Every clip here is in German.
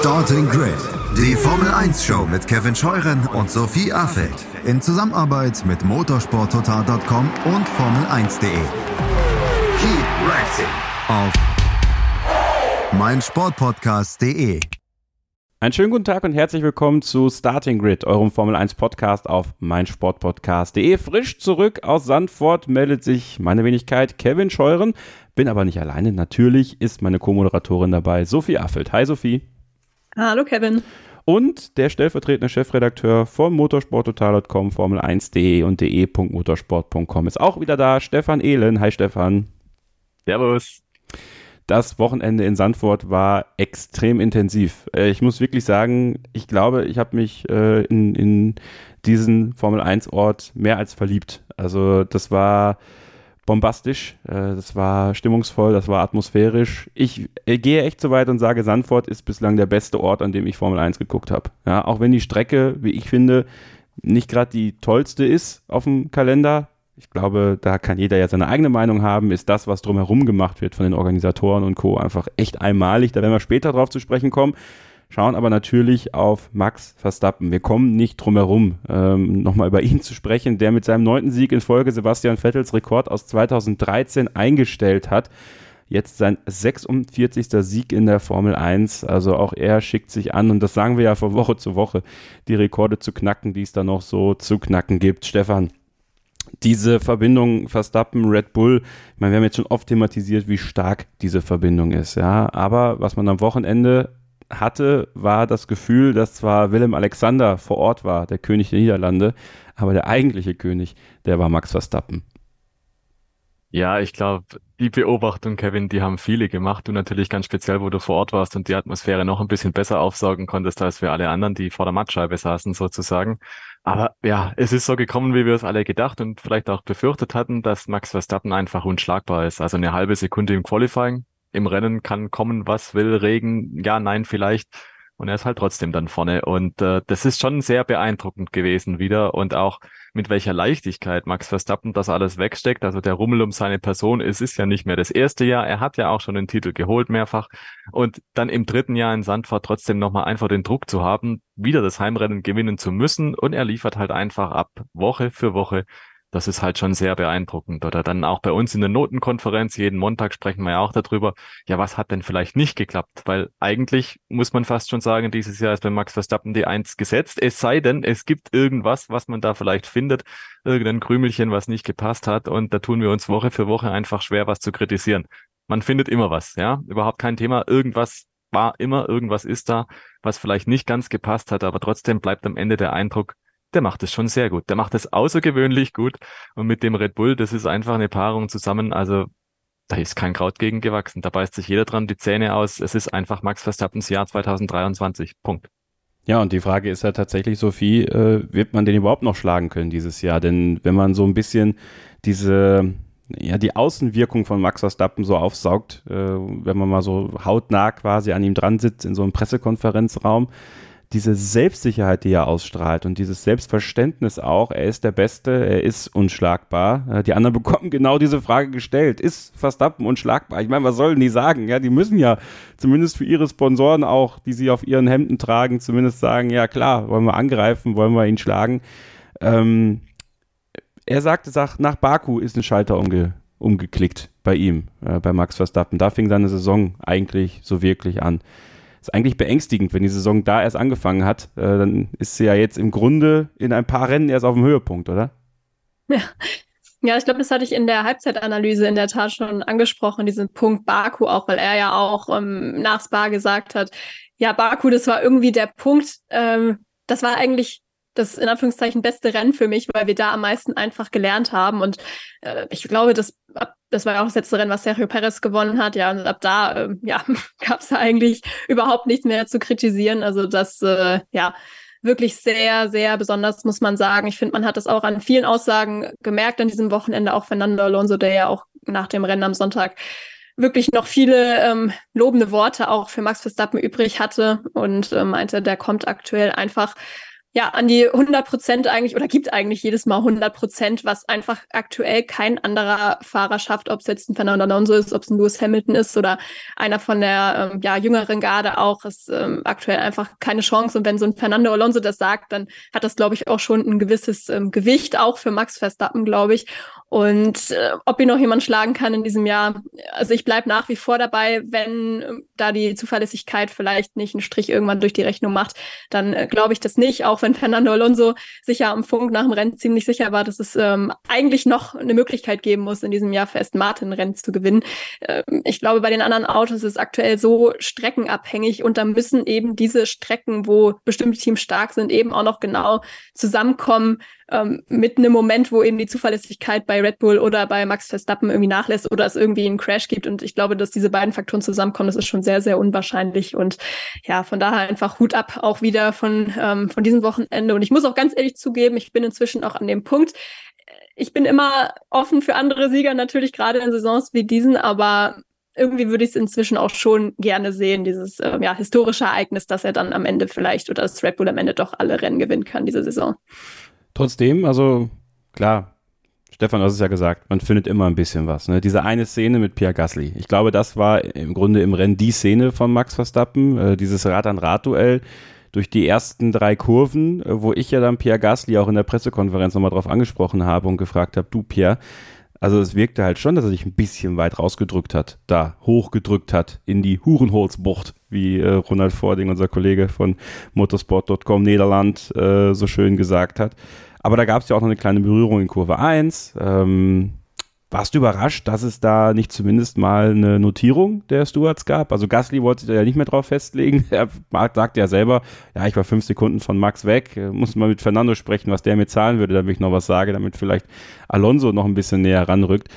Starting Grid, die Formel 1 Show mit Kevin Scheuren und Sophie Affeld in Zusammenarbeit mit motorsporttotal.com und Formel1.de. Keep racing auf meinsportpodcast.de. Einen schönen guten Tag und herzlich willkommen zu Starting Grid, eurem Formel 1 Podcast auf meinsportpodcast.de. Frisch zurück aus Sandford meldet sich meine Wenigkeit Kevin Scheuren. Bin aber nicht alleine. Natürlich ist meine Co-Moderatorin dabei, Sophie Affelt. Hi Sophie. Hallo Kevin. Und der stellvertretende Chefredakteur von motorsporttotal.com, Formel1.de und de.motorsport.com ist auch wieder da, Stefan Ehlen. Hi Stefan. Servus. Das Wochenende in Sandford war extrem intensiv. Äh, ich muss wirklich sagen, ich glaube, ich habe mich äh, in, in diesen Formel 1 Ort mehr als verliebt. Also das war bombastisch, äh, das war stimmungsvoll, das war atmosphärisch. Ich äh, gehe echt so weit und sage, Sandford ist bislang der beste Ort, an dem ich Formel 1 geguckt habe. Ja, auch wenn die Strecke, wie ich finde, nicht gerade die tollste ist auf dem Kalender. Ich glaube, da kann jeder ja seine eigene Meinung haben. Ist das, was drumherum gemacht wird von den Organisatoren und Co. einfach echt einmalig. Da werden wir später drauf zu sprechen kommen schauen aber natürlich auf Max Verstappen. Wir kommen nicht drum herum, ähm, nochmal über ihn zu sprechen, der mit seinem neunten Sieg in Folge Sebastian Vettels Rekord aus 2013 eingestellt hat. Jetzt sein 46. Sieg in der Formel 1. Also auch er schickt sich an, und das sagen wir ja von Woche zu Woche, die Rekorde zu knacken, die es da noch so zu knacken gibt. Stefan, diese Verbindung Verstappen, Red Bull, ich meine, wir haben jetzt schon oft thematisiert, wie stark diese Verbindung ist, ja. Aber was man am Wochenende hatte, war das Gefühl, dass zwar Willem Alexander vor Ort war, der König der Niederlande, aber der eigentliche König, der war Max Verstappen. Ja, ich glaube, die Beobachtung, Kevin, die haben viele gemacht. Du natürlich ganz speziell, wo du vor Ort warst und die Atmosphäre noch ein bisschen besser aufsaugen konntest als wir alle anderen, die vor der Mattscheibe saßen sozusagen. Aber ja, es ist so gekommen, wie wir es alle gedacht und vielleicht auch befürchtet hatten, dass Max Verstappen einfach unschlagbar ist. Also eine halbe Sekunde im Qualifying, im Rennen kann kommen, was will, Regen, ja, nein, vielleicht. Und er ist halt trotzdem dann vorne. Und äh, das ist schon sehr beeindruckend gewesen wieder. Und auch mit welcher Leichtigkeit Max Verstappen das alles wegsteckt. Also der Rummel um seine Person, es ist ja nicht mehr das erste Jahr. Er hat ja auch schon den Titel geholt mehrfach. Und dann im dritten Jahr in Sandfahrt trotzdem nochmal einfach den Druck zu haben, wieder das Heimrennen gewinnen zu müssen. Und er liefert halt einfach ab Woche für Woche das ist halt schon sehr beeindruckend. Oder dann auch bei uns in der Notenkonferenz, jeden Montag sprechen wir ja auch darüber, ja, was hat denn vielleicht nicht geklappt? Weil eigentlich muss man fast schon sagen, dieses Jahr ist bei Max Verstappen die Eins gesetzt. Es sei denn, es gibt irgendwas, was man da vielleicht findet, irgendein Krümelchen, was nicht gepasst hat. Und da tun wir uns Woche für Woche einfach schwer, was zu kritisieren. Man findet immer was, ja, überhaupt kein Thema. Irgendwas war immer, irgendwas ist da, was vielleicht nicht ganz gepasst hat, aber trotzdem bleibt am Ende der Eindruck, der macht es schon sehr gut. Der macht es außergewöhnlich gut. Und mit dem Red Bull, das ist einfach eine Paarung zusammen. Also da ist kein Kraut gegen gewachsen. Da beißt sich jeder dran die Zähne aus. Es ist einfach Max Verstappens Jahr 2023. Punkt. Ja, und die Frage ist ja tatsächlich, Sophie, äh, wird man den überhaupt noch schlagen können dieses Jahr? Denn wenn man so ein bisschen diese, ja, die Außenwirkung von Max Verstappen so aufsaugt, äh, wenn man mal so hautnah quasi an ihm dran sitzt in so einem Pressekonferenzraum, diese Selbstsicherheit, die er ausstrahlt und dieses Selbstverständnis auch, er ist der Beste, er ist unschlagbar. Äh, die anderen bekommen genau diese Frage gestellt. Ist Verstappen unschlagbar? Ich meine, was sollen die sagen? Ja, die müssen ja zumindest für ihre Sponsoren auch, die sie auf ihren Hemden tragen, zumindest sagen, ja klar, wollen wir angreifen, wollen wir ihn schlagen. Ähm, er sagte, sagt, nach Baku ist ein Schalter umge umgeklickt bei ihm, äh, bei Max Verstappen. Da fing seine Saison eigentlich so wirklich an ist eigentlich beängstigend, wenn die Saison da erst angefangen hat. Äh, dann ist sie ja jetzt im Grunde in ein paar Rennen erst auf dem Höhepunkt, oder? Ja. Ja, ich glaube, das hatte ich in der Halbzeitanalyse in der Tat schon angesprochen, diesen Punkt Baku auch, weil er ja auch ähm, nach Spa gesagt hat, ja, Baku, das war irgendwie der Punkt, ähm, das war eigentlich das in Anführungszeichen beste Rennen für mich, weil wir da am meisten einfach gelernt haben. Und äh, ich glaube, das, das war ja auch das letzte Rennen, was Sergio Perez gewonnen hat. Ja, und ab da äh, ja, gab es eigentlich überhaupt nichts mehr zu kritisieren. Also das, äh, ja, wirklich sehr, sehr besonders, muss man sagen. Ich finde, man hat das auch an vielen Aussagen gemerkt an diesem Wochenende, auch Fernando Alonso, der ja auch nach dem Rennen am Sonntag wirklich noch viele ähm, lobende Worte auch für Max Verstappen übrig hatte und äh, meinte, der kommt aktuell einfach ja, an die 100 Prozent eigentlich oder gibt eigentlich jedes Mal 100 Prozent, was einfach aktuell kein anderer Fahrer schafft, ob es jetzt ein Fernando Alonso ist, ob es ein Lewis Hamilton ist oder einer von der ähm, ja, jüngeren Garde auch, ist ähm, aktuell einfach keine Chance. Und wenn so ein Fernando Alonso das sagt, dann hat das, glaube ich, auch schon ein gewisses ähm, Gewicht, auch für Max Verstappen, glaube ich. Und äh, ob ihn noch jemand schlagen kann in diesem Jahr, also ich bleib nach wie vor dabei, wenn äh, da die Zuverlässigkeit vielleicht nicht einen Strich irgendwann durch die Rechnung macht, dann äh, glaube ich das nicht, auch wenn Fernando Alonso sich ja am Funk nach dem Rennen ziemlich sicher war, dass es ähm, eigentlich noch eine Möglichkeit geben muss, in diesem Jahr für Aston Martin Rennen zu gewinnen. Ähm, ich glaube, bei den anderen Autos ist es aktuell so streckenabhängig und da müssen eben diese Strecken, wo bestimmte Teams stark sind, eben auch noch genau zusammenkommen, ähm, mit einem Moment, wo eben die Zuverlässigkeit bei Red Bull oder bei Max Verstappen irgendwie nachlässt oder es irgendwie einen Crash gibt. Und ich glaube, dass diese beiden Faktoren zusammenkommen, das ist schon sehr, sehr unwahrscheinlich. Und ja, von daher einfach Hut ab auch wieder von, ähm, von diesem Wochenende. Und ich muss auch ganz ehrlich zugeben, ich bin inzwischen auch an dem Punkt, ich bin immer offen für andere Sieger, natürlich gerade in Saisons wie diesen, aber irgendwie würde ich es inzwischen auch schon gerne sehen, dieses äh, ja, historische Ereignis, dass er dann am Ende vielleicht oder dass Red Bull am Ende doch alle Rennen gewinnen kann diese Saison. Trotzdem, also klar, Stefan, du hast es ja gesagt, man findet immer ein bisschen was. Ne? Diese eine Szene mit Pierre Gasly. Ich glaube, das war im Grunde im Rennen die Szene von Max Verstappen, äh, dieses Rad-an-Rad-Duell durch die ersten drei Kurven, äh, wo ich ja dann Pierre Gasly auch in der Pressekonferenz nochmal drauf angesprochen habe und gefragt habe, du Pierre, also es wirkte halt schon, dass er sich ein bisschen weit rausgedrückt hat, da hochgedrückt hat in die Hurenholzbucht, wie äh, Ronald Fording, unser Kollege von motorsport.com Niederland, äh, so schön gesagt hat. Aber da gab es ja auch noch eine kleine Berührung in Kurve 1. Ähm, warst du überrascht, dass es da nicht zumindest mal eine Notierung der Stewards gab? Also Gasly wollte sich da ja nicht mehr drauf festlegen. Er sagt ja selber, ja, ich war fünf Sekunden von Max weg. Muss mal mit Fernando sprechen, was der mir zahlen würde, damit ich noch was sage, damit vielleicht Alonso noch ein bisschen näher ranrückt.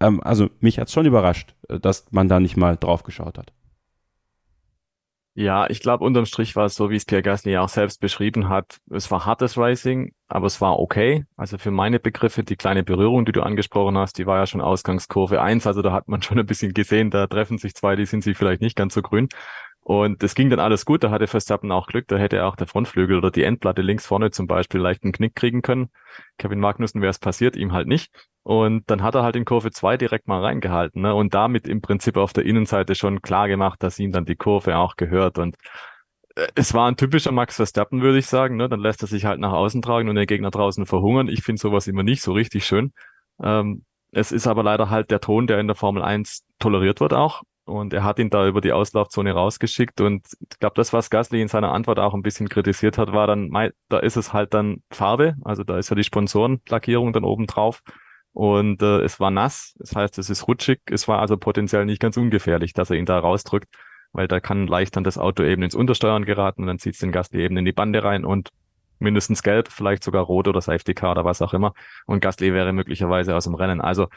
Ähm, also mich hat es schon überrascht, dass man da nicht mal drauf geschaut hat. Ja, ich glaube, unterm Strich war es so, wie es Pierre Gasly auch selbst beschrieben hat. Es war hartes Racing, aber es war okay. Also für meine Begriffe, die kleine Berührung, die du angesprochen hast, die war ja schon Ausgangskurve eins. Also da hat man schon ein bisschen gesehen, da treffen sich zwei, die sind sich vielleicht nicht ganz so grün. Und es ging dann alles gut. Da hatte Verstappen auch Glück. Da hätte auch der Frontflügel oder die Endplatte links vorne zum Beispiel leicht einen Knick kriegen können. Kevin Magnussen wäre es passiert, ihm halt nicht. Und dann hat er halt in Kurve 2 direkt mal reingehalten ne? und damit im Prinzip auf der Innenseite schon klar gemacht, dass ihm dann die Kurve auch gehört. Und äh, es war ein typischer Max Verstappen, würde ich sagen. Ne? Dann lässt er sich halt nach außen tragen und der Gegner draußen verhungern. Ich finde sowas immer nicht so richtig schön. Ähm, es ist aber leider halt der Ton, der in der Formel 1 toleriert wird auch. Und er hat ihn da über die Auslaufzone rausgeschickt. Und ich glaube, das, was Gasly in seiner Antwort auch ein bisschen kritisiert hat, war dann, da ist es halt dann Farbe. Also da ist ja die Sponsorenlackierung dann oben drauf. Und äh, es war nass, das heißt, es ist rutschig. Es war also potenziell nicht ganz ungefährlich, dass er ihn da rausdrückt, weil da kann leicht dann das Auto eben ins Untersteuern geraten und dann zieht es den Gasly eben in die Bande rein und mindestens gelb, vielleicht sogar rot oder Safety Car oder was auch immer. Und Gasly wäre möglicherweise aus dem Rennen. Also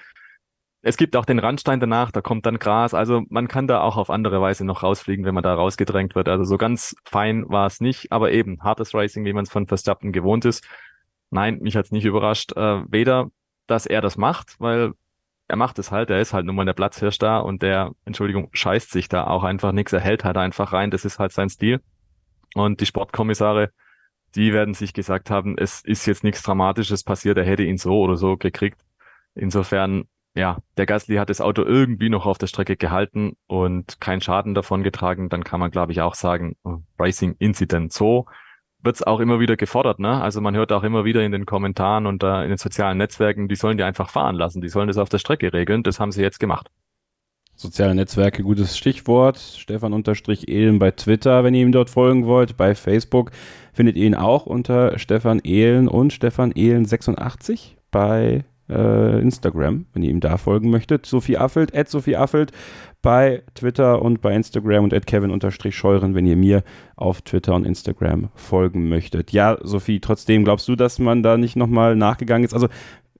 es gibt auch den Randstein danach, da kommt dann Gras. Also man kann da auch auf andere Weise noch rausfliegen, wenn man da rausgedrängt wird. Also so ganz fein war es nicht, aber eben hartes Racing, wie man es von Verstappen gewohnt ist. Nein, mich hat's nicht überrascht. Äh, weder dass er das macht, weil er macht es halt, er ist halt nun mal der Platzhirsch da und der, Entschuldigung, scheißt sich da auch einfach nichts, er hält halt einfach rein, das ist halt sein Stil. Und die Sportkommissare, die werden sich gesagt haben, es ist jetzt nichts Dramatisches passiert, er hätte ihn so oder so gekriegt. Insofern, ja, der Gasly hat das Auto irgendwie noch auf der Strecke gehalten und keinen Schaden davon getragen, dann kann man, glaube ich, auch sagen, oh, Racing Incident. So wird es auch immer wieder gefordert. Ne? Also man hört auch immer wieder in den Kommentaren und äh, in den sozialen Netzwerken, die sollen die einfach fahren lassen, die sollen das auf der Strecke regeln. Das haben sie jetzt gemacht. Soziale Netzwerke, gutes Stichwort. Stefan unterstrich Ehlen bei Twitter, wenn ihr ihm dort folgen wollt. Bei Facebook findet ihr ihn auch unter Stefan Ehlen und Stefan Ehlen 86 bei äh, Instagram, wenn ihr ihm da folgen möchtet. Sophie Affelt, at Sophie Affelt bei Twitter und bei Instagram und at Kevin-Scheuren, wenn ihr mir auf Twitter und Instagram folgen möchtet. Ja, Sophie, trotzdem glaubst du, dass man da nicht nochmal nachgegangen ist? Also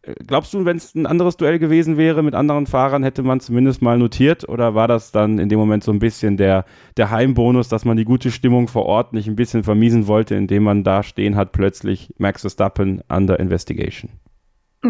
äh, glaubst du, wenn es ein anderes Duell gewesen wäre mit anderen Fahrern, hätte man zumindest mal notiert? Oder war das dann in dem Moment so ein bisschen der, der Heimbonus, dass man die gute Stimmung vor Ort nicht ein bisschen vermiesen wollte, indem man da stehen hat, plötzlich Max Verstappen under investigation?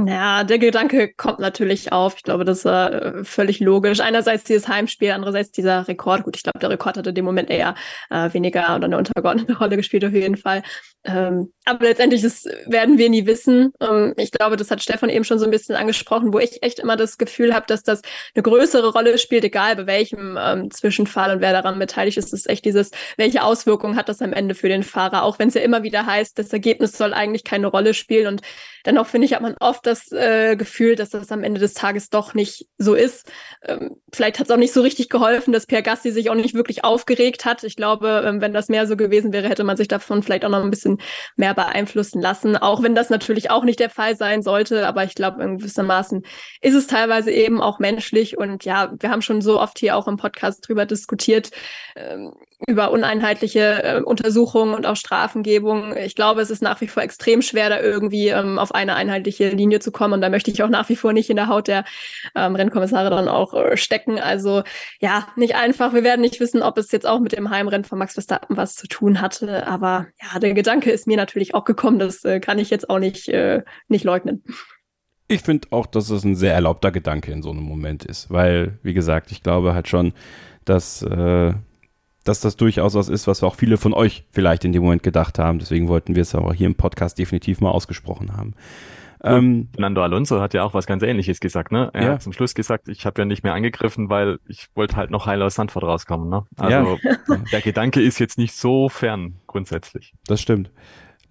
Ja, der Gedanke kommt natürlich auf. Ich glaube, das ist äh, völlig logisch. Einerseits dieses Heimspiel, andererseits dieser Rekord. Gut, ich glaube, der Rekord hatte in dem Moment eher äh, weniger oder eine untergeordnete Rolle gespielt auf jeden Fall. Ähm, aber letztendlich, das werden wir nie wissen. Ähm, ich glaube, das hat Stefan eben schon so ein bisschen angesprochen, wo ich echt immer das Gefühl habe, dass das eine größere Rolle spielt, egal bei welchem ähm, Zwischenfall und wer daran beteiligt ist. Es ist echt dieses, welche Auswirkungen hat das am Ende für den Fahrer? Auch wenn es ja immer wieder heißt, das Ergebnis soll eigentlich keine Rolle spielen. Und dennoch finde ich, hat man oft das äh, Gefühl, dass das am Ende des Tages doch nicht so ist. Ähm, vielleicht hat es auch nicht so richtig geholfen, dass Pierre Gassi sich auch nicht wirklich aufgeregt hat. Ich glaube, ähm, wenn das mehr so gewesen wäre, hätte man sich davon vielleicht auch noch ein bisschen mehr beeinflussen lassen. Auch wenn das natürlich auch nicht der Fall sein sollte. Aber ich glaube, in gewissermaßen ist es teilweise eben auch menschlich. Und ja, wir haben schon so oft hier auch im Podcast drüber diskutiert, ähm, über uneinheitliche äh, Untersuchungen und auch Strafengebung. Ich glaube, es ist nach wie vor extrem schwer, da irgendwie ähm, auf eine einheitliche Linie zu kommen. Und da möchte ich auch nach wie vor nicht in der Haut der ähm, Rennkommissare dann auch äh, stecken. Also ja, nicht einfach. Wir werden nicht wissen, ob es jetzt auch mit dem Heimrennen von Max Verstappen was zu tun hatte. Aber ja, der Gedanke ist mir natürlich auch gekommen. Das äh, kann ich jetzt auch nicht, äh, nicht leugnen. Ich finde auch, dass es ein sehr erlaubter Gedanke in so einem Moment ist, weil, wie gesagt, ich glaube halt schon, dass äh, dass das durchaus was ist, was auch viele von euch vielleicht in dem Moment gedacht haben. Deswegen wollten wir es auch hier im Podcast definitiv mal ausgesprochen haben. Ähm, Fernando Alonso hat ja auch was ganz Ähnliches gesagt, ne? Er ja. hat zum Schluss gesagt, ich habe ja nicht mehr angegriffen, weil ich wollte halt noch heil aus Sandford rauskommen, ne? Also ja. der Gedanke ist jetzt nicht so fern grundsätzlich. Das stimmt.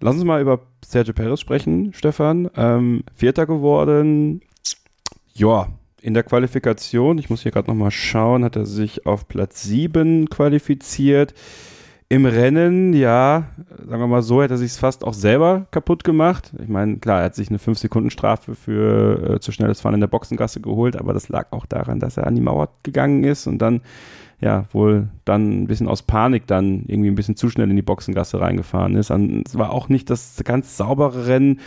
Lass uns mal über Sergio Perez sprechen, Stefan. Ähm, Vierter geworden. Ja, in der Qualifikation, ich muss hier gerade nochmal schauen, hat er sich auf Platz 7 qualifiziert. Im Rennen, ja, sagen wir mal so, hätte er sich fast auch selber kaputt gemacht. Ich meine, klar, er hat sich eine 5-Sekunden-Strafe für äh, zu schnelles Fahren in der Boxengasse geholt, aber das lag auch daran, dass er an die Mauer gegangen ist und dann, ja, wohl dann ein bisschen aus Panik dann irgendwie ein bisschen zu schnell in die Boxengasse reingefahren ist. Es war auch nicht das ganz saubere Rennen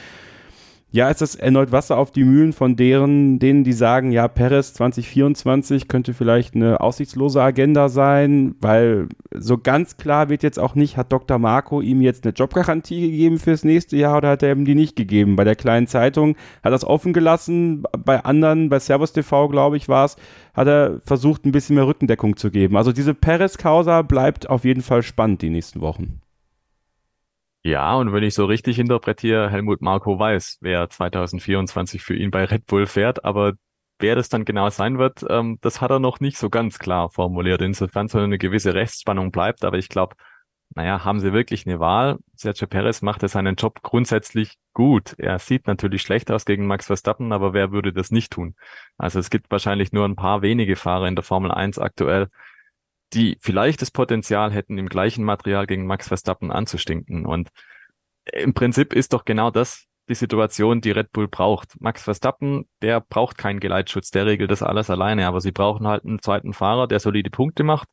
ja, ist das erneut Wasser auf die Mühlen von deren, denen, die sagen, ja, Perez 2024 könnte vielleicht eine aussichtslose Agenda sein, weil so ganz klar wird jetzt auch nicht, hat Dr. Marco ihm jetzt eine Jobgarantie gegeben fürs nächste Jahr oder hat er ihm die nicht gegeben? Bei der kleinen Zeitung hat er es offen gelassen, bei anderen, bei Servus TV, glaube ich, war es, hat er versucht, ein bisschen mehr Rückendeckung zu geben. Also diese Perez-Causa bleibt auf jeden Fall spannend die nächsten Wochen. Ja, und wenn ich so richtig interpretiere, Helmut Marko weiß, wer 2024 für ihn bei Red Bull fährt, aber wer das dann genau sein wird, ähm, das hat er noch nicht so ganz klar formuliert. Insofern so eine gewisse Rechtsspannung bleibt, aber ich glaube, naja, haben sie wirklich eine Wahl? Sergio Perez macht ja seinen Job grundsätzlich gut. Er sieht natürlich schlecht aus gegen Max Verstappen, aber wer würde das nicht tun? Also es gibt wahrscheinlich nur ein paar wenige Fahrer in der Formel 1 aktuell, die vielleicht das Potenzial hätten, im gleichen Material gegen Max Verstappen anzustinken. Und im Prinzip ist doch genau das die Situation, die Red Bull braucht. Max Verstappen, der braucht keinen Geleitschutz, der regelt das alles alleine, aber sie brauchen halt einen zweiten Fahrer, der solide Punkte macht,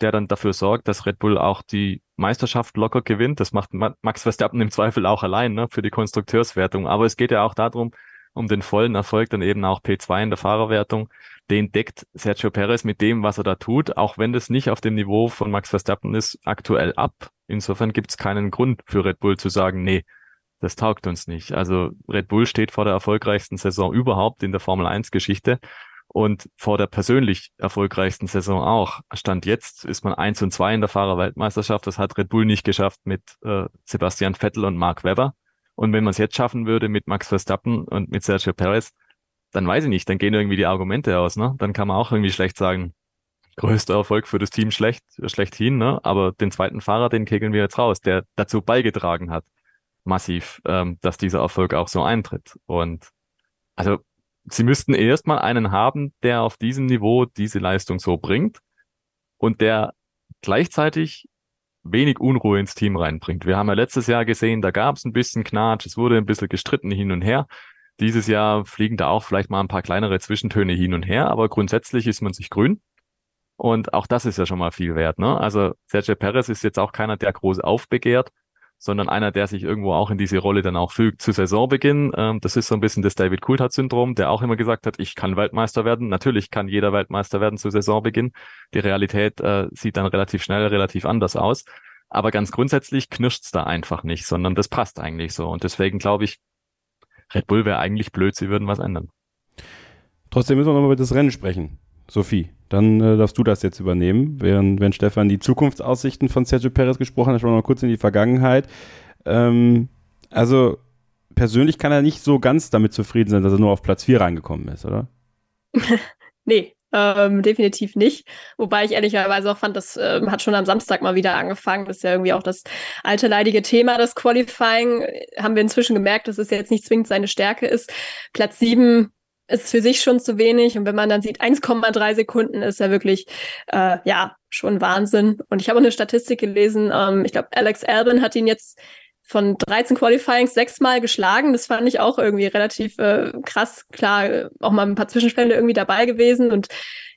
der dann dafür sorgt, dass Red Bull auch die Meisterschaft locker gewinnt. Das macht Max Verstappen im Zweifel auch allein ne, für die Konstrukteurswertung. Aber es geht ja auch darum, um den vollen Erfolg dann eben auch P2 in der Fahrerwertung den deckt Sergio Perez mit dem, was er da tut, auch wenn das nicht auf dem Niveau von Max Verstappen ist, aktuell ab. Insofern gibt es keinen Grund für Red Bull zu sagen, nee, das taugt uns nicht. Also Red Bull steht vor der erfolgreichsten Saison überhaupt in der Formel 1 Geschichte und vor der persönlich erfolgreichsten Saison auch. Stand jetzt ist man eins und zwei in der Fahrerweltmeisterschaft. Das hat Red Bull nicht geschafft mit äh, Sebastian Vettel und Mark Webber. Und wenn man es jetzt schaffen würde mit Max Verstappen und mit Sergio Perez, dann weiß ich nicht, dann gehen irgendwie die Argumente aus, ne? Dann kann man auch irgendwie schlecht sagen, größter Erfolg für das Team schlecht, schlechthin, ne? Aber den zweiten Fahrer, den kegeln wir jetzt raus, der dazu beigetragen hat, massiv, ähm, dass dieser Erfolg auch so eintritt. Und also sie müssten erstmal einen haben, der auf diesem Niveau diese Leistung so bringt und der gleichzeitig wenig Unruhe ins Team reinbringt. Wir haben ja letztes Jahr gesehen, da gab es ein bisschen Knatsch, es wurde ein bisschen gestritten hin und her. Dieses Jahr fliegen da auch vielleicht mal ein paar kleinere Zwischentöne hin und her, aber grundsätzlich ist man sich grün. Und auch das ist ja schon mal viel wert. Ne? Also Sergio Perez ist jetzt auch keiner, der groß aufbegehrt, sondern einer, der sich irgendwo auch in diese Rolle dann auch fügt zu Saisonbeginn. Ähm, das ist so ein bisschen das David Coulthard-Syndrom, der auch immer gesagt hat, ich kann Weltmeister werden. Natürlich kann jeder Weltmeister werden zu Saisonbeginn. Die Realität äh, sieht dann relativ schnell relativ anders aus. Aber ganz grundsätzlich knirscht's da einfach nicht, sondern das passt eigentlich so. Und deswegen glaube ich, Red Bull wäre eigentlich blöd, sie würden was ändern. Trotzdem müssen wir nochmal über das Rennen sprechen. Sophie, dann äh, darfst du das jetzt übernehmen, während wenn Stefan die Zukunftsaussichten von Sergio Perez gesprochen hat, schon mal kurz in die Vergangenheit. Ähm, also persönlich kann er nicht so ganz damit zufrieden sein, dass er nur auf Platz 4 reingekommen ist, oder? nee, ähm, definitiv nicht. Wobei ich ehrlicherweise auch fand, das ähm, hat schon am Samstag mal wieder angefangen. Das ist ja irgendwie auch das alte leidige Thema, das Qualifying. Haben wir inzwischen gemerkt, dass es jetzt nicht zwingend seine Stärke ist. Platz 7 ist für sich schon zu wenig. Und wenn man dann sieht, 1,3 Sekunden ist ja wirklich, äh, ja, schon Wahnsinn. Und ich habe auch eine Statistik gelesen. Ähm, ich glaube, Alex Albin hat ihn jetzt von 13 Qualifyings sechsmal geschlagen. Das fand ich auch irgendwie relativ äh, krass. Klar, auch mal ein paar Zwischenstände irgendwie dabei gewesen und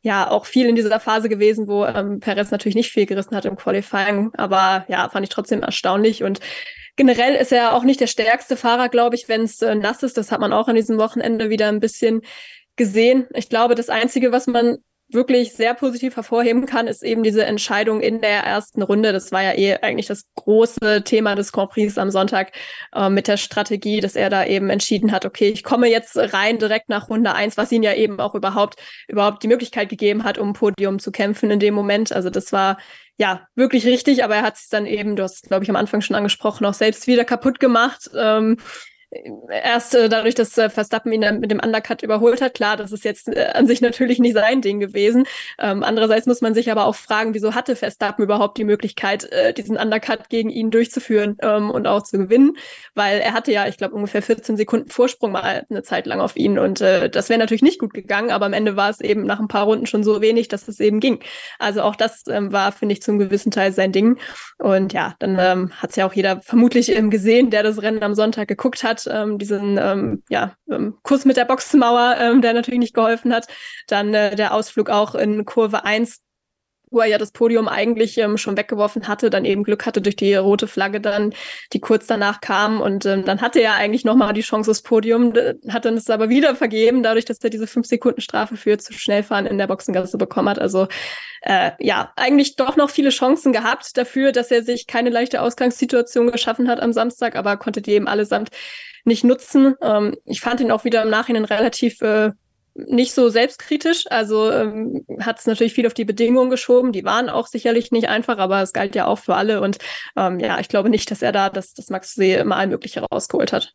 ja, auch viel in dieser Phase gewesen, wo ähm, Perez natürlich nicht viel gerissen hat im Qualifying. Aber ja, fand ich trotzdem erstaunlich und Generell ist er auch nicht der stärkste Fahrer, glaube ich, wenn es äh, nass ist. Das hat man auch an diesem Wochenende wieder ein bisschen gesehen. Ich glaube, das Einzige, was man wirklich sehr positiv hervorheben kann, ist eben diese Entscheidung in der ersten Runde. Das war ja eh eigentlich das große Thema des Grand Prix am Sonntag äh, mit der Strategie, dass er da eben entschieden hat, okay, ich komme jetzt rein direkt nach Runde eins, was ihn ja eben auch überhaupt, überhaupt die Möglichkeit gegeben hat, um Podium zu kämpfen in dem Moment. Also das war ja wirklich richtig, aber er hat es dann eben, du hast, glaube ich, am Anfang schon angesprochen, auch selbst wieder kaputt gemacht. Ähm, erst äh, dadurch, dass äh, Verstappen ihn mit dem Undercut überholt hat. Klar, das ist jetzt äh, an sich natürlich nicht sein Ding gewesen. Ähm, andererseits muss man sich aber auch fragen, wieso hatte Verstappen überhaupt die Möglichkeit, äh, diesen Undercut gegen ihn durchzuführen ähm, und auch zu gewinnen? Weil er hatte ja, ich glaube, ungefähr 14 Sekunden Vorsprung mal eine Zeit lang auf ihn und äh, das wäre natürlich nicht gut gegangen, aber am Ende war es eben nach ein paar Runden schon so wenig, dass es eben ging. Also auch das ähm, war, finde ich, zum gewissen Teil sein Ding. Und ja, dann ähm, hat es ja auch jeder vermutlich ähm, gesehen, der das Rennen am Sonntag geguckt hat ähm, diesen ähm, ja, ähm, Kuss mit der Boxenmauer, ähm, der natürlich nicht geholfen hat. Dann äh, der Ausflug auch in Kurve 1 wo er ja das Podium eigentlich ähm, schon weggeworfen hatte, dann eben Glück hatte durch die rote Flagge dann, die kurz danach kam und ähm, dann hatte er eigentlich nochmal die Chance aufs Podium, hat dann es aber wieder vergeben, dadurch, dass er diese fünf Sekunden Strafe für zu schnell fahren in der Boxengasse bekommen hat. Also äh, ja, eigentlich doch noch viele Chancen gehabt dafür, dass er sich keine leichte Ausgangssituation geschaffen hat am Samstag, aber konnte die eben allesamt nicht nutzen. Ähm, ich fand ihn auch wieder im Nachhinein relativ äh, nicht so selbstkritisch. Also ähm, hat es natürlich viel auf die Bedingungen geschoben. Die waren auch sicherlich nicht einfach, aber es galt ja auch für alle. Und ähm, ja, ich glaube nicht, dass er da das, das Max See immer allmögliche rausgeholt hat.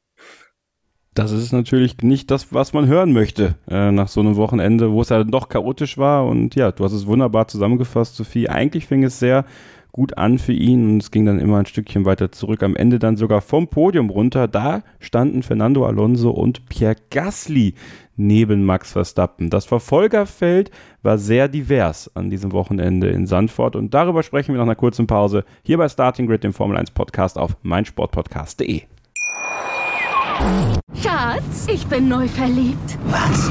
Das ist natürlich nicht das, was man hören möchte äh, nach so einem Wochenende, wo es ja doch chaotisch war. Und ja, du hast es wunderbar zusammengefasst, Sophie. Eigentlich fing es sehr gut an für ihn und es ging dann immer ein Stückchen weiter zurück. Am Ende dann sogar vom Podium runter. Da standen Fernando Alonso und Pierre Gasly neben Max Verstappen. Das Verfolgerfeld war sehr divers an diesem Wochenende in Sandford und darüber sprechen wir nach einer kurzen Pause hier bei Starting Grid, dem Formel 1 Podcast auf meinsportpodcast.de. Schatz, ich bin neu verliebt. Was?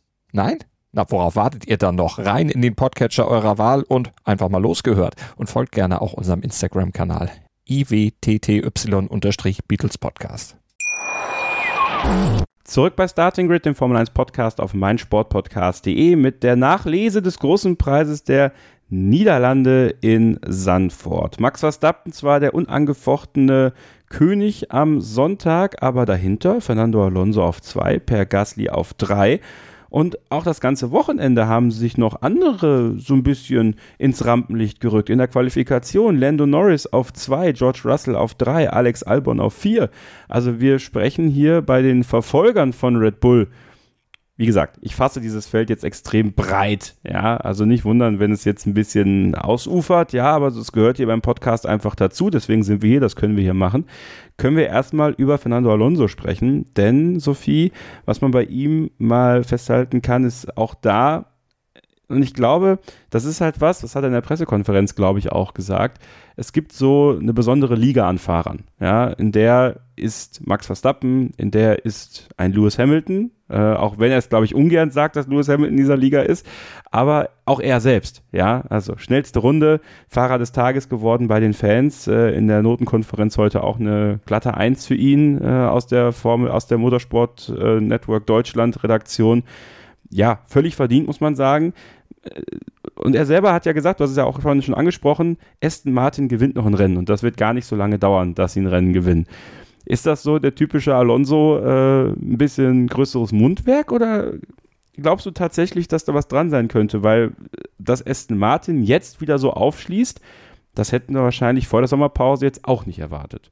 Nein? Na, worauf wartet ihr dann noch? Rein in den Podcatcher eurer Wahl und einfach mal losgehört. Und folgt gerne auch unserem Instagram-Kanal iwtty-Beatles Podcast. Zurück bei Starting Grid, dem Formel 1 Podcast auf meinsportpodcast.de mit der Nachlese des großen Preises der Niederlande in Sandford. Max Verstappen zwar der unangefochtene König am Sonntag, aber dahinter Fernando Alonso auf zwei, Per Gasly auf drei und auch das ganze Wochenende haben sich noch andere so ein bisschen ins Rampenlicht gerückt. In der Qualifikation Lando Norris auf zwei, George Russell auf drei, Alex Albon auf vier. Also wir sprechen hier bei den Verfolgern von Red Bull wie gesagt, ich fasse dieses Feld jetzt extrem breit. Ja, also nicht wundern, wenn es jetzt ein bisschen ausufert. Ja, aber es gehört hier beim Podcast einfach dazu. Deswegen sind wir hier, das können wir hier machen. Können wir erstmal über Fernando Alonso sprechen. Denn, Sophie, was man bei ihm mal festhalten kann, ist auch da Und ich glaube, das ist halt was, das hat er in der Pressekonferenz, glaube ich, auch gesagt. Es gibt so eine besondere Liga an Fahrern. Ja, in der ist Max Verstappen, in der ist ein Lewis Hamilton, äh, auch wenn er es, glaube ich, ungern sagt, dass Lewis Hamilton in dieser Liga ist, aber auch er selbst. Ja, also schnellste Runde, Fahrer des Tages geworden bei den Fans. Äh, in der Notenkonferenz heute auch eine glatte Eins für ihn äh, aus der Formel, aus der Motorsport äh, Network Deutschland Redaktion. Ja, völlig verdient, muss man sagen und er selber hat ja gesagt, du es ja auch vorhin schon angesprochen, Aston Martin gewinnt noch ein Rennen und das wird gar nicht so lange dauern, dass sie ein Rennen gewinnen. Ist das so der typische Alonso äh, ein bisschen größeres Mundwerk oder glaubst du tatsächlich, dass da was dran sein könnte? Weil dass Aston Martin jetzt wieder so aufschließt, das hätten wir wahrscheinlich vor der Sommerpause jetzt auch nicht erwartet.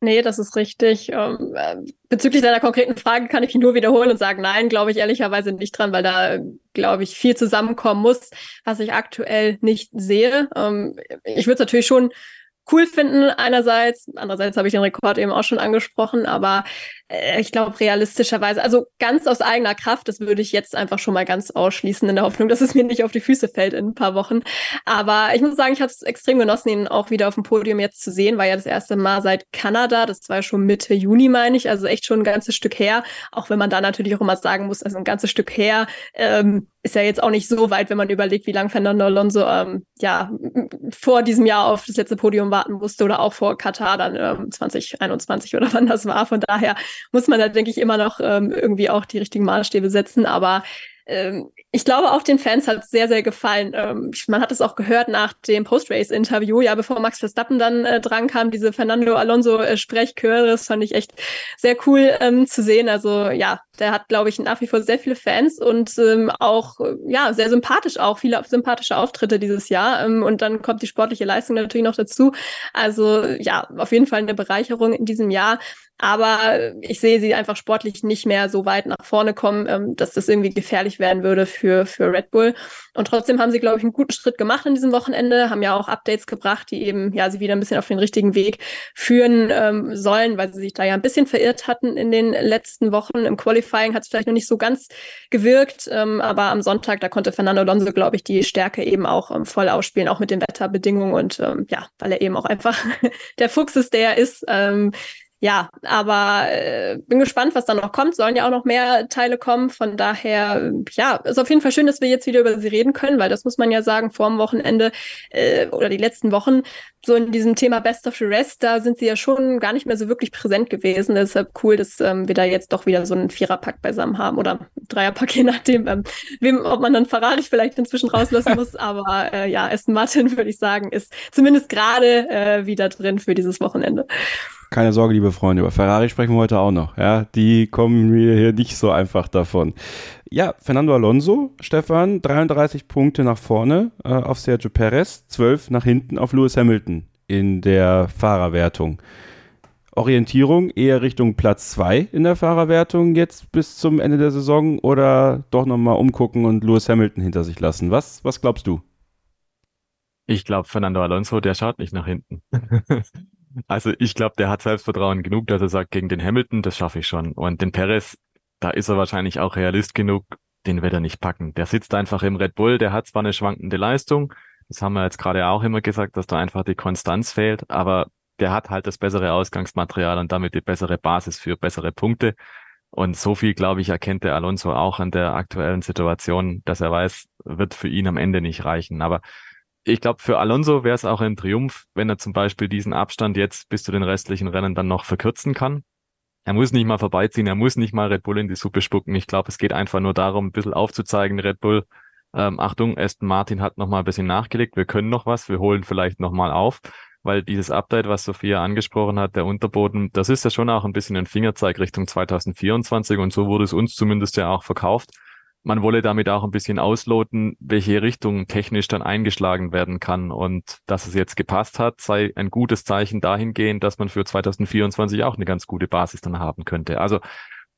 Nee, das ist richtig. Ähm, äh, bezüglich deiner konkreten Frage kann ich nur wiederholen und sagen, nein, glaube ich ehrlicherweise nicht dran, weil da, glaube ich, viel zusammenkommen muss, was ich aktuell nicht sehe. Ähm, ich würde es natürlich schon cool finden einerseits, andererseits habe ich den Rekord eben auch schon angesprochen, aber ich glaube realistischerweise, also ganz aus eigener Kraft, das würde ich jetzt einfach schon mal ganz ausschließen in der Hoffnung, dass es mir nicht auf die Füße fällt in ein paar Wochen. Aber ich muss sagen, ich habe es extrem genossen, ihn auch wieder auf dem Podium jetzt zu sehen. War ja das erste Mal seit Kanada, das war ja schon Mitte Juni, meine ich, also echt schon ein ganzes Stück her. Auch wenn man da natürlich auch immer sagen muss, also ein ganzes Stück her. Ähm, ist ja jetzt auch nicht so weit, wenn man überlegt, wie lange Fernando Alonso ähm, ja vor diesem Jahr auf das letzte Podium warten musste oder auch vor Katar dann ähm, 2021 oder wann das war. Von daher muss man da, denke ich, immer noch ähm, irgendwie auch die richtigen Maßstäbe setzen. Aber ähm, ich glaube, auch den Fans hat es sehr, sehr gefallen. Ähm, man hat es auch gehört nach dem Post-Race-Interview, ja, bevor Max Verstappen dann äh, dran kam, diese Fernando Alonso-Sprechchöre, äh, das fand ich echt sehr cool ähm, zu sehen. Also ja, der hat, glaube ich, nach wie vor sehr viele Fans und ähm, auch, ja, sehr sympathisch auch, viele sympathische Auftritte dieses Jahr. Ähm, und dann kommt die sportliche Leistung natürlich noch dazu. Also ja, auf jeden Fall eine Bereicherung in diesem Jahr. Aber ich sehe sie einfach sportlich nicht mehr so weit nach vorne kommen, ähm, dass das irgendwie gefährlich werden würde für, für Red Bull. Und trotzdem haben sie, glaube ich, einen guten Schritt gemacht an diesem Wochenende, haben ja auch Updates gebracht, die eben ja sie wieder ein bisschen auf den richtigen Weg führen ähm, sollen, weil sie sich da ja ein bisschen verirrt hatten in den letzten Wochen. Im Qualifying hat es vielleicht noch nicht so ganz gewirkt, ähm, aber am Sonntag, da konnte Fernando Alonso, glaube ich, die Stärke eben auch ähm, voll ausspielen, auch mit den Wetterbedingungen und ähm, ja, weil er eben auch einfach der Fuchs ist, der er ist. Ähm, ja, aber äh, bin gespannt, was da noch kommt. Sollen ja auch noch mehr Teile kommen. Von daher, ja, ist auf jeden Fall schön, dass wir jetzt wieder über sie reden können, weil das muss man ja sagen, vor dem Wochenende äh, oder die letzten Wochen, so in diesem Thema Best of the Rest, da sind sie ja schon gar nicht mehr so wirklich präsent gewesen. Deshalb cool, dass ähm, wir da jetzt doch wieder so einen Viererpack beisammen haben oder Dreierpack, je nachdem, ähm, wem, ob man dann Ferrari vielleicht inzwischen rauslassen muss. Aber äh, ja, Aston Martin, würde ich sagen, ist zumindest gerade äh, wieder drin für dieses Wochenende. Keine Sorge, liebe Freunde, über Ferrari sprechen wir heute auch noch. Ja, die kommen mir hier nicht so einfach davon. Ja, Fernando Alonso, Stefan, 33 Punkte nach vorne äh, auf Sergio Perez, 12 nach hinten auf Lewis Hamilton in der Fahrerwertung. Orientierung eher Richtung Platz 2 in der Fahrerwertung jetzt bis zum Ende der Saison oder doch nochmal umgucken und Lewis Hamilton hinter sich lassen? Was, was glaubst du? Ich glaube, Fernando Alonso, der schaut nicht nach hinten. Also ich glaube, der hat Selbstvertrauen genug, dass er sagt, gegen den Hamilton, das schaffe ich schon. Und den Perez, da ist er wahrscheinlich auch Realist genug, den wird er nicht packen. Der sitzt einfach im Red Bull, der hat zwar eine schwankende Leistung, das haben wir jetzt gerade auch immer gesagt, dass da einfach die Konstanz fehlt, aber der hat halt das bessere Ausgangsmaterial und damit die bessere Basis für bessere Punkte. Und so viel, glaube ich, erkennt der Alonso auch an der aktuellen Situation, dass er weiß, wird für ihn am Ende nicht reichen. Aber ich glaube, für Alonso wäre es auch ein Triumph, wenn er zum Beispiel diesen Abstand jetzt bis zu den restlichen Rennen dann noch verkürzen kann. Er muss nicht mal vorbeiziehen, er muss nicht mal Red Bull in die Suppe spucken. Ich glaube, es geht einfach nur darum, ein bisschen aufzuzeigen, Red Bull, ähm, Achtung, Aston Martin hat noch mal ein bisschen nachgelegt, wir können noch was, wir holen vielleicht noch mal auf, weil dieses Update, was Sophia angesprochen hat, der Unterboden, das ist ja schon auch ein bisschen ein Fingerzeig Richtung 2024 und so wurde es uns zumindest ja auch verkauft man wolle damit auch ein bisschen ausloten, welche Richtung technisch dann eingeschlagen werden kann. Und dass es jetzt gepasst hat, sei ein gutes Zeichen dahingehend, dass man für 2024 auch eine ganz gute Basis dann haben könnte. Also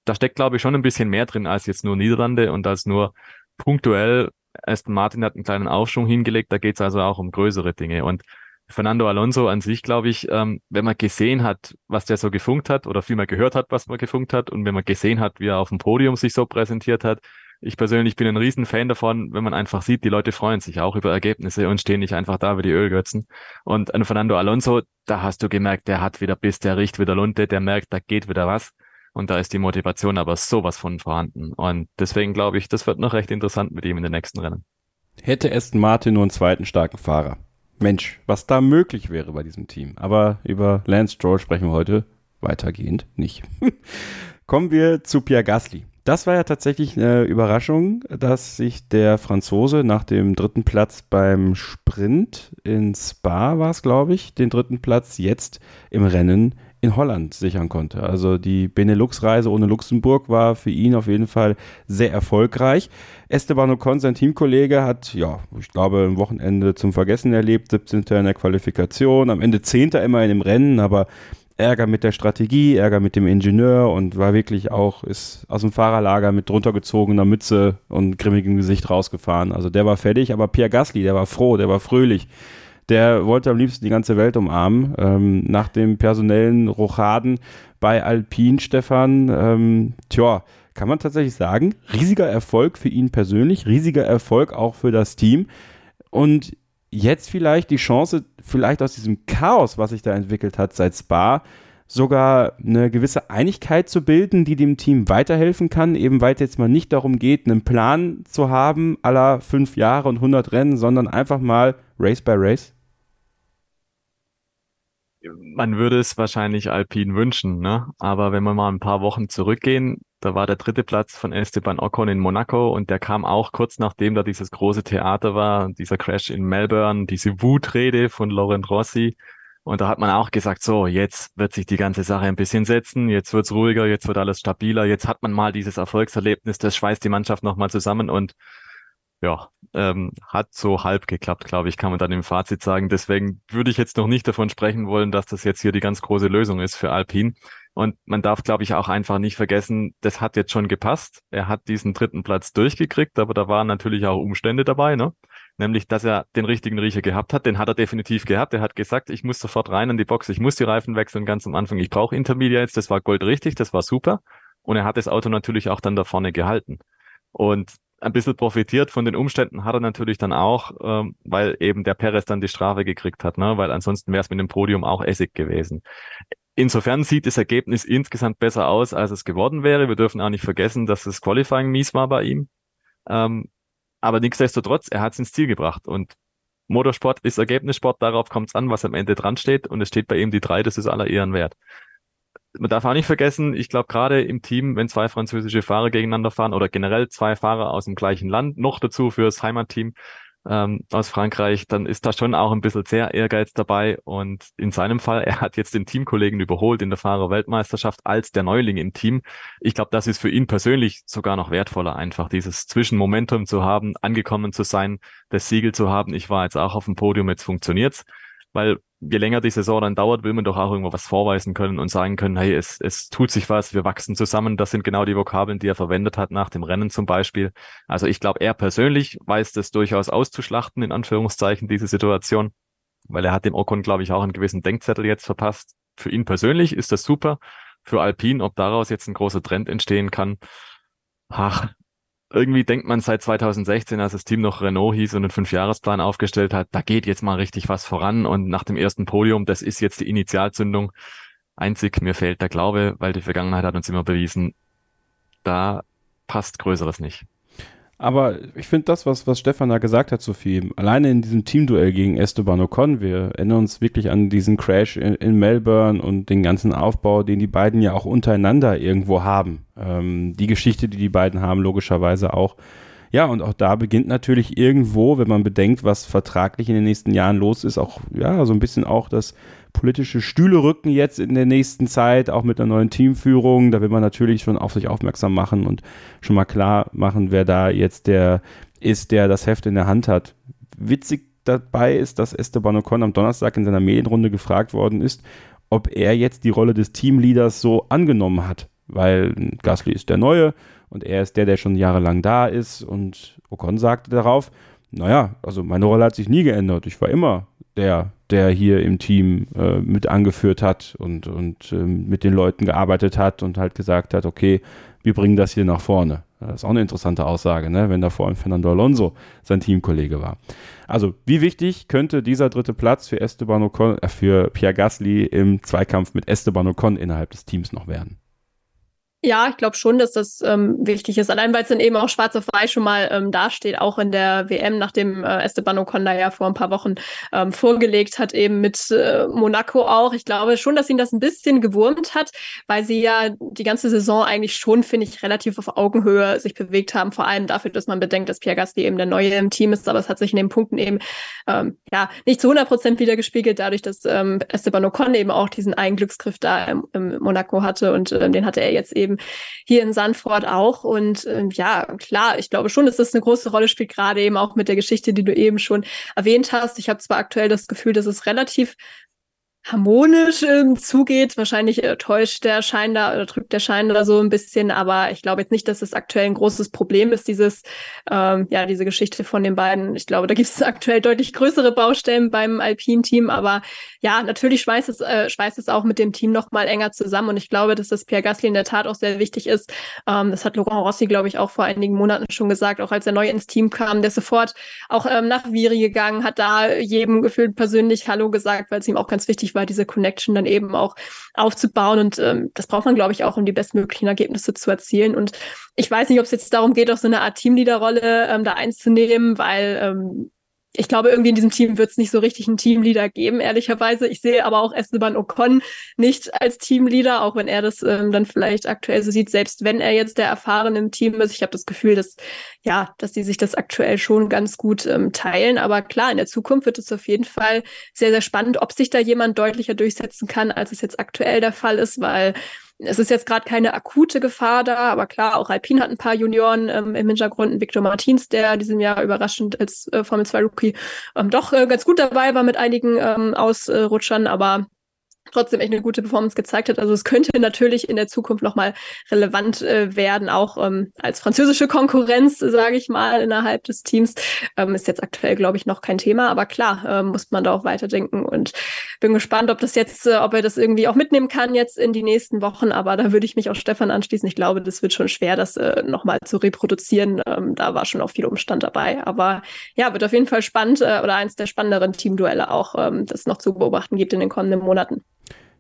da steckt, glaube ich, schon ein bisschen mehr drin als jetzt nur Niederlande und als nur punktuell. Aston Martin hat einen kleinen Aufschwung hingelegt, da geht es also auch um größere Dinge. Und Fernando Alonso an sich, glaube ich, ähm, wenn man gesehen hat, was der so gefunkt hat oder vielmehr gehört hat, was man gefunkt hat und wenn man gesehen hat, wie er auf dem Podium sich so präsentiert hat, Ich persönlich bin ein Riesenfan davon, wenn man einfach sieht, die Leute freuen sich auch über Ergebnisse und stehen nicht einfach da wie die Ölgötzen. Und an Fernando Alonso, da hast du gemerkt, der hat wieder Biss, der riecht wieder Lunte, der merkt, da geht wieder was. Und da ist die Motivation aber sowas von vorhanden. Und deswegen glaube ich, das wird noch recht interessant mit ihm in den nächsten Rennen. Hätte Aston Martin nur einen zweiten starken Fahrer. Mensch, was da möglich wäre bei diesem Team. Aber über Lance Stroll sprechen wir heute weitergehend nicht. Kommen wir zu Pierre Gasly. Das war ja tatsächlich eine Überraschung, dass sich der Franzose nach dem dritten Platz beim Sprint in Spa war es, glaube ich, den dritten Platz jetzt im Rennen in Holland sichern konnte. Also die Benelux-Reise ohne Luxemburg war für ihn auf jeden Fall sehr erfolgreich. Esteban Ocon, sein Teamkollege, hat, ja, ich glaube, ein Wochenende zum Vergessen erlebt, 17. in der Qualifikation, am Ende 10. immerhin im Rennen, aber Ärger mit der Strategie, Ärger mit dem Ingenieur und war wirklich auch, ist aus dem Fahrerlager mit drunter gezogener Mütze und grimmigem Gesicht rausgefahren. Also der war fertig, aber Pierre Gasly, der war froh, der war fröhlich. Der wollte am liebsten die ganze Welt umarmen. Ähm, nach dem personellen Rochaden bei Alpine, Stefan, ähm, tja, kann man tatsächlich sagen, riesiger Erfolg für ihn persönlich, riesiger Erfolg auch für das Team. Und jetzt vielleicht die Chance, vielleicht aus diesem Chaos, was sich da entwickelt hat seit Spa, sogar eine gewisse Einigkeit zu bilden, die dem Team weiterhelfen kann, eben weil es jetzt mal nicht darum geht, einen Plan zu haben, aller fünf Jahre und 100 Rennen, sondern einfach mal Race by Race? Man würde es wahrscheinlich Alpine wünschen, ne? Aber wenn wir mal ein paar Wochen zurückgehen, da war der dritte Platz von Esteban Ocon in Monaco und der kam auch kurz nachdem da dieses große Theater war, dieser Crash in Melbourne, diese Wutrede von Laurent Rossi. Und da hat man auch gesagt, so, jetzt wird sich die ganze Sache ein bisschen setzen, jetzt wird's ruhiger, jetzt wird alles stabiler, jetzt hat man mal dieses Erfolgserlebnis, das schweißt die Mannschaft nochmal zusammen und ja, ähm, hat so halb geklappt, glaube ich, kann man dann im Fazit sagen. Deswegen würde ich jetzt noch nicht davon sprechen wollen, dass das jetzt hier die ganz große Lösung ist für Alpine. Und man darf, glaube ich, auch einfach nicht vergessen, das hat jetzt schon gepasst. Er hat diesen dritten Platz durchgekriegt, aber da waren natürlich auch Umstände dabei, ne? Nämlich, dass er den richtigen Riecher gehabt hat. Den hat er definitiv gehabt. Er hat gesagt, ich muss sofort rein an die Box, ich muss die Reifen wechseln ganz am Anfang. Ich brauche Intermediates, das war goldrichtig, das war super. Und er hat das Auto natürlich auch dann da vorne gehalten. Und ein bisschen profitiert von den Umständen hat er natürlich dann auch, ähm, weil eben der Perez dann die Strafe gekriegt hat, ne? weil ansonsten wäre es mit dem Podium auch Essig gewesen. Insofern sieht das Ergebnis insgesamt besser aus, als es geworden wäre. Wir dürfen auch nicht vergessen, dass das Qualifying mies war bei ihm. Ähm, aber nichtsdestotrotz, er hat es ins Ziel gebracht und Motorsport ist Ergebnissport, darauf kommt es an, was am Ende dran steht und es steht bei ihm die drei, das ist aller Ehren wert man darf auch nicht vergessen, ich glaube gerade im Team, wenn zwei französische Fahrer gegeneinander fahren oder generell zwei Fahrer aus dem gleichen Land, noch dazu fürs Heimatteam ähm, aus Frankreich, dann ist da schon auch ein bisschen sehr Ehrgeiz dabei. Und in seinem Fall, er hat jetzt den Teamkollegen überholt in der Fahrerweltmeisterschaft als der Neuling im Team. Ich glaube, das ist für ihn persönlich sogar noch wertvoller, einfach dieses Zwischenmomentum zu haben, angekommen zu sein, das Siegel zu haben. Ich war jetzt auch auf dem Podium, jetzt funktioniert's weil je länger die Saison dann dauert, will man doch auch irgendwo was vorweisen können und sagen können, hey, es, es tut sich was, wir wachsen zusammen. Das sind genau die Vokabeln, die er verwendet hat nach dem Rennen zum Beispiel. Also ich glaube, er persönlich weiß das durchaus auszuschlachten, in Anführungszeichen, diese Situation, weil er hat dem Ocon, glaube ich, auch einen gewissen Denkzettel jetzt verpasst. Für ihn persönlich ist das super. Für Alpine, ob daraus jetzt ein großer Trend entstehen kann, ach, irgendwie denkt man seit 2016, als das Team noch Renault hieß und einen Fünfjahresplan aufgestellt hat, da geht jetzt mal richtig was voran und nach dem ersten Podium, das ist jetzt die Initialzündung. Einzig, mir fehlt der Glaube, weil die Vergangenheit hat uns immer bewiesen, da passt Größeres nicht. Aber ich finde das, was, was Stefan da gesagt hat, Sophie, alleine in diesem Teamduell gegen Esteban Ocon, wir erinnern uns wirklich an diesen Crash in, in Melbourne und den ganzen Aufbau, den die beiden ja auch untereinander irgendwo haben. Ähm, die Geschichte, die die beiden haben, logischerweise auch. Ja, und auch da beginnt natürlich irgendwo, wenn man bedenkt, was vertraglich in den nächsten Jahren los ist, auch, ja, so ein bisschen auch das politische Stühle rücken jetzt in der nächsten Zeit, auch mit der neuen Teamführung. Da will man natürlich schon auf sich aufmerksam machen und schon mal klar machen, wer da jetzt der ist, der das Heft in der Hand hat. Witzig dabei ist, dass Esteban Ocon am Donnerstag in seiner Medienrunde gefragt worden ist, ob er jetzt die Rolle des Teamleaders so angenommen hat, weil Gasly ist der Neue und er ist der, der schon jahrelang da ist und Ocon sagte darauf, naja, also meine Rolle hat sich nie geändert. Ich war immer der, der hier im Team äh, mit angeführt hat und, und äh, mit den Leuten gearbeitet hat und halt gesagt hat, okay, wir bringen das hier nach vorne. Das ist auch eine interessante Aussage, ne? wenn da vor allem Fernando Alonso sein Teamkollege war. Also, wie wichtig könnte dieser dritte Platz für Esteban Ocon, äh, für Pierre Gasly im Zweikampf mit Esteban Ocon innerhalb des Teams noch werden? Ja, ich glaube schon, dass das ähm, wichtig ist. Allein weil es dann eben auch schwarz auf weiß schon mal ähm, dasteht, auch in der WM, nachdem äh, Esteban Ocon da ja vor ein paar Wochen ähm, vorgelegt hat, eben mit äh, Monaco auch. Ich glaube schon, dass ihn das ein bisschen gewurmt hat, weil sie ja die ganze Saison eigentlich schon, finde ich, relativ auf Augenhöhe sich bewegt haben. Vor allem dafür, dass man bedenkt, dass Pierre Gasly eben der Neue im Team ist. Aber es hat sich in den Punkten eben ähm, ja nicht zu 100 Prozent wieder gespiegelt, dadurch, dass ähm, Esteban Ocon eben auch diesen einen Glücksgriff da im, im Monaco hatte und ähm, den hatte er jetzt eben eben hier in Sandford auch. Und äh, ja, klar, ich glaube schon, dass das eine große Rolle spielt, gerade eben auch mit der Geschichte, die du eben schon erwähnt hast. Ich habe zwar aktuell das Gefühl, dass es relativ harmonisch ähm, zugeht. Wahrscheinlich äh, täuscht der Schein da oder drückt der Schein da so ein bisschen, aber ich glaube jetzt nicht, dass es aktuell ein großes Problem ist, dieses, ähm, ja, diese Geschichte von den beiden. Ich glaube, da gibt es aktuell deutlich größere Baustellen beim Alpine-Team, aber ja, natürlich schweißt es, äh, schweißt es auch mit dem Team noch mal enger zusammen und ich glaube, dass das Pierre Gasly in der Tat auch sehr wichtig ist. Ähm, das hat Laurent Rossi, glaube ich, auch vor einigen Monaten schon gesagt, auch als er neu ins Team kam, der sofort auch ähm, nach Viri gegangen, hat da jedem gefühlt persönlich Hallo gesagt, weil es ihm auch ganz wichtig war, diese Connection dann eben auch aufzubauen. Und ähm, das braucht man, glaube ich, auch, um die bestmöglichen Ergebnisse zu erzielen. Und ich weiß nicht, ob es jetzt darum geht, auch so eine Art Teamleaderrolle ähm, da einzunehmen, weil ähm, ich glaube, irgendwie in diesem Team wird es nicht so richtig einen Teamleader geben, ehrlicherweise. Ich sehe aber auch Esteban Ocon nicht als Teamleader, auch wenn er das ähm, dann vielleicht aktuell so sieht, selbst wenn er jetzt der Erfahrene im Team ist. Ich habe das Gefühl, dass, ja, dass die sich das aktuell schon ganz gut ähm, teilen. Aber klar, in der Zukunft wird es auf jeden Fall sehr, sehr spannend, ob sich da jemand deutlicher durchsetzen kann, als es jetzt aktuell der Fall ist, weil es ist jetzt gerade keine akute Gefahr da, aber klar, auch Alpine hat ein paar Junioren ähm, im Hintergrund. Victor Martins, der diesem Jahr überraschend als äh, Formel 2 Rookie ähm, doch äh, ganz gut dabei war mit einigen ähm, Ausrutschern, aber trotzdem echt eine gute Performance gezeigt hat. Also es könnte natürlich in der Zukunft nochmal relevant äh, werden, auch ähm, als französische Konkurrenz, sage ich mal, innerhalb des Teams. Ähm, ist jetzt aktuell, glaube ich, noch kein Thema, aber klar, äh, muss man da auch weiterdenken und bin gespannt, ob das jetzt, äh, ob er das irgendwie auch mitnehmen kann jetzt in die nächsten Wochen, aber da würde ich mich auch Stefan anschließen. Ich glaube, das wird schon schwer, das äh, nochmal zu reproduzieren. Ähm, da war schon auch viel Umstand dabei, aber ja, wird auf jeden Fall spannend äh, oder eins der spannenderen Teamduelle auch, ähm, das noch zu beobachten gibt in den kommenden Monaten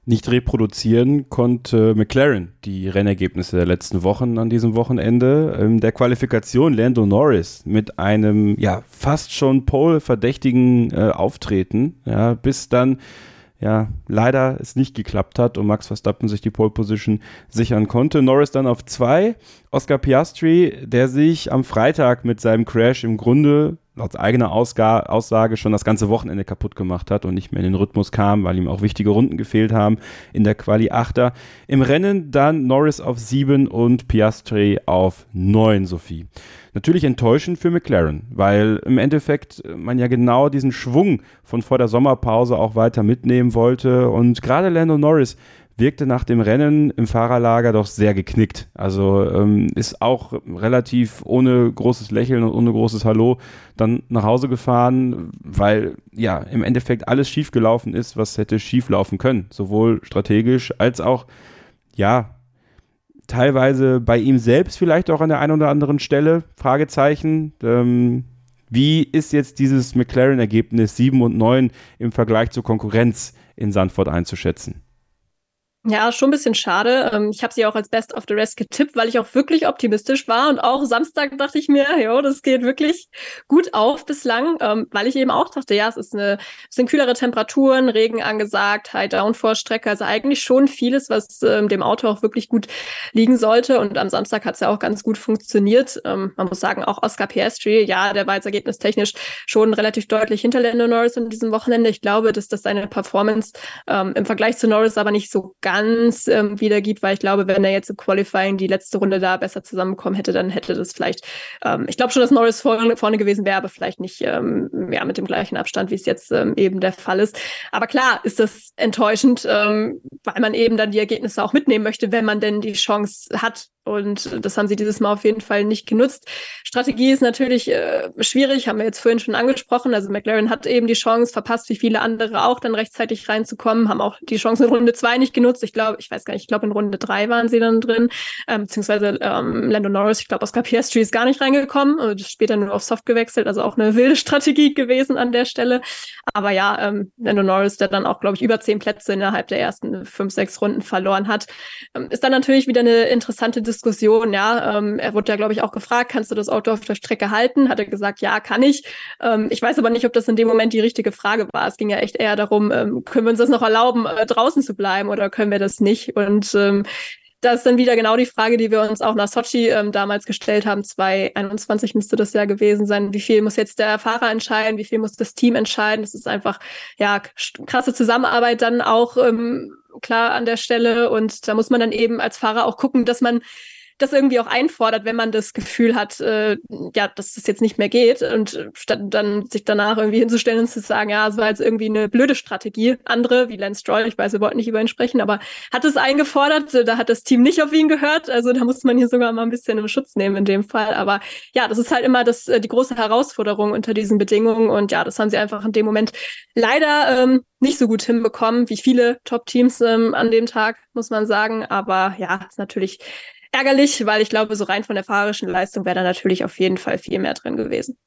nicht reproduzieren konnte McLaren die Rennergebnisse der letzten Wochen an diesem Wochenende. In der Qualifikation Lando Norris mit einem ja fast schon Pole-verdächtigen äh, Auftreten, ja, bis dann ja, leider es nicht geklappt hat und Max Verstappen sich die Pole Position sichern konnte. Norris dann auf zwei. Oscar Piastri, der sich am Freitag mit seinem Crash im Grunde laut eigener Ausga Aussage schon das ganze Wochenende kaputt gemacht hat und nicht mehr in den Rhythmus kam, weil ihm auch wichtige Runden gefehlt haben in der Quali 8er. Im Rennen dann Norris auf 7 und Piastri auf 9, Sophie. Natürlich enttäuschend für McLaren, weil im Endeffekt man ja genau diesen Schwung von vor der Sommerpause auch weiter mitnehmen wollte und gerade Lando Norris wirkte nach dem Rennen im Fahrerlager doch sehr geknickt. Also ähm, ist auch relativ ohne großes Lächeln und ohne großes Hallo dann nach Hause gefahren, weil ja im Endeffekt alles schiefgelaufen ist, was hätte schieflaufen können. Sowohl strategisch als auch ja teilweise bei ihm selbst vielleicht auch an der einen oder anderen Stelle Fragezeichen. Ähm, wie ist jetzt dieses McLaren-Ergebnis 7 und 9 im Vergleich zur Konkurrenz in Sandford einzuschätzen? Ja, schon ein bisschen schade. Ähm, ich habe sie auch als Best of the Rest getippt, weil ich auch wirklich optimistisch war. Und auch Samstag dachte ich mir, jo, das geht wirklich gut auf bislang, ähm, weil ich eben auch dachte, ja, es ist eine, es sind kühlere Temperaturen, Regen angesagt, High Downforce Strecke, also eigentlich schon vieles, was ähm, dem Auto auch wirklich gut liegen sollte. Und am Samstag hat es ja auch ganz gut funktioniert. man muss sagen, auch Oscar Piastri, ja, der war jetzt ergebnistechnisch schon relativ deutlich hinter Lando Norris in diesem Wochenende. Ich glaube, dass das seine Performance im Vergleich zu Norris aber nicht so ganz ganz ähm, wiedergibt, weil ich glaube, wenn er jetzt im Qualifying die letzte Runde da besser zusammenbekommen hätte, dann hätte das vielleicht, ähm, ich glaube schon, dass Norris vorne, vorne gewesen wäre, aber vielleicht nicht ähm, ja, mit dem gleichen Abstand, wie es jetzt ähm, eben der Fall ist. Aber klar ist das enttäuschend, ähm, weil man eben dann die Ergebnisse auch mitnehmen möchte, wenn man denn die Chance hat, Und das haben sie dieses Mal auf jeden Fall nicht genutzt. Strategie ist natürlich äh, schwierig, haben wir jetzt vorhin schon angesprochen. Also McLaren hat eben die Chance verpasst, wie viele andere auch, dann rechtzeitig reinzukommen, haben auch die Chance in Runde zwei nicht genutzt. Ich glaube, ich weiß gar nicht, ich glaube in Runde drei waren sie dann drin, ähm, beziehungsweise ähm, Lando Norris, ich glaube, Oscar Piastri ist gar nicht reingekommen, und später nur auf Soft gewechselt, also auch eine wilde Strategie gewesen an der Stelle. Aber ja, ähm, Lando Norris, der dann auch, glaube ich, über zehn Plätze innerhalb der ersten fünf, sechs Runden verloren hat, ähm, ist dann natürlich wieder eine interessante Diskussion, ja. Ähm, er wurde ja, glaube ich, auch gefragt, kannst du das Auto auf der Strecke halten? Hat er gesagt, ja, kann ich. Ähm, ich weiß aber nicht, ob das in dem Moment die richtige Frage war. Es ging ja echt eher darum, ähm, können wir uns das noch erlauben, äh, draußen zu bleiben oder können wir das nicht? Und ähm, das ist dann wieder genau die Frage, die wir uns auch nach Sochi ähm, damals gestellt haben. 2021 müsste das ja gewesen sein. Wie viel muss jetzt der Fahrer entscheiden? Wie viel muss das Team entscheiden? Das ist einfach, ja, krasse Zusammenarbeit dann auch ähm, klar an der Stelle. Und da muss man dann eben als Fahrer auch gucken, dass man das irgendwie auch einfordert, wenn man das Gefühl hat, äh, ja, dass das jetzt nicht mehr geht und statt dann sich danach irgendwie hinzustellen und zu sagen, ja, es war jetzt irgendwie eine blöde Strategie. Andere, wie Lance Stroll, ich weiß, wir wollten nicht über ihn sprechen, aber hat es eingefordert, da hat das Team nicht auf ihn gehört, also da muss man hier sogar mal ein bisschen im Schutz nehmen in dem Fall, aber ja, das ist halt immer das, äh, die große Herausforderung unter diesen Bedingungen. Und ja, das haben sie einfach in dem Moment leider ähm, nicht so gut hinbekommen, wie viele Top-Teams ähm, an dem Tag, muss man sagen, aber ja, ist natürlich ärgerlich, weil ich glaube, so rein von der fahrerischen Leistung wäre da natürlich auf jeden Fall viel mehr drin gewesen.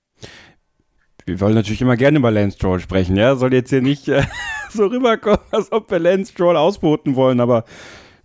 Wir wollen natürlich immer gerne über Lance Stroll sprechen, ja. Soll jetzt hier nicht äh, so rüberkommen, als ob wir Lance Stroll ausboten wollen, aber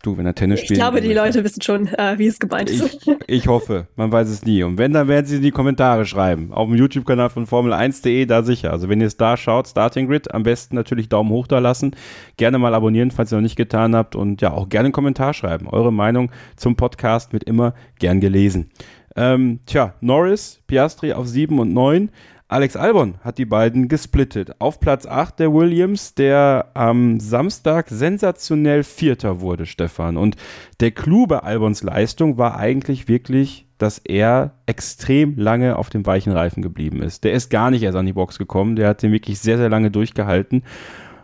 Du, wenn er Tennis spielt. Ich glaube, die Leute wissen schon, äh, wie es gemeint ist. Ich, ich, hoffe, man weiß es nie. Und wenn, dann werden sie in die Kommentare schreiben. Auf dem YouTube-Kanal von Formel1.de, da sicher. Also wenn ihr es da schaut, Starting Grid, am besten natürlich Daumen hoch da lassen. Gerne mal abonnieren, falls ihr noch nicht getan habt. Und ja, auch gerne einen Kommentar schreiben. Eure Meinung zum Podcast wird immer gern gelesen. Ähm, tja, Norris, Piastri auf 7 und 9. Alex Albon hat die beiden gesplittet. Auf Platz 8 der Williams, der am Samstag sensationell Vierter wurde, Stefan. Und der Clou bei Albons Leistung war eigentlich wirklich, dass er extrem lange auf dem weichen Reifen geblieben ist. Der ist gar nicht erst an die Box gekommen. Der hat den wirklich sehr, sehr lange durchgehalten.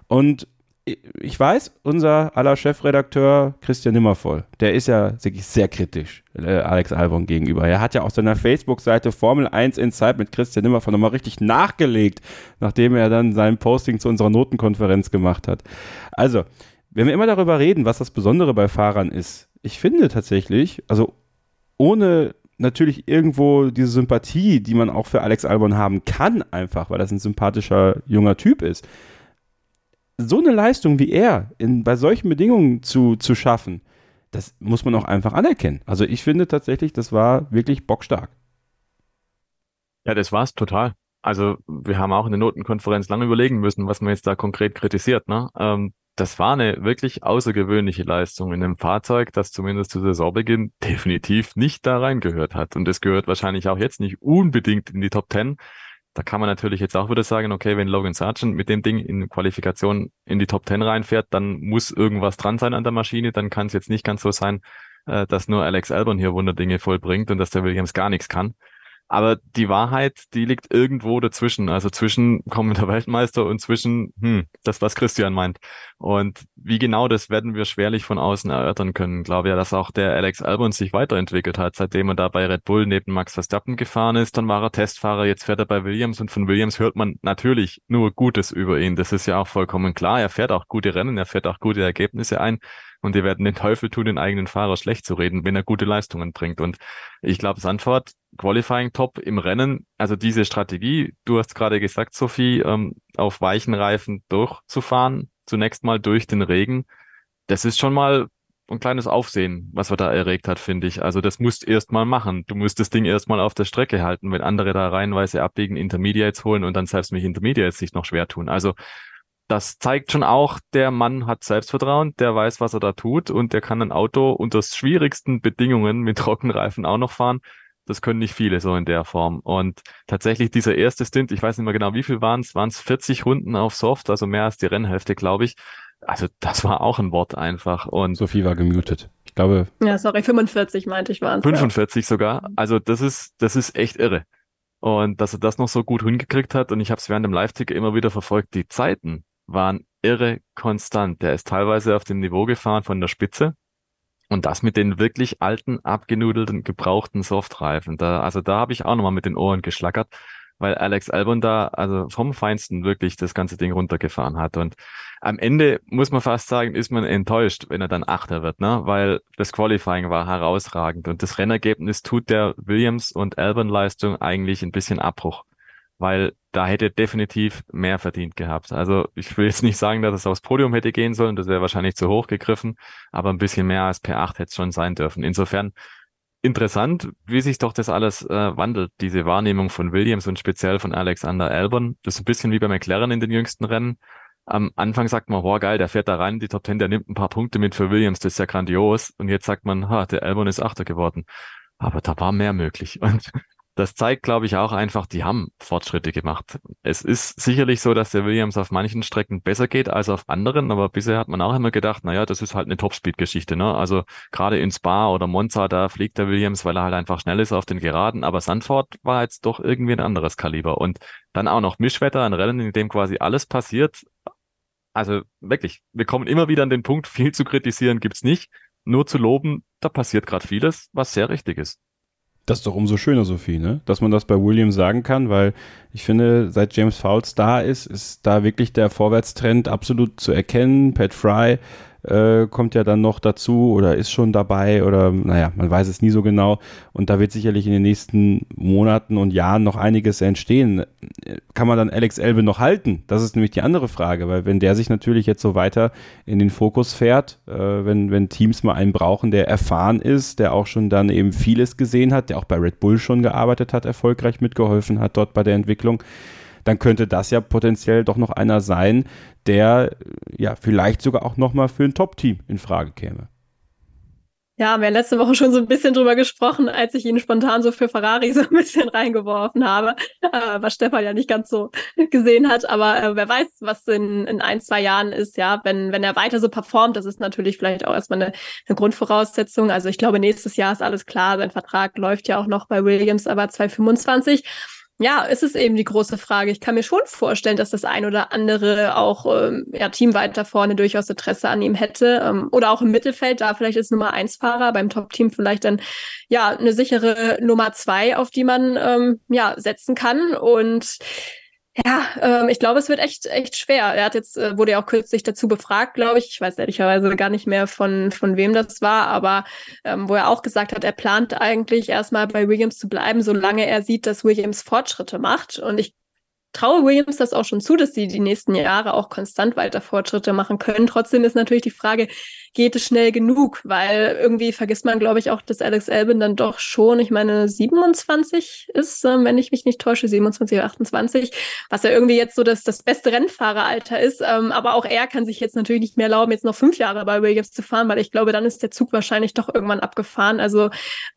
Und ich weiß, unser aller Chefredakteur Christian Nimmervoll, der ist ja wirklich sehr kritisch äh, Alex Albon gegenüber. Er hat ja auf seiner Facebook-Seite Formel 1 Insight mit Christian Nimmervoll nochmal richtig nachgelegt, nachdem er dann sein Posting zu unserer Notenkonferenz gemacht hat. Also, wenn wir immer darüber reden, was das Besondere bei Fahrern ist, ich finde tatsächlich, also ohne natürlich irgendwo diese Sympathie, die man auch für Alex Albon haben kann, einfach, weil das ein sympathischer junger Typ ist so eine Leistung wie er in, bei solchen Bedingungen zu, zu schaffen, das muss man auch einfach anerkennen. Also ich finde tatsächlich, das war wirklich bockstark. Ja, das war's total. Also wir haben auch in der Notenkonferenz lange überlegen müssen, was man jetzt da konkret kritisiert. Ne? Ähm, das war eine wirklich außergewöhnliche Leistung in einem Fahrzeug, das zumindest zu Saisonbeginn definitiv nicht da reingehört hat. Und es gehört wahrscheinlich auch jetzt nicht unbedingt in die Top Ten. Da kann man natürlich jetzt auch wieder sagen, okay, wenn Logan Sargent mit dem Ding in Qualifikation in die Top 10 reinfährt, dann muss irgendwas dran sein an der Maschine. Dann kann es jetzt nicht ganz so sein, äh, dass nur Alex Albon hier Wunderdinge vollbringt und dass der Williams gar nichts kann. Aber die Wahrheit, die liegt irgendwo dazwischen, also zwischen kommender Weltmeister und zwischen hm, das, was Christian meint. Und wie genau das werden wir schwerlich von außen erörtern können. Ich glaube ja, dass auch der Alex Albon sich weiterentwickelt hat, seitdem er da bei Red Bull neben Max Verstappen gefahren ist. Dann war er Testfahrer, jetzt fährt er bei Williams und von Williams hört man natürlich nur Gutes über ihn. Das ist ja auch vollkommen klar. Er fährt auch gute Rennen, er fährt auch gute Ergebnisse ein. Und die werden den Teufel tun, den eigenen Fahrer schlecht zu reden, wenn er gute Leistungen bringt. Und ich glaube, Sandford, Qualifying Top im Rennen, also diese Strategie, du hast gerade gesagt, Sophie, ähm, auf weichen Reifen durchzufahren, zunächst mal durch den Regen, das ist schon mal ein kleines Aufsehen, was er da erregt hat, finde ich. Also das musst erst mal machen. Du musst das Ding erst mal auf der Strecke halten, wenn andere da reihenweise abbiegen, Intermediates holen und dann selbst mit Intermediates sich noch schwer tun. Also das zeigt schon auch, der Mann hat Selbstvertrauen, der weiß, was er da tut und der kann ein Auto unter schwierigsten Bedingungen mit Trockenreifen auch noch fahren. Das können nicht viele so in der Form. Und tatsächlich dieser erste Stint, ich weiß nicht mehr genau, wie viel waren es, waren es 40 Runden auf Soft, also mehr als die Rennhälfte, glaube ich. Also das war auch ein Wort einfach. Und Sophie war gemutet. Ich glaube. Ja, sorry, 45 meinte ich waren es. 45 ja. sogar. Also das ist, das ist echt irre. Und dass er das noch so gut hingekriegt hat, und ich habe es während dem Live-Ticker immer wieder verfolgt, die Zeiten, waren irre konstant. Der ist teilweise auf dem Niveau gefahren von der Spitze Und das mit den wirklich alten, abgenudelten, gebrauchten Softreifen. Da, also da habe ich auch nochmal mit den Ohren geschlackert, weil Alex Albon da also vom Feinsten wirklich das ganze Ding runtergefahren hat. Und am Ende muss man fast sagen, ist man enttäuscht, wenn er dann Achter wird, ne? Weil das Qualifying war herausragend und das Rennergebnis tut der Williams und Albon Leistung eigentlich ein bisschen Abbruch weil da hätte definitiv mehr verdient gehabt. Also ich will jetzt nicht sagen, dass es aufs Podium hätte gehen sollen, das wäre wahrscheinlich zu hoch gegriffen, aber ein bisschen mehr als P8 hätte es schon sein dürfen. Insofern interessant, wie sich doch das alles äh, wandelt, diese Wahrnehmung von Williams und speziell von Alexander Albon. Das ist ein bisschen wie bei McLaren in den jüngsten Rennen. Am Anfang sagt man, boah, geil, der fährt da rein, die Top Ten, der nimmt ein paar Punkte mit für Williams, das ist ja grandios. Und jetzt sagt man, ha, der Albon ist Achter geworden. Aber da war mehr möglich. Und das zeigt, glaube ich, auch einfach, die haben Fortschritte gemacht. Es ist sicherlich so, dass der Williams auf manchen Strecken besser geht als auf anderen, aber bisher hat man auch immer gedacht, naja, das ist halt eine Topspeed-Geschichte. Ne? Also gerade in Spa oder Monza, da fliegt der Williams, weil er halt einfach schnell ist auf den Geraden, aber Sandford war jetzt doch irgendwie ein anderes Kaliber. Und dann auch noch Mischwetter, ein Rennen, in dem quasi alles passiert. Also wirklich, wir kommen immer wieder an den Punkt, viel zu kritisieren gibt's nicht, nur zu loben, da passiert gerade vieles, was sehr richtig ist. Das ist doch umso schöner, Sophie, ne? dass man das bei Williams sagen kann, weil ich finde, seit James Fowles da ist, ist da wirklich der Vorwärtstrend absolut zu erkennen. Pat Fry äh, kommt ja dann noch dazu oder ist schon dabei oder naja, man weiß es nie so genau. Und da wird sicherlich in den nächsten Monaten und Jahren noch einiges entstehen. Kann man dann Alex Elbe noch halten? Das ist nämlich die andere Frage, weil wenn der sich natürlich jetzt so weiter in den Fokus fährt, äh, wenn, wenn Teams mal einen brauchen, der erfahren ist, der auch schon dann eben vieles gesehen hat, der auch bei Red Bull schon gearbeitet hat, erfolgreich mitgeholfen hat dort bei der Entwicklung, dann könnte das ja potenziell doch noch einer sein, der ja vielleicht sogar auch nochmal für ein Top-Team in Frage käme. Ja, haben wir letzte Woche schon so ein bisschen drüber gesprochen, als ich ihn spontan so für Ferrari so ein bisschen reingeworfen habe, äh, was Stefan ja nicht ganz so gesehen hat. Aber äh, wer weiß, was in, in ein, zwei Jahren ist, ja, wenn, wenn er weiter so performt, das ist natürlich vielleicht auch erstmal eine, eine Grundvoraussetzung. Also ich glaube, nächstes Jahr ist alles klar. Sein Vertrag läuft ja auch noch bei Williams, aber 2025 ja, ist es eben die große Frage. Ich kann mir schon vorstellen, dass das ein oder andere auch ähm, ja, Team weiter vorne durchaus Interesse an ihm hätte. Ähm, oder auch im Mittelfeld, da vielleicht ist Nummer eins Fahrer, beim Top-Team vielleicht dann ja eine sichere Nummer zwei, auf die man ähm, ja setzen kann. Und ja, ähm, ich glaube, es wird echt, echt schwer. Er hat jetzt, äh, wurde ja auch kürzlich dazu befragt, glaube ich. Ich weiß ehrlicherweise gar nicht mehr von, von wem das war, aber ähm, wo er auch gesagt hat, er plant eigentlich erstmal bei Williams zu bleiben, solange er sieht, dass Williams Fortschritte macht. Und ich traue Williams das auch schon zu, dass sie die nächsten Jahre auch konstant weiter Fortschritte machen können. Trotzdem ist natürlich die Frage, geht es schnell genug? Weil irgendwie vergisst man, glaube ich, auch, dass Alex Albin dann doch schon, ich meine, 27 ist, äh, wenn ich mich nicht täusche, 27 oder 28, was ja irgendwie jetzt so das, das beste Rennfahreralter ist. Ähm, aber auch er kann sich jetzt natürlich nicht mehr erlauben, jetzt noch fünf Jahre bei Williams zu fahren, weil ich glaube, dann ist der Zug wahrscheinlich doch irgendwann abgefahren. Also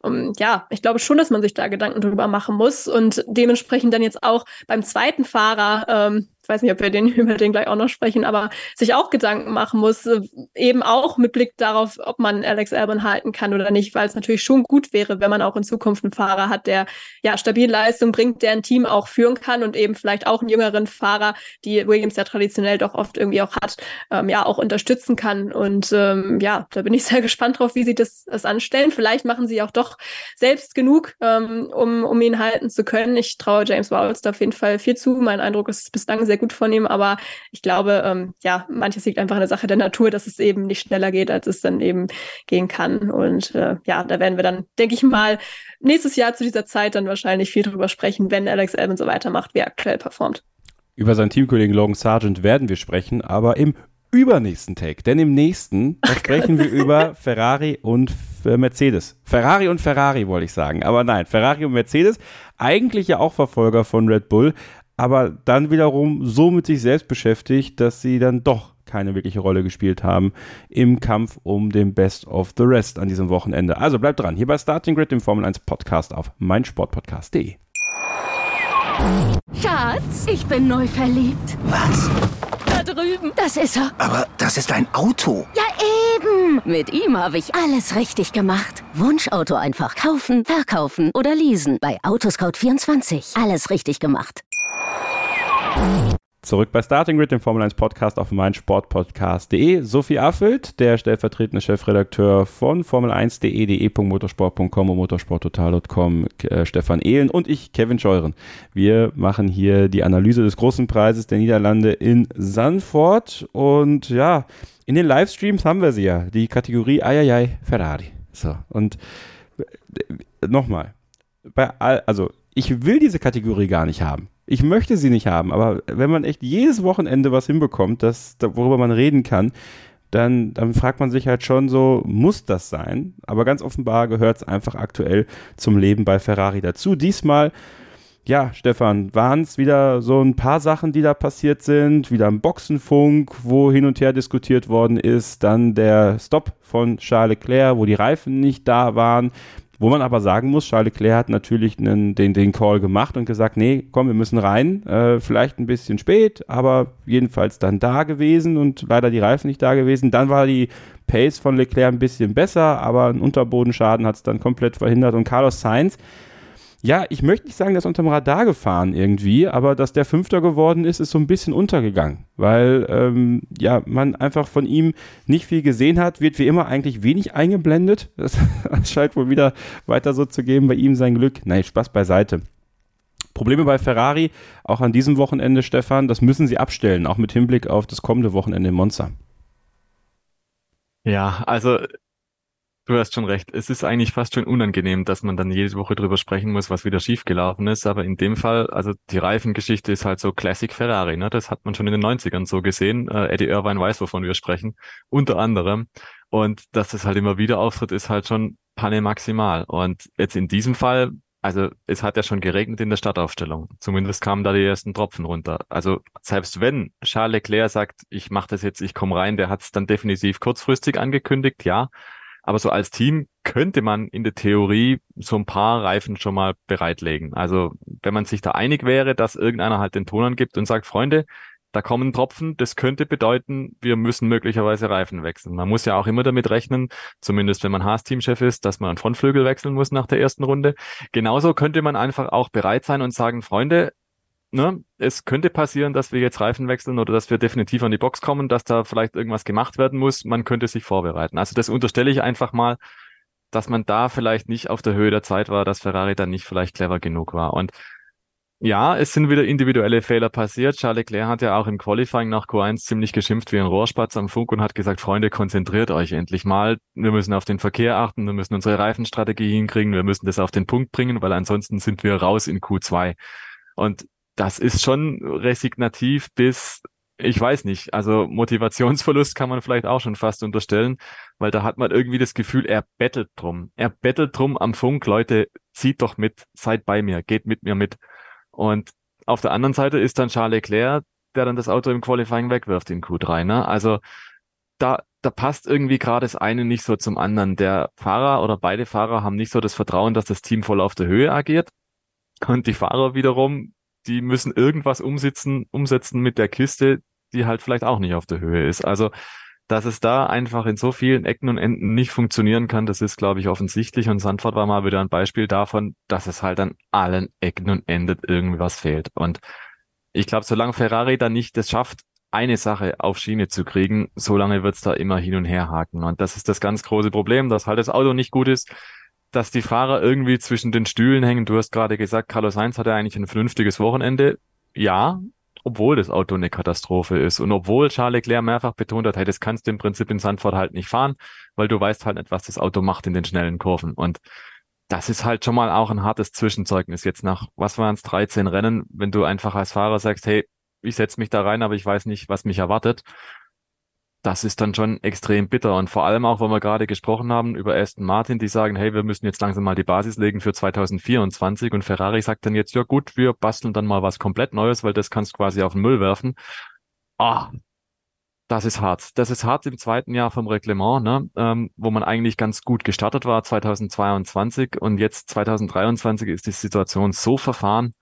ähm, ja, ich glaube schon, dass man sich da Gedanken drüber machen muss und dementsprechend dann jetzt auch beim zweiten Fahrer ähm, ich weiß nicht, ob wir den, über den gleich auch noch sprechen, aber sich auch Gedanken machen muss, äh, eben auch mit Blick darauf, ob man Alex Albon halten kann oder nicht, weil es natürlich schon gut wäre, wenn man auch in Zukunft einen Fahrer hat, der ja stabile Leistung bringt, der ein Team auch führen kann und eben vielleicht auch einen jüngeren Fahrer, die Williams ja traditionell doch oft irgendwie auch hat, ähm, ja auch unterstützen kann. Und ähm, ja, da bin ich sehr gespannt drauf, wie sie das, das anstellen. Vielleicht machen sie auch doch selbst genug, ähm, um, um ihn halten zu können. Ich traue James Wowles da auf jeden Fall viel zu. Mein Eindruck ist bislang sehr gut von ihm, aber ich glaube, ähm, ja, manches liegt einfach in der Sache der Natur, dass es eben nicht schneller geht, als es dann eben gehen kann. Und äh, ja, da werden wir dann, denke ich mal, nächstes Jahr zu dieser Zeit dann wahrscheinlich viel drüber sprechen, wenn Alex Albon so weitermacht, wie er aktuell performt. Über seinen Teamkollegen Logan Sargent werden wir sprechen, aber im übernächsten Take. Denn im nächsten sprechen wir über Ferrari und Mercedes. Ferrari und Ferrari wollte ich sagen. Aber nein, Ferrari und Mercedes, eigentlich ja auch Verfolger von Red Bull, aber dann wiederum so mit sich selbst beschäftigt, dass sie dann doch keine wirkliche Rolle gespielt haben im Kampf um den Best of the Rest an diesem Wochenende. Also bleibt dran, hier bei Starting Grid, dem Formel 1 Podcast auf meinsportpodcast.de. Schatz, ich bin neu verliebt. Was? Da drüben. Das ist er. Aber das ist ein Auto. Ja, eben. Mit ihm habe ich alles richtig gemacht. Wunschauto einfach kaufen, verkaufen oder leasen. Bei Autoscout24. Alles richtig gemacht. Zurück bei Starting Grid, dem Formel 1 Podcast auf meinsportpodcast.de. Sophie Affelt, der stellvertretende Chefredakteur von Formel1.de, de.motorsport.com und motorsporttotal.com, äh, Stefan Ehlen und ich, Kevin Scheuren. Wir machen hier die Analyse des großen Preises der Niederlande in Sanford und ja, in den Livestreams haben wir sie ja, die Kategorie Ayayay Ferrari. So, und äh, nochmal, also ich will diese Kategorie gar nicht haben. Ich möchte sie nicht haben, aber wenn man echt jedes Wochenende was hinbekommt, das, worüber man reden kann, dann, dann fragt man sich halt schon so, muss das sein? Aber ganz offenbar gehört es einfach aktuell zum Leben bei Ferrari dazu. Diesmal, ja, Stefan, waren es wieder so ein paar Sachen, die da passiert sind, wieder ein Boxenfunk, wo hin und her diskutiert worden ist, dann der Stop von Charles Leclerc, wo die Reifen nicht da waren, wo man aber sagen muss, Charles Leclerc hat natürlich einen, den, den Call gemacht und gesagt, nee, komm, wir müssen rein. Äh, vielleicht ein bisschen spät, aber jedenfalls dann da gewesen und leider die Reifen nicht da gewesen. Dann war die Pace von Leclerc ein bisschen besser, aber ein Unterbodenschaden hat es dann komplett verhindert. Und Carlos Sainz ja, ich möchte nicht sagen, dass unterm Radar gefahren irgendwie, aber dass der Fünfter geworden ist, ist so ein bisschen untergegangen, weil ähm, ja man einfach von ihm nicht viel gesehen hat, wird wie immer eigentlich wenig eingeblendet. Das, das scheint wohl wieder weiter so zu geben bei ihm sein Glück. Nein, Spaß beiseite. Probleme bei Ferrari, auch an diesem Wochenende, Stefan, das müssen sie abstellen, auch mit Hinblick auf das kommende Wochenende in Monza. Ja, also Du hast schon recht. Es ist eigentlich fast schon unangenehm, dass man dann jede Woche drüber sprechen muss, was wieder schiefgelaufen ist. Aber in dem Fall, also die Reifengeschichte ist halt so Classic Ferrari. Ne? Das hat man schon in den 90ern so gesehen. Äh, Eddie Irvine weiß, wovon wir sprechen. Unter anderem. Und dass das halt immer wieder auftritt, ist halt schon Panne maximal. Und jetzt in diesem Fall, also es hat ja schon geregnet in der Startaufstellung. Zumindest kamen da die ersten Tropfen runter. Also selbst wenn Charles Leclerc sagt, ich mache das jetzt, ich komme rein, der hat es dann definitiv kurzfristig angekündigt, ja. Aber so als Team könnte man in der Theorie so ein paar Reifen schon mal bereitlegen. Also wenn man sich da einig wäre, dass irgendeiner halt den Ton angibt und sagt, Freunde, da kommen Tropfen, das könnte bedeuten, wir müssen möglicherweise Reifen wechseln. Man muss ja auch immer damit rechnen, zumindest wenn man Haas-Teamchef ist, dass man einen Frontflügel wechseln muss nach der ersten Runde. Genauso könnte man einfach auch bereit sein und sagen, Freunde, ne, es könnte passieren, dass wir jetzt Reifen wechseln oder dass wir definitiv an die Box kommen, dass da vielleicht irgendwas gemacht werden muss. Man könnte sich vorbereiten. Also das unterstelle ich einfach mal, dass man da vielleicht nicht auf der Höhe der Zeit war, dass Ferrari dann nicht vielleicht clever genug war. Und ja, es sind wieder individuelle Fehler passiert. Charles Leclerc hat ja auch im Qualifying nach Q1 ziemlich geschimpft wie ein Rohrspatz am Funk und hat gesagt, Freunde, konzentriert euch endlich mal. Wir müssen auf den Verkehr achten, wir müssen unsere Reifenstrategie hinkriegen, wir müssen das auf den Punkt bringen, weil ansonsten sind wir raus in Q2. Und das ist schon resignativ bis, ich weiß nicht, also Motivationsverlust kann man vielleicht auch schon fast unterstellen, weil da hat man irgendwie das Gefühl, er bettelt drum. Er bettelt drum am Funk, Leute, zieht doch mit, seid bei mir, geht mit mir mit. Und auf der anderen Seite ist dann Charles Leclerc, der dann das Auto im Qualifying wegwirft in Q3. Ne? Also da, da passt irgendwie gerade das eine nicht so zum anderen. Der Fahrer oder beide Fahrer haben nicht so das Vertrauen, dass das Team voll auf der Höhe agiert. Und die Fahrer wiederum die müssen irgendwas umsetzen, umsetzen mit der Kiste, die halt vielleicht auch nicht auf der Höhe ist. Also, dass es da einfach in so vielen Ecken und Enden nicht funktionieren kann, das ist, glaube ich, offensichtlich. Und Sandford war mal wieder ein Beispiel davon, dass es halt an allen Ecken und Enden irgendwie was fehlt. Und ich glaube, solange Ferrari da nicht es schafft, eine Sache auf Schiene zu kriegen, solange wird es da immer hin und her haken. Und das ist das ganz große Problem, dass halt das Auto nicht gut ist, dass die Fahrer irgendwie zwischen den Stühlen hängen. Du hast gerade gesagt, Carlos Sainz hatte eigentlich ein vernünftiges Wochenende. Ja, obwohl das Auto eine Katastrophe ist und obwohl Charles Leclerc mehrfach betont hat, hey, das kannst du im Prinzip in Sandford halt nicht fahren, weil du weißt halt nicht, was das Auto macht in den schnellen Kurven. Und das ist halt schon mal auch ein hartes Zwischenzeugnis jetzt nach, was waren es, 13 Rennen, wenn du einfach als Fahrer sagst, hey, ich setze mich da rein, aber ich weiß nicht, was mich erwartet das ist dann schon extrem bitter. Und vor allem auch, weil wir gerade gesprochen haben über Aston Martin, die sagen, hey, wir müssen jetzt langsam mal die Basis legen für 2024. Und Ferrari sagt dann jetzt, ja gut, wir basteln dann mal was komplett Neues, weil das kannst du quasi auf den Müll werfen. Ah, das ist hart. Das ist hart im zweiten Jahr vom Reglement, ne? ähm, wo man eigentlich ganz gut gestartet war, 2022. Und jetzt 2023 ist die Situation so verfahren.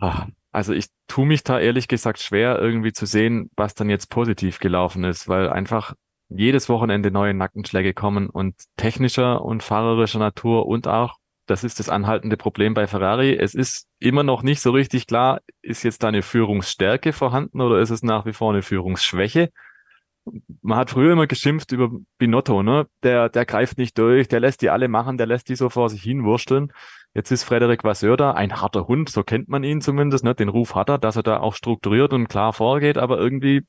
Ah, also ich tue mich da ehrlich gesagt schwer, irgendwie zu sehen, was dann jetzt positiv gelaufen ist, weil einfach jedes Wochenende neue Nackenschläge kommen und technischer und fahrerischer Natur und auch Das ist das anhaltende Problem bei Ferrari. Es ist immer noch nicht so richtig klar, ist jetzt da eine Führungsstärke vorhanden oder ist es nach wie vor eine Führungsschwäche? Man hat früher immer geschimpft über Binotto, ne? Der, der greift nicht durch, der lässt die alle machen, der lässt die so vor sich hinwursteln. Jetzt ist Frederik Vasseur da, ein harter Hund, so kennt man ihn zumindest, ne? Den Ruf hat er, dass er da auch strukturiert und klar vorgeht, aber irgendwie,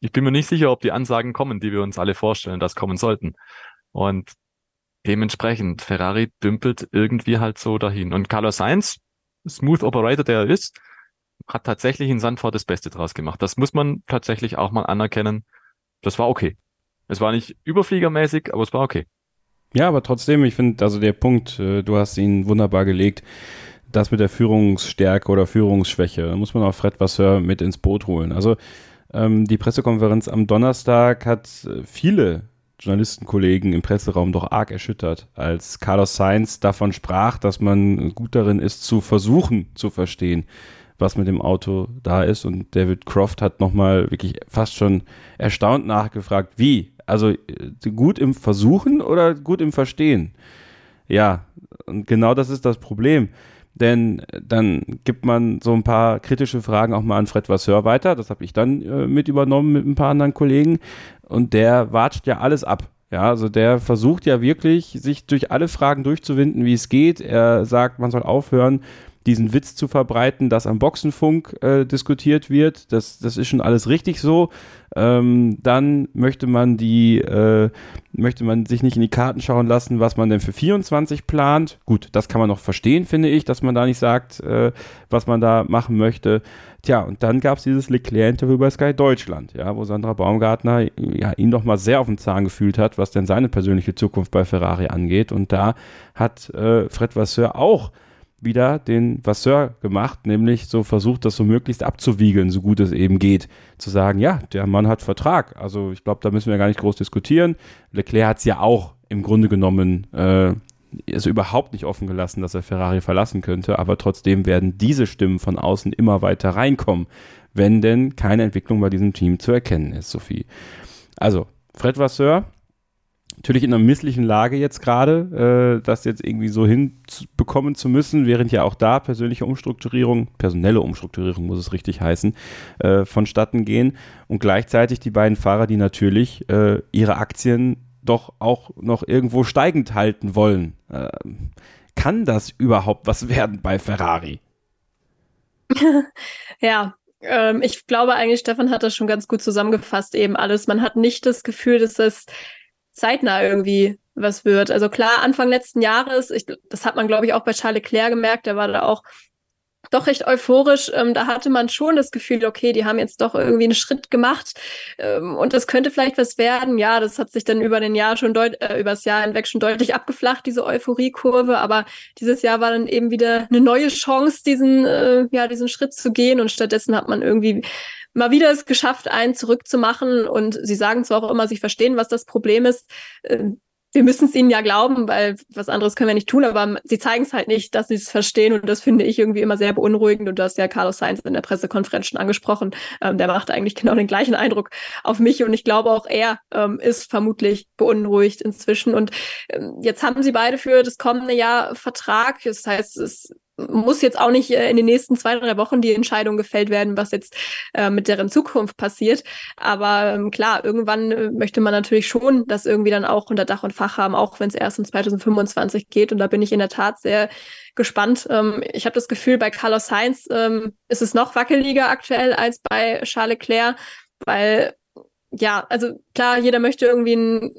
ich bin mir nicht sicher, ob die Ansagen kommen, die wir uns alle vorstellen, dass kommen sollten. Und dementsprechend, Ferrari dümpelt irgendwie halt so dahin. Und Carlos Sainz, Smooth Operator, der er ist, hat tatsächlich in Sandford das Beste draus gemacht. Das muss man tatsächlich auch mal anerkennen. Das war okay. Es war nicht überfliegermäßig, aber es war okay. Ja, aber trotzdem, ich finde, also der Punkt, äh, du hast ihn wunderbar gelegt, das mit der Führungsstärke oder Führungsschwäche, da muss man auch Fred Vasseur mit ins Boot holen. Also ähm, die Pressekonferenz am Donnerstag hat äh, viele Journalistenkollegen im Presseraum doch arg erschüttert, als Carlos Sainz davon sprach, dass man gut darin ist, zu versuchen zu verstehen, was mit dem Auto da ist. Und David Croft hat nochmal wirklich fast schon erstaunt nachgefragt, wie? Also äh, gut im Versuchen oder gut im Verstehen? Ja, und genau das ist das Problem. Denn dann gibt man so ein paar kritische Fragen auch mal an Fred Vasseur weiter. Das habe ich dann äh, mit übernommen mit ein paar anderen Kollegen. Und der watscht ja alles ab. Ja, also der versucht ja wirklich, sich durch alle Fragen durchzuwinden, wie es geht. Er sagt, man soll aufhören, diesen Witz zu verbreiten, dass am Boxenfunk äh, diskutiert wird. Das, das ist schon alles richtig so. Ähm, dann möchte man die, äh, möchte man sich nicht in die Karten schauen lassen, was man denn für 24 plant. Gut, das kann man noch verstehen, finde ich, dass man da nicht sagt, äh, was man da machen möchte. Tja, und dann gab es dieses Leclerc-Interview bei Sky Deutschland, ja, wo Sandra Baumgartner ja, ihn noch mal sehr auf den Zahn gefühlt hat, was denn seine persönliche Zukunft bei Ferrari angeht. Und da hat äh, Fred Vasseur auch wieder den Vasseur gemacht, nämlich so versucht, das so möglichst abzuwiegeln, so gut es eben geht. Zu sagen, ja, der Mann hat Vertrag. Also ich glaube, da müssen wir gar nicht groß diskutieren. Leclerc hat es ja auch im Grunde genommen äh, also überhaupt nicht offen gelassen, dass er Ferrari verlassen könnte, aber trotzdem werden diese Stimmen von außen immer weiter reinkommen, wenn denn keine Entwicklung bei diesem Team zu erkennen ist, Sophie. Also, Fred Vasseur, natürlich in einer misslichen Lage jetzt gerade, äh, das jetzt irgendwie so hinbekommen zu müssen, während ja auch da persönliche Umstrukturierung, personelle Umstrukturierung muss es richtig heißen, äh, vonstatten gehen und gleichzeitig die beiden Fahrer, die natürlich äh, ihre Aktien doch auch noch irgendwo steigend halten wollen. Äh, kann das überhaupt was werden bei Ferrari? ja, ähm, ich glaube eigentlich, Stefan hat das schon ganz gut zusammengefasst, eben alles. Man hat nicht das Gefühl, dass es zeitnah irgendwie was wird. Also klar, Anfang letzten Jahres, ich, das hat man, glaube ich, auch bei Charles Leclerc gemerkt, der war da auch doch recht euphorisch. Ähm, da hatte man schon das Gefühl, okay, die haben jetzt doch irgendwie einen Schritt gemacht ähm, und das könnte vielleicht was werden. Ja, das hat sich dann über den Jahr schon deut äh, übers Jahr hinweg schon deutlich abgeflacht, diese Euphoriekurve. Aber dieses Jahr war dann eben wieder eine neue Chance, diesen, äh, ja, diesen Schritt zu gehen und stattdessen hat man irgendwie mal wieder es geschafft, einen zurückzumachen. Und sie sagen zwar auch immer, sie verstehen, was das Problem ist. Ähm, wir müssen es ihnen ja glauben, weil was anderes können wir nicht tun, aber sie zeigen es halt nicht, dass sie es verstehen. Und das finde ich irgendwie immer sehr beunruhigend. Und du hast ja Carlos Sainz in der Pressekonferenz schon angesprochen, ähm, der macht eigentlich genau den gleichen Eindruck auf mich. Und ich glaube auch er ähm, ist vermutlich beunruhigt inzwischen. Und ähm, jetzt haben sie beide für das kommende Jahr Vertrag, das heißt, es muss jetzt auch nicht äh, in den nächsten zwei, drei Wochen die Entscheidung gefällt werden, was jetzt äh, mit deren Zukunft passiert. Aber ähm, klar, irgendwann äh, möchte man natürlich schon das irgendwie dann auch unter Dach und Fach haben, auch wenn es erst in 2025 geht. Und da bin ich in der Tat sehr gespannt. Ähm, ich habe das Gefühl, bei Carlos Sainz ähm, ist es noch wackeliger aktuell als bei Charles Leclerc, weil ja, also klar, jeder möchte irgendwie ein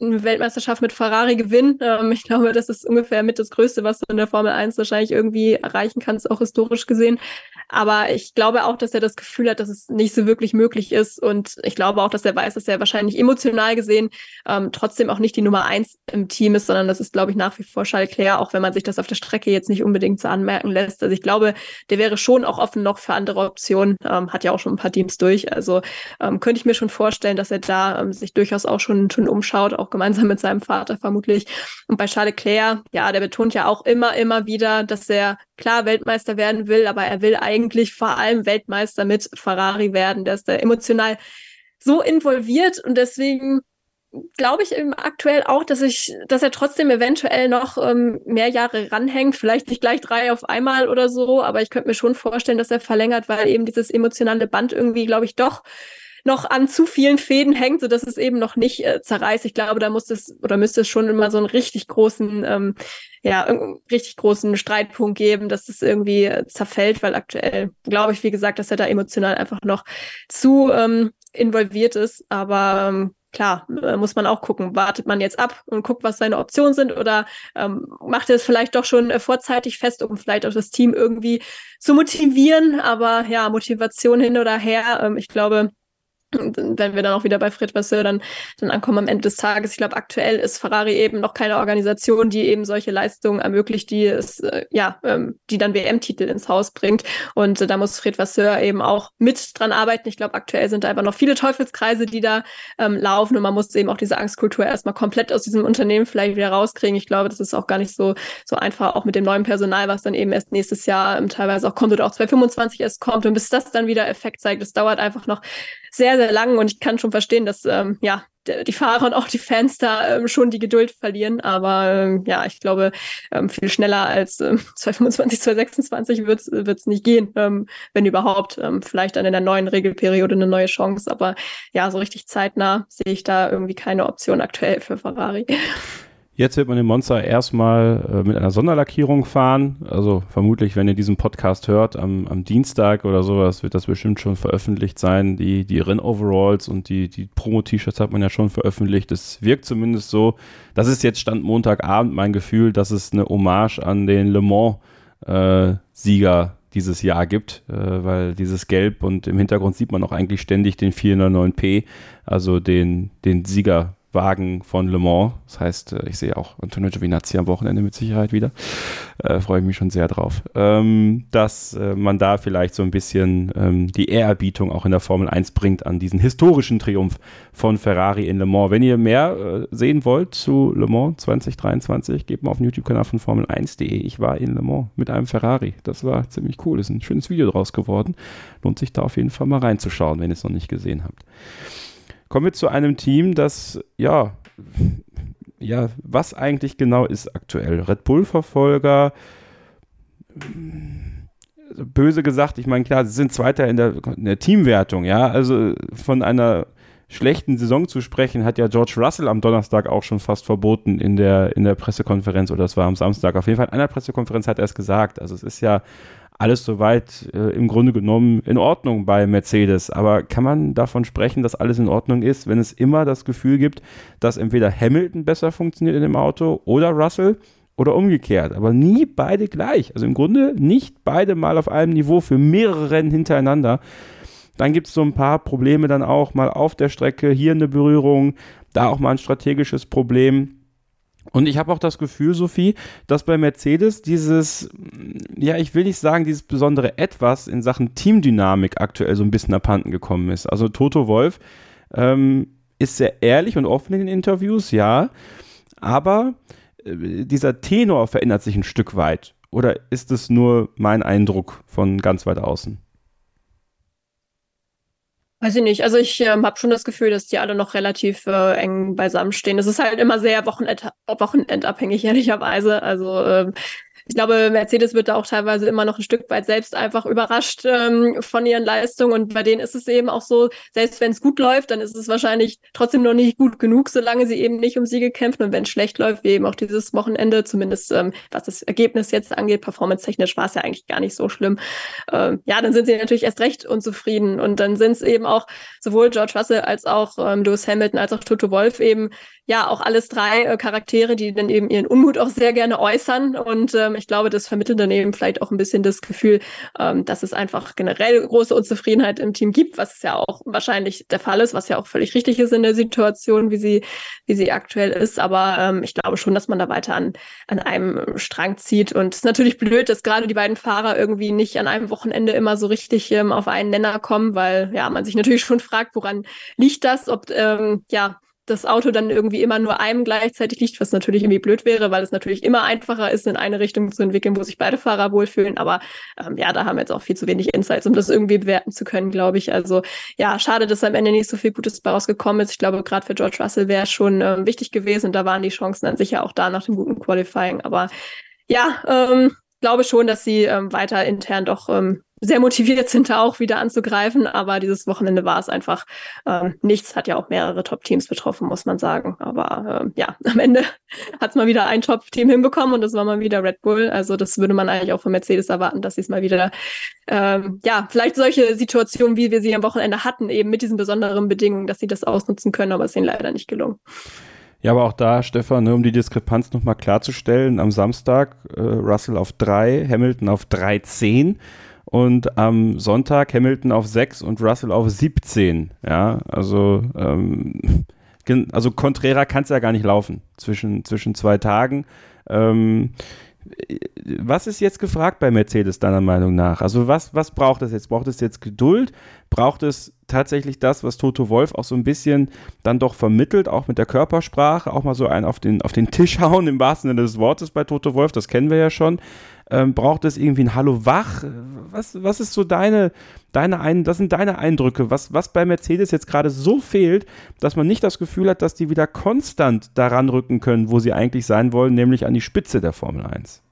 eine Weltmeisterschaft mit Ferrari gewinnen. Ähm, ich glaube, das ist ungefähr mit das Größte, was du in der Formel 1 wahrscheinlich irgendwie erreichen kannst, auch historisch gesehen. Aber ich glaube auch, dass er das Gefühl hat, dass es nicht so wirklich möglich ist. Und ich glaube auch, dass er weiß, dass er wahrscheinlich emotional gesehen ähm, trotzdem auch nicht die Nummer eins im Team ist, sondern das ist, glaube ich, nach wie vor Charles Leclerc, auch wenn man sich das auf der Strecke jetzt nicht unbedingt so anmerken lässt. Also ich glaube, der wäre schon auch offen noch für andere Optionen, ähm, hat ja auch schon ein paar Teams durch. Also ähm, könnte ich mir schon vorstellen, dass er da ähm, sich durchaus auch schon, schon umschaut, auch gemeinsam mit seinem Vater vermutlich. Und bei Charles Leclerc, ja, der betont ja auch immer, immer wieder, dass er klar Weltmeister werden will, aber er will eigentlich vor allem Weltmeister mit Ferrari werden. Der ist da emotional so involviert und deswegen glaube ich eben aktuell auch, dass ich, dass er trotzdem eventuell noch ähm, mehr Jahre ranhängt, vielleicht nicht gleich drei auf einmal oder so, aber ich könnte mir schon vorstellen, dass er verlängert, weil eben dieses emotionale Band irgendwie, glaube ich, doch noch an zu vielen Fäden hängt, so dass es eben noch nicht äh, zerreißt. Ich glaube, da muss es oder müsste es schon immer so einen richtig großen, ähm, ja, richtig großen Streitpunkt geben, dass es irgendwie äh, zerfällt, weil aktuell glaube ich, wie gesagt, dass er da emotional einfach noch zu ähm, involviert ist. Aber ähm, klar, äh, muss man auch gucken, wartet man jetzt ab und guckt, was seine Optionen sind oder ähm, macht er es vielleicht doch schon äh, vorzeitig fest, um vielleicht auch das Team irgendwie zu motivieren. Aber ja, Motivation hin oder her, ähm, ich glaube, wenn wir dann auch wieder bei Fred Vasseur dann, dann ankommen am Ende des Tages. Ich glaube, aktuell ist Ferrari eben noch keine Organisation, die eben solche Leistungen ermöglicht, die es, äh, ja, ähm, die dann WM-Titel ins Haus bringt. Und äh, da muss Fred Vasseur eben auch mit dran arbeiten. Ich glaube, aktuell sind da einfach noch viele Teufelskreise, die da ähm, laufen und man muss eben auch diese Angstkultur erstmal komplett aus diesem Unternehmen vielleicht wieder rauskriegen. Ich glaube, das ist auch gar nicht so, so einfach, auch mit dem neuen Personal, was dann eben erst nächstes Jahr ähm, teilweise auch kommt oder auch 2025 erst kommt. Und bis das dann wieder Effekt zeigt, das dauert einfach noch sehr, sehr lang und ich kann schon verstehen, dass ähm, ja die Fahrer und auch die Fans da ähm, schon die Geduld verlieren. Aber ähm, ja, ich glaube, ähm, viel schneller als ähm, 2025, 2026 wird es nicht gehen, ähm, wenn überhaupt. Ähm, vielleicht dann in der neuen Regelperiode eine neue Chance. Aber ja, so richtig zeitnah sehe ich da irgendwie keine Option aktuell für Ferrari. Jetzt wird man den Monster erstmal äh, mit einer Sonderlackierung fahren. Also vermutlich, wenn ihr diesen Podcast hört, am, am Dienstag oder sowas, wird das bestimmt schon veröffentlicht sein. Die, die Rennoveralls und die, die Promo-T-Shirts hat man ja schon veröffentlicht. Es wirkt zumindest so. Das ist jetzt Stand Montagabend mein Gefühl, dass es eine Hommage an den Le Mans-Sieger äh, dieses Jahr gibt, äh, weil dieses Gelb und im Hintergrund sieht man auch eigentlich ständig den 409p, also den, den Sieger Wagen von Le Mans. Das heißt, äh, ich sehe auch Antonio Giovinazzi am Wochenende mit Sicherheit wieder. Äh, Freue ich mich schon sehr drauf. Ähm, dass äh, man da vielleicht so ein bisschen ähm, die Ehrerbietung auch in der Formel 1 bringt an diesen historischen Triumph von Ferrari in Le Mans. Wenn ihr mehr äh, sehen wollt zu Le Mans 2023, gebt mal auf den YouTube-Kanal von Formel1.de. Ich war in Le Mans mit einem Ferrari. Das war ziemlich cool. Ist ein schönes Video draus geworden. Lohnt sich da auf jeden Fall mal reinzuschauen, wenn ihr es noch nicht gesehen habt. Kommen wir zu einem Team, das, ja, ja, was eigentlich genau ist aktuell? Red Bull-Verfolger, böse gesagt, ich meine, klar, sie sind Zweiter in der, in der Teamwertung, ja, also von einer schlechten Saison zu sprechen, hat ja George Russell am Donnerstag auch schon fast verboten in der, in der Pressekonferenz oder das war am Samstag. Auf jeden Fall in einer Pressekonferenz hat er es gesagt. Also es ist ja alles soweit äh, im Grunde genommen in Ordnung bei Mercedes. Aber kann man davon sprechen, dass alles in Ordnung ist, wenn es immer das Gefühl gibt, dass entweder Hamilton besser funktioniert in dem Auto oder Russell oder umgekehrt, aber nie beide gleich. Also im Grunde nicht beide mal auf einem Niveau für mehrere Rennen hintereinander. Dann gibt es so ein paar Probleme dann auch mal auf der Strecke, hier eine Berührung, da auch mal ein strategisches Problem. Und ich habe auch das Gefühl, Sophie, dass bei Mercedes dieses, ja, ich will nicht sagen, dieses besondere Etwas in Sachen Teamdynamik aktuell so ein bisschen abhanden gekommen ist. Also Toto Wolf ähm, ist sehr ehrlich und offen in den Interviews, ja, aber äh, dieser Tenor verändert sich ein Stück weit. Oder ist es nur mein Eindruck von ganz weit außen? Weiß ich nicht. Also ich ähm, habe schon das Gefühl, dass die alle noch relativ äh, eng beisammen stehen. Es ist halt immer sehr Wochenend wochenendabhängig, ehrlicherweise. Also ähm, ich glaube, Mercedes wird da auch teilweise immer noch ein Stück weit selbst einfach überrascht ähm, von ihren Leistungen. Und bei denen ist es eben auch so, selbst wenn es gut läuft, dann ist es wahrscheinlich trotzdem noch nicht gut genug, solange sie eben nicht um Siege kämpfen. Und wenn es schlecht läuft, wie eben auch dieses Wochenende, zumindest ähm, was das Ergebnis jetzt angeht, performance-technisch war es ja eigentlich gar nicht so schlimm. Ähm, ja, dann sind sie natürlich erst recht unzufrieden. Und dann sind es eben auch sowohl George Russell als auch ähm, Lewis Hamilton als auch Toto Wolf eben ja auch alles drei äh, Charaktere, die dann eben ihren Unmut auch sehr gerne äußern. Und ähm, ich glaube, das vermittelt dann eben vielleicht auch ein bisschen das Gefühl, ähm, dass es einfach generell große Unzufriedenheit im Team gibt, was ja auch wahrscheinlich der Fall ist, was ja auch völlig richtig ist in der Situation, wie sie, wie sie aktuell ist. Aber ähm, ich glaube schon, dass man da weiter an, an einem Strang zieht. Und es ist natürlich blöd, dass gerade die beiden Fahrer irgendwie nicht an einem Wochenende immer so richtig ähm, auf einen Nenner kommen, weil ja, man sich natürlich schon fragt, woran liegt das, ob ähm, ja das Auto dann irgendwie immer nur einem gleichzeitig liegt, was natürlich irgendwie blöd wäre, weil es natürlich immer einfacher ist, in eine Richtung zu entwickeln, wo sich beide Fahrer wohlfühlen. Aber ähm, ja, da haben wir jetzt auch viel zu wenig Insights, um das irgendwie bewerten zu können, glaube ich. Also ja, schade, dass am Ende nicht so viel Gutes bei rausgekommen ist. Ich glaube, gerade für George Russell wäre schon ähm, wichtig gewesen da waren die Chancen dann sicher auch da nach dem guten Qualifying. Aber ja, ähm, glaube schon, dass sie ähm, weiter intern doch ähm, sehr motiviert sind, da auch wieder anzugreifen. Aber dieses Wochenende war es einfach ähm, nichts. Hat ja auch mehrere Top-Teams betroffen, muss man sagen. Aber ähm, ja, am Ende hat es mal wieder ein Top-Team hinbekommen und das war mal wieder Red Bull. Also das würde man eigentlich auch von Mercedes erwarten, dass sie es mal wieder, ähm, ja, vielleicht solche Situationen, wie wir sie am Wochenende hatten, eben mit diesen besonderen Bedingungen, dass sie das ausnutzen können, aber es ist ihnen leider nicht gelungen. Ja, aber auch da, Stefan, ne, um die Diskrepanz nochmal klarzustellen, am Samstag äh, Russell auf 3, Hamilton auf 3,10 und am Sonntag Hamilton auf 6 und Russell auf 17. Ja, also, ähm, also konträrer kann es ja gar nicht laufen zwischen, zwischen zwei Tagen. Ähm, was ist jetzt gefragt bei Mercedes deiner Meinung nach? Also was, was braucht es jetzt? Braucht es jetzt Geduld? Braucht es tatsächlich das, was Toto Wolf auch so ein bisschen dann doch vermittelt, auch mit der Körpersprache, auch mal so einen auf den, auf den Tisch hauen im wahrsten Sinne des Wortes bei Toto Wolf, das kennen wir ja schon. Ähm, braucht es irgendwie ein Hallo wach? Was, was ist so deine, deine ein, das sind deine Eindrücke, was, was bei Mercedes jetzt gerade so fehlt, dass man nicht das Gefühl hat, dass die wieder konstant daran rücken können, wo sie eigentlich sein wollen, nämlich an die Spitze der Formel 1?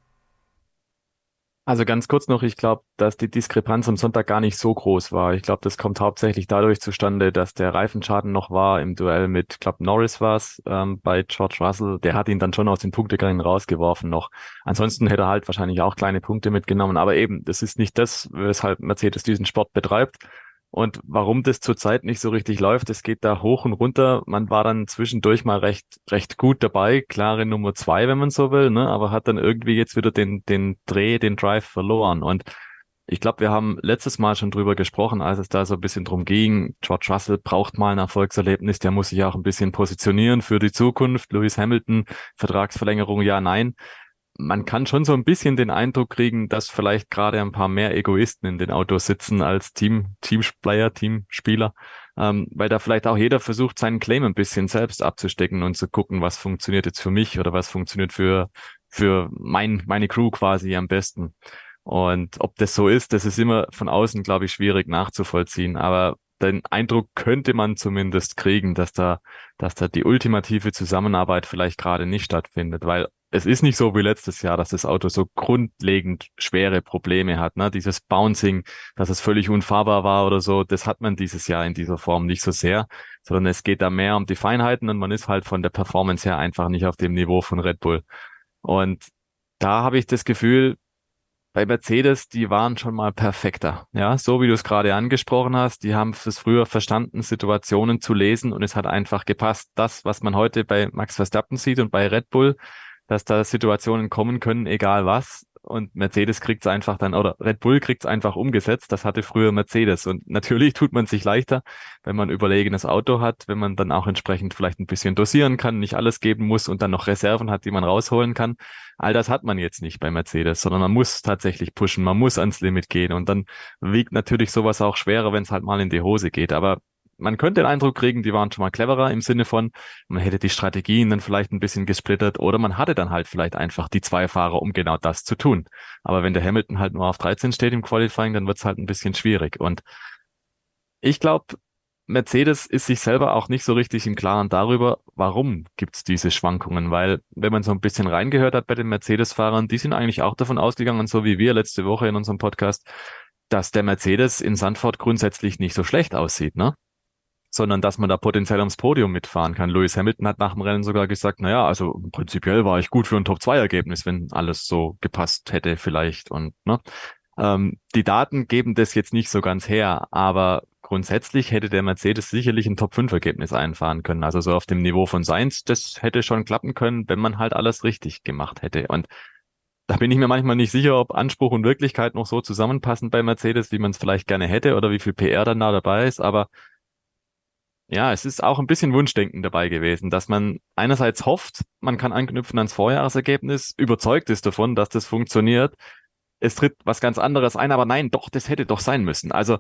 Also ganz kurz noch, ich glaube, dass die Diskrepanz am Sonntag gar nicht so groß war. Ich glaube, das kommt hauptsächlich dadurch zustande, dass der Reifenschaden noch war im Duell mit, glaube Norris war es, ähm, bei George Russell. Der hat ihn dann schon aus den Punkterennen rausgeworfen noch. Ansonsten hätte er halt wahrscheinlich auch kleine Punkte mitgenommen. Aber eben, das ist nicht das, weshalb Mercedes diesen Sport betreibt. Und warum das zurzeit nicht so richtig läuft, es geht da hoch und runter. Man war dann zwischendurch mal recht, recht gut dabei, klare Nummer zwei, wenn man so will, ne? aber hat dann irgendwie jetzt wieder den, den Dreh, den Drive verloren. Und ich glaube, wir haben letztes Mal schon drüber gesprochen, als es da so ein bisschen drum ging. George Russell braucht mal ein Erfolgserlebnis, der muss sich auch ein bisschen positionieren für die Zukunft. Lewis Hamilton, Vertragsverlängerung, ja, nein man kann schon so ein bisschen den Eindruck kriegen, dass vielleicht gerade ein paar mehr Egoisten in den Autos sitzen als Team, Teamplayer, Teamspieler, ähm, weil da vielleicht auch jeder versucht, seinen Claim ein bisschen selbst abzustecken und zu gucken, was funktioniert jetzt für mich oder was funktioniert für, für mein, meine Crew quasi am besten. Und ob das so ist, das ist immer von außen, glaube ich, schwierig nachzuvollziehen. Aber den Eindruck könnte man zumindest kriegen, dass da, dass da die ultimative Zusammenarbeit vielleicht gerade nicht stattfindet, weil es ist nicht so wie letztes Jahr, dass das Auto so grundlegend schwere Probleme hat. Ne? Dieses Bouncing, dass es völlig unfahrbar war oder so, das hat man dieses Jahr in dieser Form nicht so sehr, sondern es geht da mehr um die Feinheiten und man ist halt von der Performance her einfach nicht auf dem Niveau von Red Bull. Und da habe ich das Gefühl, bei Mercedes, die waren schon mal perfekter. Ja, so wie du es gerade angesprochen hast, die haben es früher verstanden, Situationen zu lesen und es hat einfach gepasst. Das, was man heute bei Max Verstappen sieht und bei Red Bull, dass da Situationen kommen können, egal was. Und Mercedes kriegt es einfach dann, oder Red Bull kriegt es einfach umgesetzt. Das hatte früher Mercedes. Und natürlich tut man sich leichter, wenn man überlegenes Auto hat, wenn man dann auch entsprechend vielleicht ein bisschen dosieren kann, nicht alles geben muss und dann noch Reserven hat, die man rausholen kann. All das hat man jetzt nicht bei Mercedes, sondern man muss tatsächlich pushen, man muss ans Limit gehen. Und dann wiegt natürlich sowas auch schwerer, wenn es halt mal in die Hose geht. Aber man könnte den Eindruck kriegen, die waren schon mal cleverer im Sinne von, man hätte die Strategien dann vielleicht ein bisschen gesplittert oder man hatte dann halt vielleicht einfach die zwei Fahrer, um genau das zu tun. Aber wenn der Hamilton halt nur auf 13 steht im Qualifying, dann wird es halt ein bisschen schwierig. Und ich glaube, Mercedes ist sich selber auch nicht so richtig im Klaren darüber, warum gibt's diese Schwankungen, weil wenn man so ein bisschen reingehört hat bei den Mercedes-Fahrern, die sind eigentlich auch davon ausgegangen, so wie wir letzte Woche in unserem Podcast, dass der Mercedes in Sandford grundsätzlich nicht so schlecht aussieht, ne? Sondern dass man da potenziell ums Podium mitfahren kann. Lewis Hamilton hat nach dem Rennen sogar gesagt, naja, also prinzipiell war ich gut für ein Top-2-Ergebnis, wenn alles so gepasst hätte vielleicht. Und ne, ähm, die Daten geben das jetzt nicht so ganz her, aber grundsätzlich hätte der Mercedes sicherlich ein Top-5-Ergebnis einfahren können. Also so auf dem Niveau von Sainz, das hätte schon klappen können, wenn man halt alles richtig gemacht hätte. Und da bin ich mir manchmal nicht sicher, ob Anspruch und Wirklichkeit noch so zusammenpassen bei Mercedes, wie man es vielleicht gerne hätte oder wie viel PR dann da dabei ist. Aber ja, es ist auch ein bisschen Wunschdenken dabei gewesen, dass man einerseits hofft, man kann anknüpfen ans Vorjahresergebnis, überzeugt ist davon, dass das funktioniert. Es tritt was ganz anderes ein, aber nein, doch, das hätte doch sein müssen. Also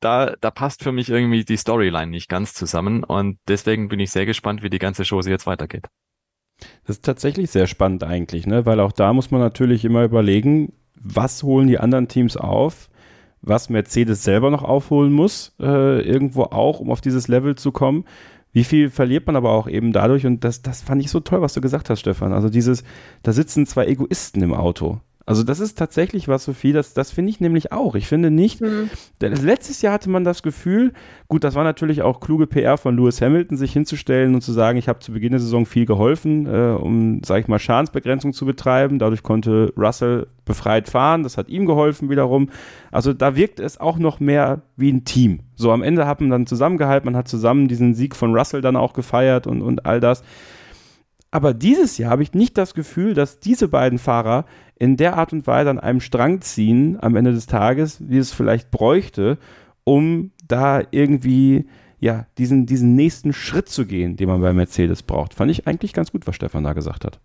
da, da passt für mich irgendwie die Storyline nicht ganz zusammen und deswegen bin ich sehr gespannt, wie die ganze Chose jetzt weitergeht. Das ist tatsächlich sehr spannend eigentlich, ne? weil auch da muss man natürlich immer überlegen, was holen die anderen Teams auf, was Mercedes selber noch aufholen muss, äh, irgendwo auch, um auf dieses Level zu kommen. Wie viel verliert man aber auch eben dadurch? Und das, das fand ich so toll, was du gesagt hast, Stefan. Also dieses, da sitzen zwei Egoisten im Auto. Also das ist tatsächlich was, Sophie, das, das finde ich nämlich auch. Ich finde nicht, mhm. letztes Jahr hatte man das Gefühl, gut, das war natürlich auch kluge PR von Lewis Hamilton, sich hinzustellen und zu sagen, ich habe zu Beginn der Saison viel geholfen, äh, um, sage ich mal, Schadensbegrenzung zu betreiben. Dadurch konnte Russell befreit fahren, das hat ihm geholfen wiederum. Also da wirkt es auch noch mehr wie ein Team. So am Ende hat man dann zusammengehalten, man hat zusammen diesen Sieg von Russell dann auch gefeiert und, und all das. Aber dieses Jahr habe ich nicht das Gefühl, dass diese beiden Fahrer in der Art und Weise an einem Strang ziehen am Ende des Tages, wie es vielleicht bräuchte, um da irgendwie ja, diesen, diesen nächsten Schritt zu gehen, den man bei Mercedes braucht. Fand ich eigentlich ganz gut, was Stefan da gesagt hat.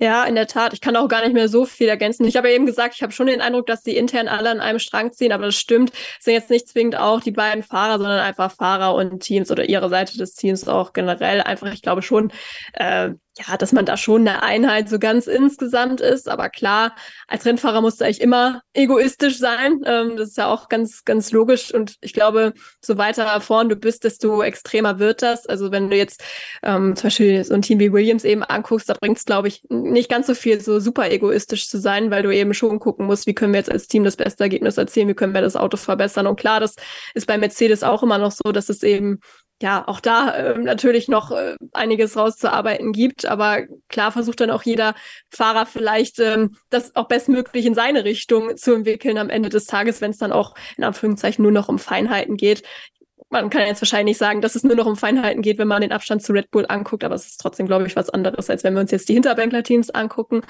Ja, in der Tat. Ich kann auch gar nicht mehr so viel ergänzen. Ich habe ja eben gesagt, ich habe schon den Eindruck, dass die intern alle an einem Strang ziehen, aber das stimmt. Es sind jetzt nicht zwingend auch die beiden Fahrer, sondern einfach Fahrer und Teams oder ihre Seite des Teams auch generell. Einfach, ich glaube schon, äh, ja, dass man da schon eine Einheit so ganz insgesamt ist. Aber klar, als Rennfahrer musst du eigentlich immer egoistisch sein. Ähm, das ist ja auch ganz, ganz logisch. Und ich glaube, so weiter vorn du bist, desto extremer wird das. Also wenn du jetzt ähm, zum Beispiel so ein Team wie Williams eben anguckst, da bringt es, glaube ich, nicht ganz so viel, so super egoistisch zu sein, weil du eben schon gucken musst, wie können wir jetzt als Team das beste Ergebnis erzielen, wie können wir das Auto verbessern. Und klar, das ist bei Mercedes auch immer noch so, dass es eben ja, auch da äh, natürlich noch äh, einiges rauszuarbeiten gibt. Aber klar versucht dann auch jeder Fahrer vielleicht ähm, das auch bestmöglich in seine Richtung zu entwickeln am Ende des Tages, wenn es dann auch in Anführungszeichen nur noch um Feinheiten geht man kann jetzt wahrscheinlich sagen, dass es nur noch um Feinheiten geht, wenn man den Abstand zu Red Bull anguckt, aber es ist trotzdem, glaube ich, was anderes, als wenn wir uns jetzt die Hinterbänkler-Teams angucken.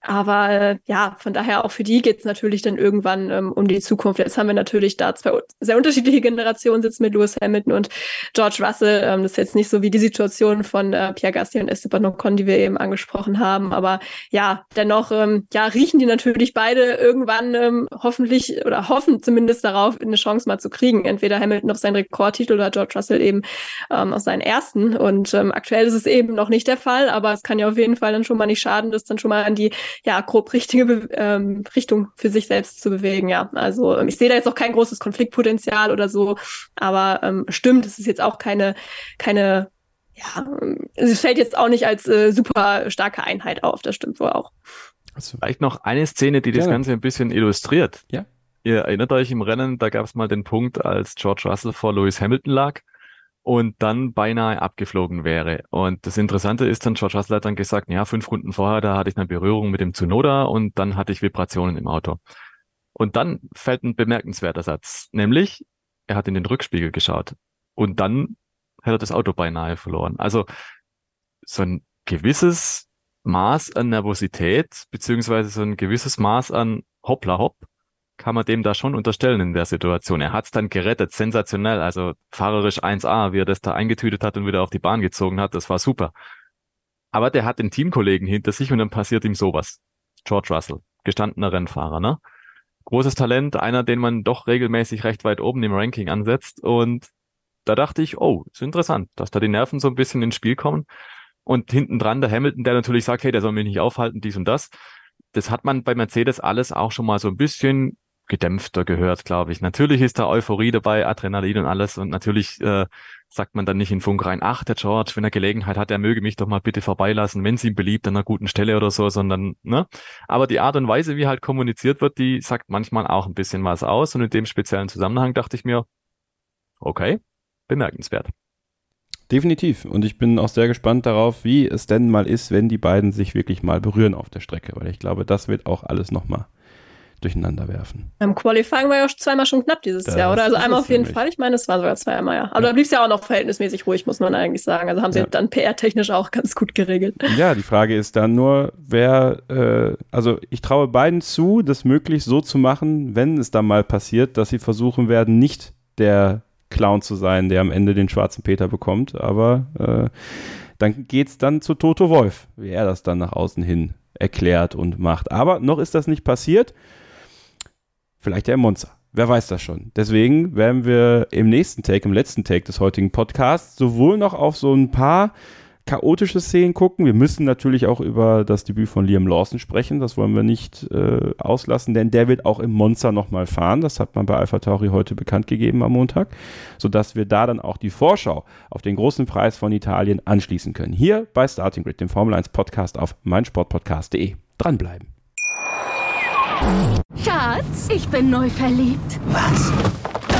Aber äh, ja, von daher auch für die geht es natürlich dann irgendwann ähm, um die Zukunft. Jetzt haben wir natürlich da zwei sehr unterschiedliche Generationen sitzen mit Lewis Hamilton und George Russell. Ähm, das ist jetzt nicht so wie die Situation von äh, Pierre Gasly und Esteban Ocon, die wir eben angesprochen haben. Aber ja, dennoch ähm, ja, riechen die natürlich beide irgendwann ähm, hoffentlich oder hoffen zumindest darauf, eine Chance mal zu kriegen. Entweder Hamilton auf seinen Rekord Rekordtitel oder George Russell eben ähm, aus seinen ersten. Und ähm, aktuell ist es eben noch nicht der Fall, aber es kann ja auf jeden Fall dann schon mal nicht schaden, das dann schon mal in die ja grob richtige Be ähm, Richtung für sich selbst zu bewegen. Ja, also ähm, ich sehe da jetzt auch kein großes Konfliktpotenzial oder so, aber ähm, stimmt, es ist jetzt auch keine keine ja, ähm, es fällt jetzt auch nicht als äh, super starke Einheit auf, das stimmt wohl auch. Also vielleicht noch eine Szene, die das Ganze ein bisschen illustriert. Ja. Ihr erinnert euch im Rennen, da gab es mal den Punkt, als George Russell vor Lewis Hamilton lag und dann beinahe abgeflogen wäre. Und das Interessante ist dann, George Russell hat dann gesagt, ja, fünf Runden vorher, da hatte ich eine Berührung mit dem Tsunoda und dann hatte ich Vibrationen im Auto. Und dann fällt ein bemerkenswerter Satz, nämlich er hat in den Rückspiegel geschaut und dann hat er das Auto beinahe verloren. Also so ein gewisses Maß an Nervosität, beziehungsweise so ein gewisses Maß an Hoppla Hopp, kann man dem da schon unterstellen in der Situation. Er hat es dann gerettet, sensationell. Also fahrerisch 1A, wie er das da eingetütet hat und wieder auf die Bahn gezogen hat, das war super. Aber der hat den Teamkollegen hinter sich und dann passiert ihm sowas. George Russell, gestandener Rennfahrer, ne? Großes Talent, einer, den man doch regelmäßig recht weit oben im Ranking ansetzt. Und da dachte ich, oh, ist interessant, dass da die Nerven so ein bisschen ins Spiel kommen. Und hinten dran der Hamilton, der natürlich sagt, hey, der soll mich nicht aufhalten, dies und das. Das hat man bei Mercedes alles auch schon mal so ein bisschen gedämpfter gehört, glaube ich. Natürlich ist da Euphorie dabei, Adrenalin und alles und natürlich äh, sagt man dann nicht in Funk rein, ach, der George, wenn er Gelegenheit hat, er möge mich doch mal bitte vorbeilassen, wenn es ihm beliebt, an einer guten Stelle oder so, sondern, ne? Aber die Art und Weise, wie halt kommuniziert wird, die sagt manchmal auch ein bisschen was aus und in dem speziellen Zusammenhang dachte ich mir, okay, bemerkenswert. Definitiv. Und ich bin auch sehr gespannt darauf, wie es denn mal ist, wenn die beiden sich wirklich mal berühren auf der Strecke, weil ich glaube, das wird auch alles nochmal durcheinander werfen. Im Qualifying war ja zweimal schon knapp dieses das Jahr, oder? Also einmal auf jeden Fall. Ich meine, es war sogar zweimal, ja. Aber ja. da blieb es ja auch noch verhältnismäßig ruhig, muss man eigentlich sagen. Also haben sie ja. dann PR-technisch auch ganz gut geregelt. Ja, die Frage ist dann nur, wer, äh, also ich traue beiden zu, das möglichst so zu machen, wenn es dann mal passiert, dass sie versuchen werden, nicht der Clown zu sein, der am Ende den schwarzen Peter bekommt. Aber äh, dann geht es dann zu Toto Wolf, wie er das dann nach außen hin erklärt und macht. Aber noch ist das nicht passiert. Vielleicht im Monza. Wer weiß das schon. Deswegen werden wir im nächsten Take, im letzten Take des heutigen Podcasts, sowohl noch auf so ein paar chaotische Szenen gucken. Wir müssen natürlich auch über das Debüt von Liam Lawson sprechen. Das wollen wir nicht äh, auslassen, denn der wird auch im Monster nochmal fahren. Das hat man bei Alpha Tauri heute bekannt gegeben am Montag, sodass wir da dann auch die Vorschau auf den großen Preis von Italien anschließen können. Hier bei Starting Grid, dem Formel 1 Podcast auf meinsportpodcast.de. Dranbleiben. Schatz, ich bin neu verliebt. Was?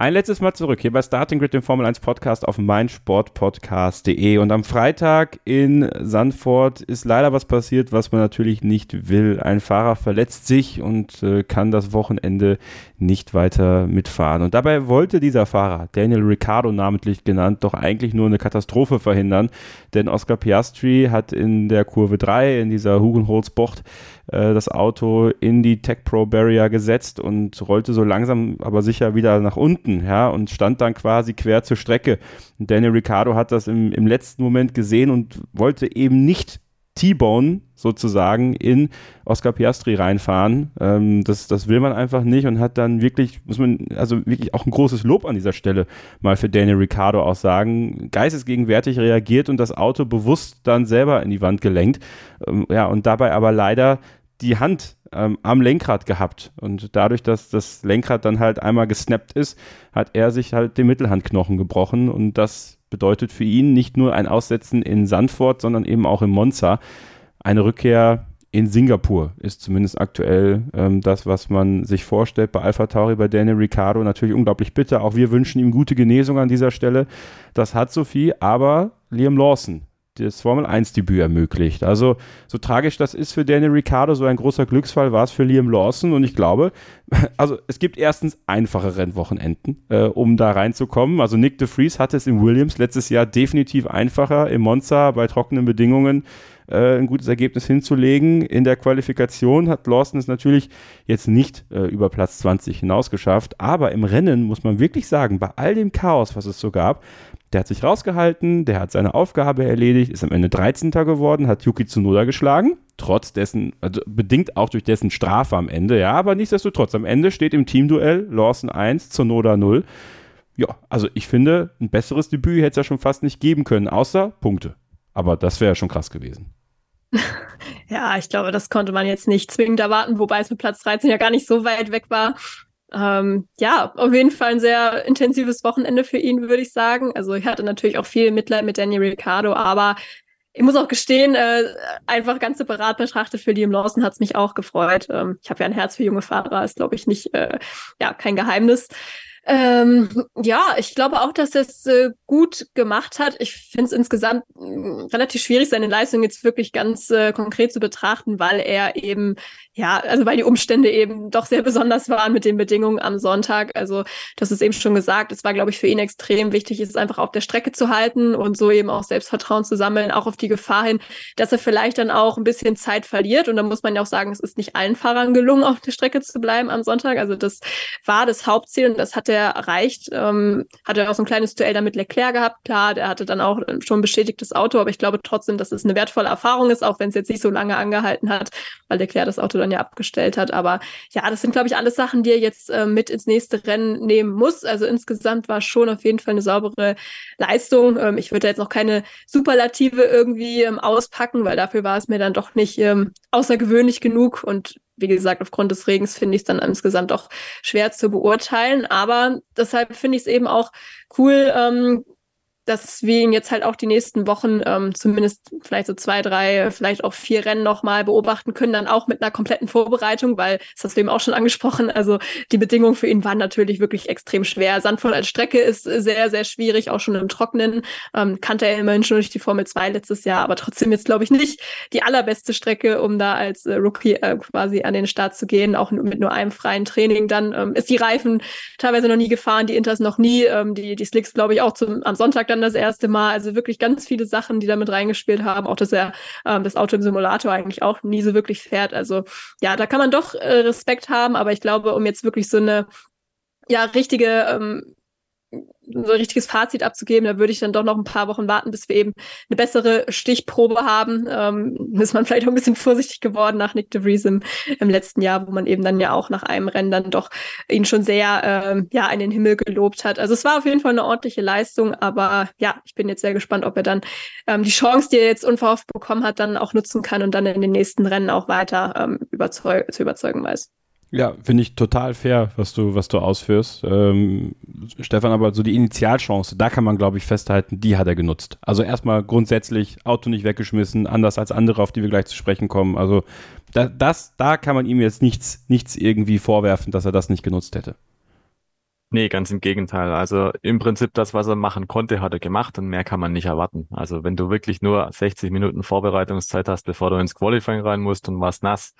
Ein letztes Mal zurück hier bei Starting Grid, dem Formel 1 Podcast auf meinsportpodcast.de. Und am Freitag in Sandford ist leider was passiert, was man natürlich nicht will. Ein Fahrer verletzt sich und äh, kann das Wochenende nicht weiter mitfahren. Und dabei wollte dieser Fahrer, Daniel Ricciardo namentlich genannt, doch eigentlich nur eine Katastrophe verhindern. Denn Oscar Piastri hat in der Kurve 3, in dieser Hugenholz-Bocht, äh, das Auto in die Tech Pro Barrier gesetzt und rollte so langsam aber sicher wieder nach unten, ja, und stand dann quasi quer zur Strecke. Daniel Ricciardo hat das im, im letzten Moment gesehen und wollte eben nicht T-Bone sozusagen in Oscar Piastri reinfahren. Ähm, das, das will man einfach nicht und hat dann wirklich, muss man, also wirklich auch ein großes Lob an dieser Stelle mal für Daniel Ricciardo auch sagen, geistesgegenwärtig reagiert und das Auto bewusst dann selber in die Wand gelenkt. Ähm, ja, und dabei aber leider die Hand ähm, am Lenkrad gehabt. Und dadurch, dass das Lenkrad dann halt einmal gesnappt ist, hat er sich halt den Mittelhandknochen gebrochen. Und das bedeutet für ihn nicht nur ein Aussetzen in Sandford, sondern eben auch in Monza. Eine Rückkehr in Singapur ist zumindest aktuell ähm, das, was man sich vorstellt bei Alpha Tauri, bei Daniel Ricciardo. Natürlich unglaublich bitter. Auch wir wünschen ihm gute Genesung an dieser Stelle. Das hat Sophie, aber Liam Lawson das Formel 1 Debüt ermöglicht. Also so tragisch das ist für Daniel Ricciardo, so ein großer Glücksfall war es für Liam Lawson und ich glaube, also es gibt erstens einfache Rennwochenenden, äh, um da reinzukommen. Also Nick de Vries hatte es in Williams letztes Jahr definitiv einfacher im Monza bei trockenen Bedingungen äh, ein gutes Ergebnis hinzulegen. In der Qualifikation hat Lawson es natürlich jetzt nicht äh, über Platz 20 hinaus geschafft, aber im Rennen muss man wirklich sagen, bei all dem Chaos, was es so gab, der hat sich rausgehalten, der hat seine Aufgabe erledigt, ist am Ende 13. geworden, hat Yuki Tsunoda geschlagen, trotz dessen, also bedingt auch durch dessen Strafe am Ende, ja, aber nichtsdestotrotz, am Ende steht im Teamduell Lawson 1, Tsunoda 0. Ja, also ich finde, ein besseres Debüt hätte es ja schon fast nicht geben können, außer Punkte. Aber das wäre ja schon krass gewesen. Ja, ich glaube, das konnte man jetzt nicht zwingend erwarten, wobei es mit Platz 13 ja gar nicht so weit weg war. Ähm, ja, auf jeden Fall ein sehr intensives Wochenende für ihn, würde ich sagen. Also ich hatte natürlich auch viel Mitleid mit Daniel Ricciardo, aber ich muss auch gestehen, äh, einfach ganz separat betrachtet für Liam Lawson hat es mich auch gefreut. Ähm, ich habe ja ein Herz für junge Fahrer, ist glaube ich nicht, äh, ja, kein Geheimnis. Ähm, ja, ich glaube auch, dass er es äh, gut gemacht hat. Ich finde es insgesamt äh, relativ schwierig, seine Leistung jetzt wirklich ganz äh, konkret zu betrachten, weil er eben, ja, also weil die Umstände eben doch sehr besonders waren mit den Bedingungen am Sonntag. Also, das ist eben schon gesagt, es war, glaube ich, für ihn extrem wichtig, es einfach auf der Strecke zu halten und so eben auch Selbstvertrauen zu sammeln, auch auf die Gefahr hin, dass er vielleicht dann auch ein bisschen Zeit verliert. Und da muss man ja auch sagen, es ist nicht allen Fahrern gelungen, auf der Strecke zu bleiben am Sonntag. Also, das war das Hauptziel und das hat er er erreicht. Ähm, hatte auch so ein kleines Duell da mit Leclerc gehabt. Klar, der hatte dann auch schon ein bestätigtes Auto, aber ich glaube trotzdem, dass es eine wertvolle Erfahrung ist, auch wenn es jetzt nicht so lange angehalten hat, weil Leclerc das Auto dann ja abgestellt hat. Aber ja, das sind, glaube ich, alles Sachen, die er jetzt äh, mit ins nächste Rennen nehmen muss. Also insgesamt war schon auf jeden Fall eine saubere Leistung. Ähm, ich würde jetzt noch keine Superlative irgendwie ähm, auspacken, weil dafür war es mir dann doch nicht ähm, außergewöhnlich genug und wie gesagt, aufgrund des Regens finde ich es dann insgesamt auch schwer zu beurteilen. Aber deshalb finde ich es eben auch cool, ähm, dass wir ihn jetzt halt auch die nächsten Wochen ähm, zumindest vielleicht so zwei, drei, vielleicht auch vier Rennen nochmal beobachten können, dann auch mit einer kompletten Vorbereitung, weil das hast du eben auch schon angesprochen. Also die Bedingungen für ihn waren natürlich wirklich extrem schwer. Sandvoll als Strecke ist sehr, sehr schwierig, auch schon im Trockenen. Ähm, kannte er immerhin schon durch die Formel 2 letztes Jahr, aber trotzdem jetzt, glaube ich, nicht die allerbeste Strecke, um da als äh, Rookie äh, quasi an den Start zu gehen, auch mit nur einem freien Training. Dann ähm, ist die Reifen teilweise noch nie gefahren, die Inters noch nie, ähm, die, die Slicks, glaube ich, auch zum, am Sonntag dann das erste Mal. Also wirklich ganz viele Sachen, die damit reingespielt haben. Auch, dass er ähm, das Auto im Simulator eigentlich auch nie so wirklich fährt. Also ja, da kann man doch äh, Respekt haben, aber ich glaube, um jetzt wirklich so eine ja, richtige ähm, so ein richtiges Fazit abzugeben, da würde ich dann doch noch ein paar Wochen warten, bis wir eben eine bessere Stichprobe haben. Ähm, ist man vielleicht auch ein bisschen vorsichtig geworden nach Nick DeVries im, im letzten Jahr, wo man eben dann ja auch nach einem Rennen dann doch ihn schon sehr ähm, ja in den Himmel gelobt hat. Also es war auf jeden Fall eine ordentliche Leistung, aber ja, ich bin jetzt sehr gespannt, ob er dann ähm, die Chance, die er jetzt unverhofft bekommen hat, dann auch nutzen kann und dann in den nächsten Rennen auch weiter ähm, überzeug zu überzeugen weiß. Ja, finde ich total fair, was du, was du ausführst. Ähm, Stefan, aber so die Initialchance, da kann man, glaube ich, festhalten, die hat er genutzt. Also erstmal grundsätzlich Auto nicht weggeschmissen, anders als andere, auf die wir gleich zu sprechen kommen. Also da, das, da kann man ihm jetzt nichts, nichts irgendwie vorwerfen, dass er das nicht genutzt hätte. Nee, ganz im Gegenteil. Also im Prinzip das, was er machen konnte, hat er gemacht und mehr kann man nicht erwarten. Also wenn du wirklich nur 60 Minuten Vorbereitungszeit hast, bevor du ins Qualifying rein musst und warst nass,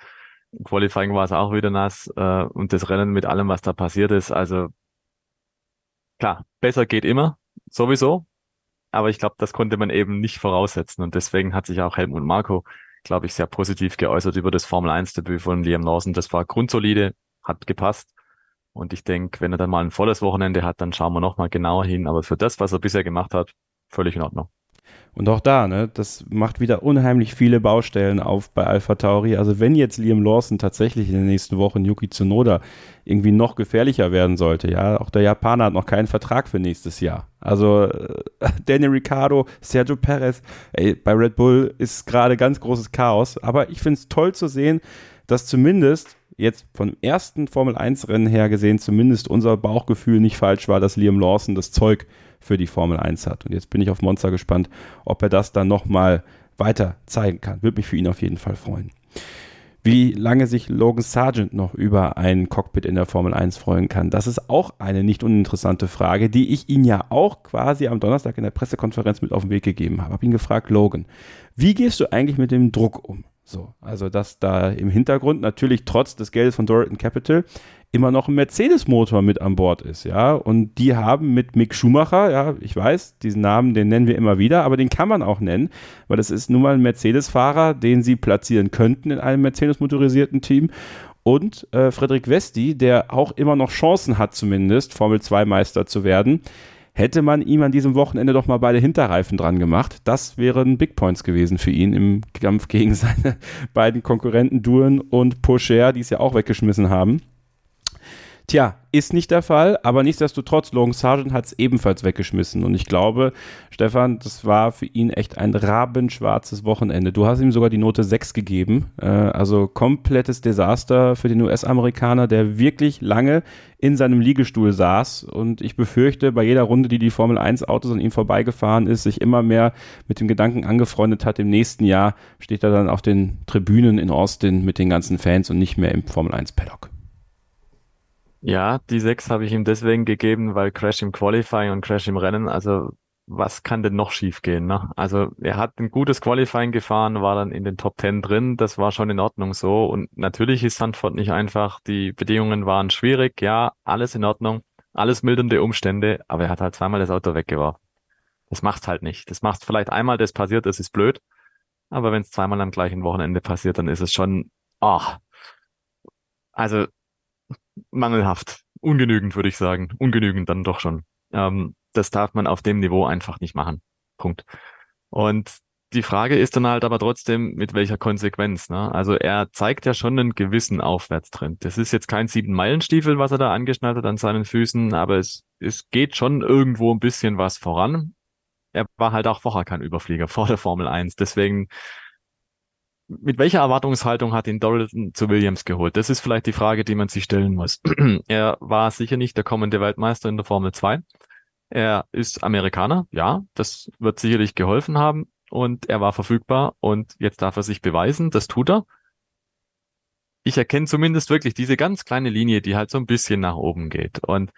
Qualifying war es auch wieder nass äh, und das Rennen mit allem, was da passiert ist. Also klar, besser geht immer, sowieso. Aber ich glaube, das konnte man eben nicht voraussetzen. Und deswegen hat sich auch Helmut Marco, glaube ich, sehr positiv geäußert über das Formel 1-Debüt von Liam Lawson. Das war grundsolide, hat gepasst. Und ich denke, wenn er dann mal ein volles Wochenende hat, dann schauen wir nochmal genauer hin. Aber für das, was er bisher gemacht hat, völlig in Ordnung. Und auch da, ne, das macht wieder unheimlich viele Baustellen auf bei Alpha Tauri. Also wenn jetzt Liam Lawson tatsächlich in den nächsten Wochen Yuki Tsunoda irgendwie noch gefährlicher werden sollte, ja, auch der Japaner hat noch keinen Vertrag für nächstes Jahr. Also äh, Daniel Ricciardo, Sergio Perez, ey, bei Red Bull ist gerade ganz großes Chaos. Aber ich finde es toll zu sehen, dass zumindest jetzt vom ersten Formel 1 Rennen her gesehen zumindest unser Bauchgefühl nicht falsch war, dass Liam Lawson das Zeug für die Formel 1 hat. Und jetzt bin ich auf Monza gespannt, ob er das dann nochmal weiter zeigen kann. Würde mich für ihn auf jeden Fall freuen. Wie lange sich Logan Sargent noch über ein Cockpit in der Formel 1 freuen kann, das ist auch eine nicht uninteressante Frage, die ich ihn ja auch quasi am Donnerstag in der Pressekonferenz mit auf den Weg gegeben habe. Habe ihn gefragt, Logan, wie gehst du eigentlich mit dem Druck um? So, also dass da im Hintergrund natürlich trotz des Geldes von Dorothy Capital immer noch ein Mercedes-Motor mit an Bord ist, ja. Und die haben mit Mick Schumacher, ja, ich weiß, diesen Namen, den nennen wir immer wieder, aber den kann man auch nennen, weil es ist nun mal ein Mercedes-Fahrer, den sie platzieren könnten in einem Mercedes-motorisierten Team. Und äh, Frederik Westi, der auch immer noch Chancen hat, zumindest Formel-2-Meister zu werden, hätte man ihm an diesem Wochenende doch mal beide Hinterreifen dran gemacht. Das wären Big Points gewesen für ihn im Kampf gegen seine beiden Konkurrenten Duren und Pocher, die es ja auch weggeschmissen haben. Tja, ist nicht der Fall, aber nichtsdestotrotz, Logan Sargent hat es ebenfalls weggeschmissen. Und ich glaube, Stefan, das war für ihn echt ein rabenschwarzes Wochenende. Du hast ihm sogar die Note 6 gegeben. Äh, also komplettes Desaster für den US-Amerikaner, der wirklich lange in seinem Liegestuhl saß. Und ich befürchte, bei jeder Runde, die die Formel 1 Autos an ihm vorbeigefahren ist, sich immer mehr mit dem Gedanken angefreundet hat, im nächsten Jahr steht er dann auf den Tribünen in Austin mit den ganzen Fans und nicht mehr im Formel 1 Paddock. Ja, die sechs habe ich ihm deswegen gegeben, weil Crash im Qualifying und Crash im Rennen, also was kann denn noch schiefgehen? Ne? Also er hat ein gutes Qualifying gefahren, war dann in den Top Ten drin, das war schon in Ordnung so. Und natürlich ist Sandford nicht einfach, die Bedingungen waren schwierig, ja, alles in Ordnung, alles mildernde Umstände, aber er hat halt zweimal das Auto weggeworfen. Das macht halt nicht. Das macht vielleicht einmal, das passiert, das ist blöd. Aber wenn es zweimal am gleichen Wochenende passiert, dann ist es schon, ach, also mangelhaft. Ungenügend, würde ich sagen. Ungenügend dann doch schon. Ähm, das darf man auf dem Niveau einfach nicht machen. Punkt. Und die Frage ist dann halt aber trotzdem, mit welcher Konsequenz. Ne? Also er zeigt ja schon einen gewissen Aufwärtstrend. Das ist jetzt kein Sieben-Meilen-Stiefel, was er da angeschnallt hat an seinen Füßen, aber es, es geht schon irgendwo ein bisschen was voran. Er war halt auch vorher kein Überflieger vor der Formel 1. Deswegen mit welcher Erwartungshaltung hat ihn Dorilton zu Williams geholt? Das ist vielleicht die Frage, die man sich stellen muss. er war sicher nicht der kommende Weltmeister in der Formel 2. Er ist Amerikaner, ja, das wird sicherlich geholfen haben und er war verfügbar und jetzt darf er sich beweisen, das tut er. Ich erkenne zumindest wirklich diese ganz kleine Linie, die halt so ein bisschen nach oben geht und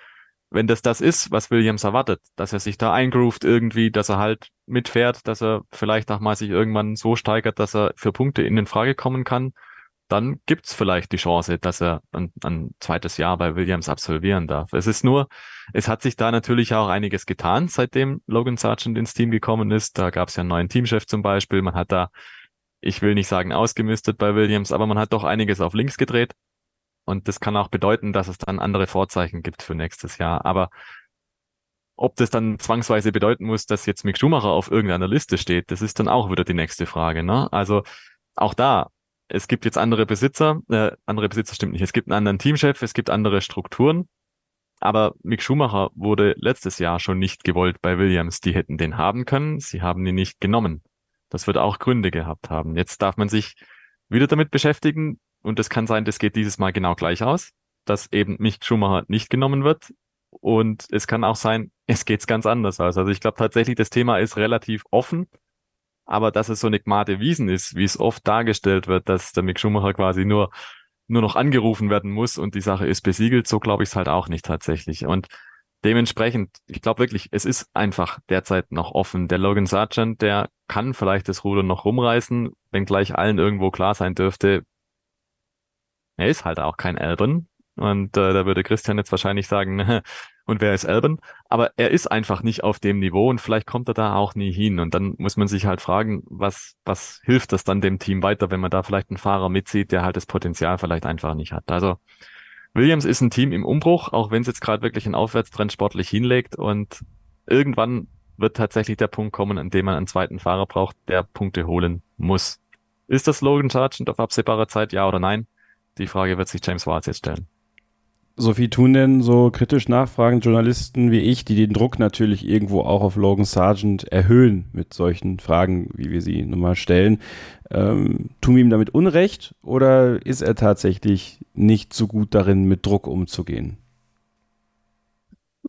wenn das das ist, was Williams erwartet, dass er sich da eingroovt irgendwie, dass er halt mitfährt, dass er vielleicht auch mal sich irgendwann so steigert, dass er für Punkte in den Frage kommen kann, dann gibt's vielleicht die Chance, dass er ein, ein zweites Jahr bei Williams absolvieren darf. Es ist nur, es hat sich da natürlich auch einiges getan, seitdem Logan Sargent ins Team gekommen ist. Da gab's ja einen neuen Teamchef zum Beispiel. Man hat da, ich will nicht sagen ausgemistet bei Williams, aber man hat doch einiges auf links gedreht. Und das kann auch bedeuten, dass es dann andere Vorzeichen gibt für nächstes Jahr. Aber ob das dann zwangsweise bedeuten muss, dass jetzt Mick Schumacher auf irgendeiner Liste steht, das ist dann auch wieder die nächste Frage. Ne? Also auch da, es gibt jetzt andere Besitzer, äh, andere Besitzer stimmt nicht, es gibt einen anderen Teamchef, es gibt andere Strukturen. Aber Mick Schumacher wurde letztes Jahr schon nicht gewollt bei Williams. Die hätten den haben können, sie haben ihn nicht genommen. Das wird auch Gründe gehabt haben. Jetzt darf man sich wieder damit beschäftigen, und es kann sein, das geht dieses Mal genau gleich aus, dass eben Mick Schumacher nicht genommen wird. Und es kann auch sein, es geht's ganz anders aus. Also ich glaube tatsächlich, das Thema ist relativ offen. Aber dass es so eine Gmade Wiesen ist, wie es oft dargestellt wird, dass der Mick Schumacher quasi nur, nur noch angerufen werden muss und die Sache ist besiegelt, so glaube ich es halt auch nicht tatsächlich. Und dementsprechend, ich glaube wirklich, es ist einfach derzeit noch offen. Der Logan Sargent, der kann vielleicht das Ruder noch rumreißen, wenn gleich allen irgendwo klar sein dürfte, er ist halt auch kein Albon. Und äh, da würde Christian jetzt wahrscheinlich sagen, und wer ist Albon? Aber er ist einfach nicht auf dem Niveau und vielleicht kommt er da auch nie hin. Und dann muss man sich halt fragen, was, was hilft das dann dem Team weiter, wenn man da vielleicht einen Fahrer mitzieht, der halt das Potenzial vielleicht einfach nicht hat. Also Williams ist ein Team im Umbruch, auch wenn es jetzt gerade wirklich einen Aufwärtstrend sportlich hinlegt und irgendwann wird tatsächlich der Punkt kommen, an dem man einen zweiten Fahrer braucht, der Punkte holen muss. Ist das Logan Sargent auf absehbare Zeit, ja oder nein? Die Frage wird sich James Watts jetzt stellen. Sophie, tun denn so kritisch nachfragende Journalisten wie ich, die den Druck natürlich irgendwo auch auf Logan Sargent erhöhen mit solchen Fragen, wie wir sie nun mal stellen, ähm, tun wir ihm damit Unrecht oder ist er tatsächlich nicht so gut darin, mit Druck umzugehen?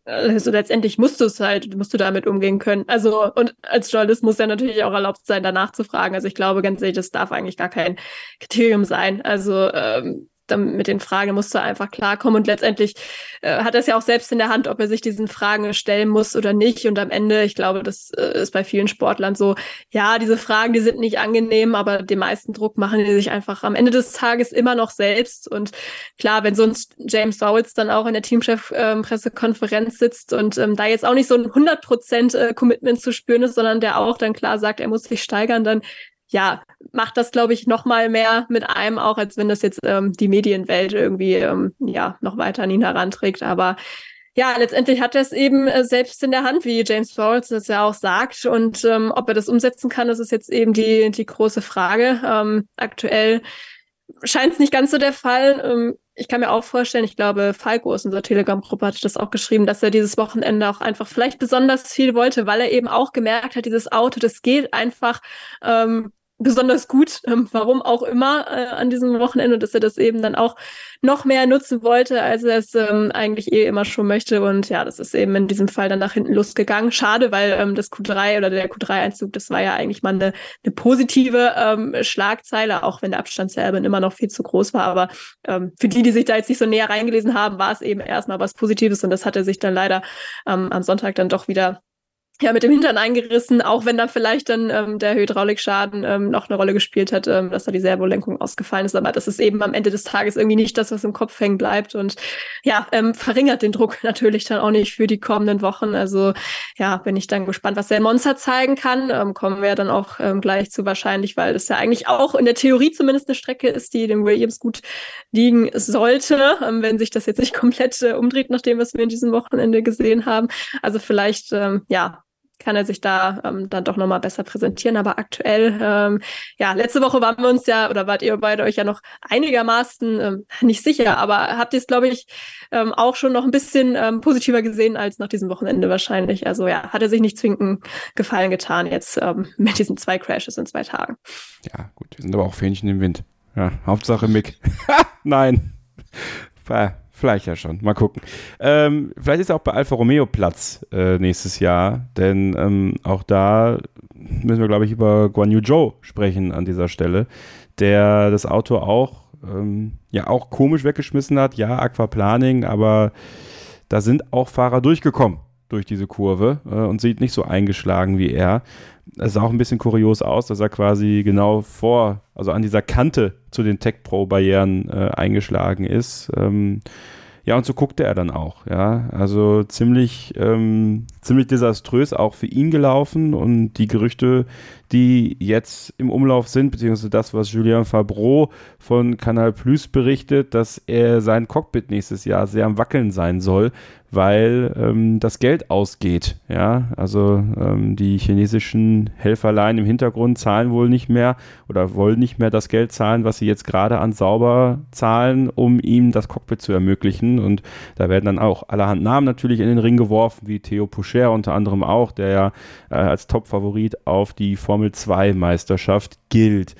Also letztendlich musst du es halt, musst du damit umgehen können. Also, und als Journalist muss ja natürlich auch erlaubt sein, danach zu fragen. Also ich glaube ganz ehrlich, das darf eigentlich gar kein Kriterium sein. Also ähm, mit den Fragen musst du einfach klarkommen. Und letztendlich äh, hat er es ja auch selbst in der Hand, ob er sich diesen Fragen stellen muss oder nicht. Und am Ende, ich glaube, das äh, ist bei vielen Sportlern so, ja, diese Fragen, die sind nicht angenehm, aber den meisten Druck machen die sich einfach am Ende des Tages immer noch selbst. Und klar, wenn so ein James Dowles dann auch in der Teamchef-Pressekonferenz ähm, sitzt und ähm, da jetzt auch nicht so ein 100% äh, Commitment zu spüren ist, sondern der auch dann klar sagt, er muss sich steigern, dann ja, macht das, glaube ich, noch mal mehr mit einem auch, als wenn das jetzt ähm, die Medienwelt irgendwie ähm, ja noch weiter an ihn heranträgt. Aber ja, letztendlich hat er es eben äh, selbst in der Hand, wie James Bowles das ja auch sagt. Und ähm, ob er das umsetzen kann, das ist jetzt eben die, die große Frage. Ähm, aktuell scheint es nicht ganz so der Fall. Ähm, ich kann mir auch vorstellen, ich glaube, Falco aus unserer Telegram-Gruppe hat das auch geschrieben, dass er dieses Wochenende auch einfach vielleicht besonders viel wollte, weil er eben auch gemerkt hat, dieses Auto, das geht einfach ähm, besonders gut, ähm, warum auch immer äh, an diesem Wochenende, dass er das eben dann auch noch mehr nutzen wollte, als er es ähm, eigentlich eh immer schon möchte. Und ja, das ist eben in diesem Fall dann nach hinten losgegangen. Schade, weil ähm, das Q3 oder der Q3-Einzug, das war ja eigentlich mal eine, eine positive ähm, Schlagzeile, auch wenn der Abstand zu Albin immer noch viel zu groß war. Aber ähm, für die, die sich da jetzt nicht so näher reingelesen haben, war es eben erstmal was Positives und das hatte sich dann leider ähm, am Sonntag dann doch wieder ja, mit dem Hintern eingerissen, auch wenn da vielleicht dann ähm, der Hydraulikschaden ähm, noch eine Rolle gespielt hat, ähm, dass da die Servolenkung ausgefallen ist. Aber das ist eben am Ende des Tages irgendwie nicht das, was im Kopf hängen bleibt und ja, ähm, verringert den Druck natürlich dann auch nicht für die kommenden Wochen. Also ja, bin ich dann gespannt, was der Monster zeigen kann. Ähm, kommen wir dann auch ähm, gleich zu wahrscheinlich, weil das ja eigentlich auch in der Theorie zumindest eine Strecke ist, die dem Williams gut liegen sollte, ähm, wenn sich das jetzt nicht komplett äh, umdreht, nach dem, was wir in diesem Wochenende gesehen haben. Also vielleicht, ähm, ja, kann er sich da ähm, dann doch nochmal besser präsentieren. Aber aktuell, ähm, ja, letzte Woche waren wir uns ja, oder wart ihr beide euch ja noch einigermaßen ähm, nicht sicher, aber habt ihr es, glaube ich, ähm, auch schon noch ein bisschen ähm, positiver gesehen als nach diesem Wochenende wahrscheinlich. Also ja, hat er sich nicht zwingend Gefallen getan jetzt ähm, mit diesen zwei Crashes in zwei Tagen. Ja, gut, wir sind aber auch Fähnchen im Wind. Ja, Hauptsache Mick. Nein. Vielleicht ja schon. Mal gucken. Ähm, vielleicht ist auch bei Alfa Romeo Platz äh, nächstes Jahr, denn ähm, auch da müssen wir, glaube ich, über Guan Yu Zhou sprechen an dieser Stelle, der das Auto auch, ähm, ja, auch komisch weggeschmissen hat. Ja, Aquaplaning, aber da sind auch Fahrer durchgekommen durch diese Kurve äh, und sieht nicht so eingeschlagen wie er. Es sah auch ein bisschen kurios aus, dass er quasi genau vor, also an dieser Kante zu den Tech Pro Barrieren äh, eingeschlagen ist. Ähm, ja, und so guckte er dann auch, ja. Also ziemlich, ähm, ziemlich desaströs auch für ihn gelaufen und die Gerüchte, die jetzt im Umlauf sind, beziehungsweise das, was Julien Fabreau von Canal Plus berichtet, dass er sein Cockpit nächstes Jahr sehr am Wackeln sein soll, weil ähm, das Geld ausgeht. Ja, also ähm, die chinesischen Helferlein im Hintergrund zahlen wohl nicht mehr oder wollen nicht mehr das Geld zahlen, was sie jetzt gerade an Sauber zahlen, um ihm das Cockpit zu ermöglichen. Und da werden dann auch allerhand Namen natürlich in den Ring geworfen, wie Theo Poucher unter anderem auch, der ja äh, als Top-Favorit auf die Formel 2 Meisterschaft gilt.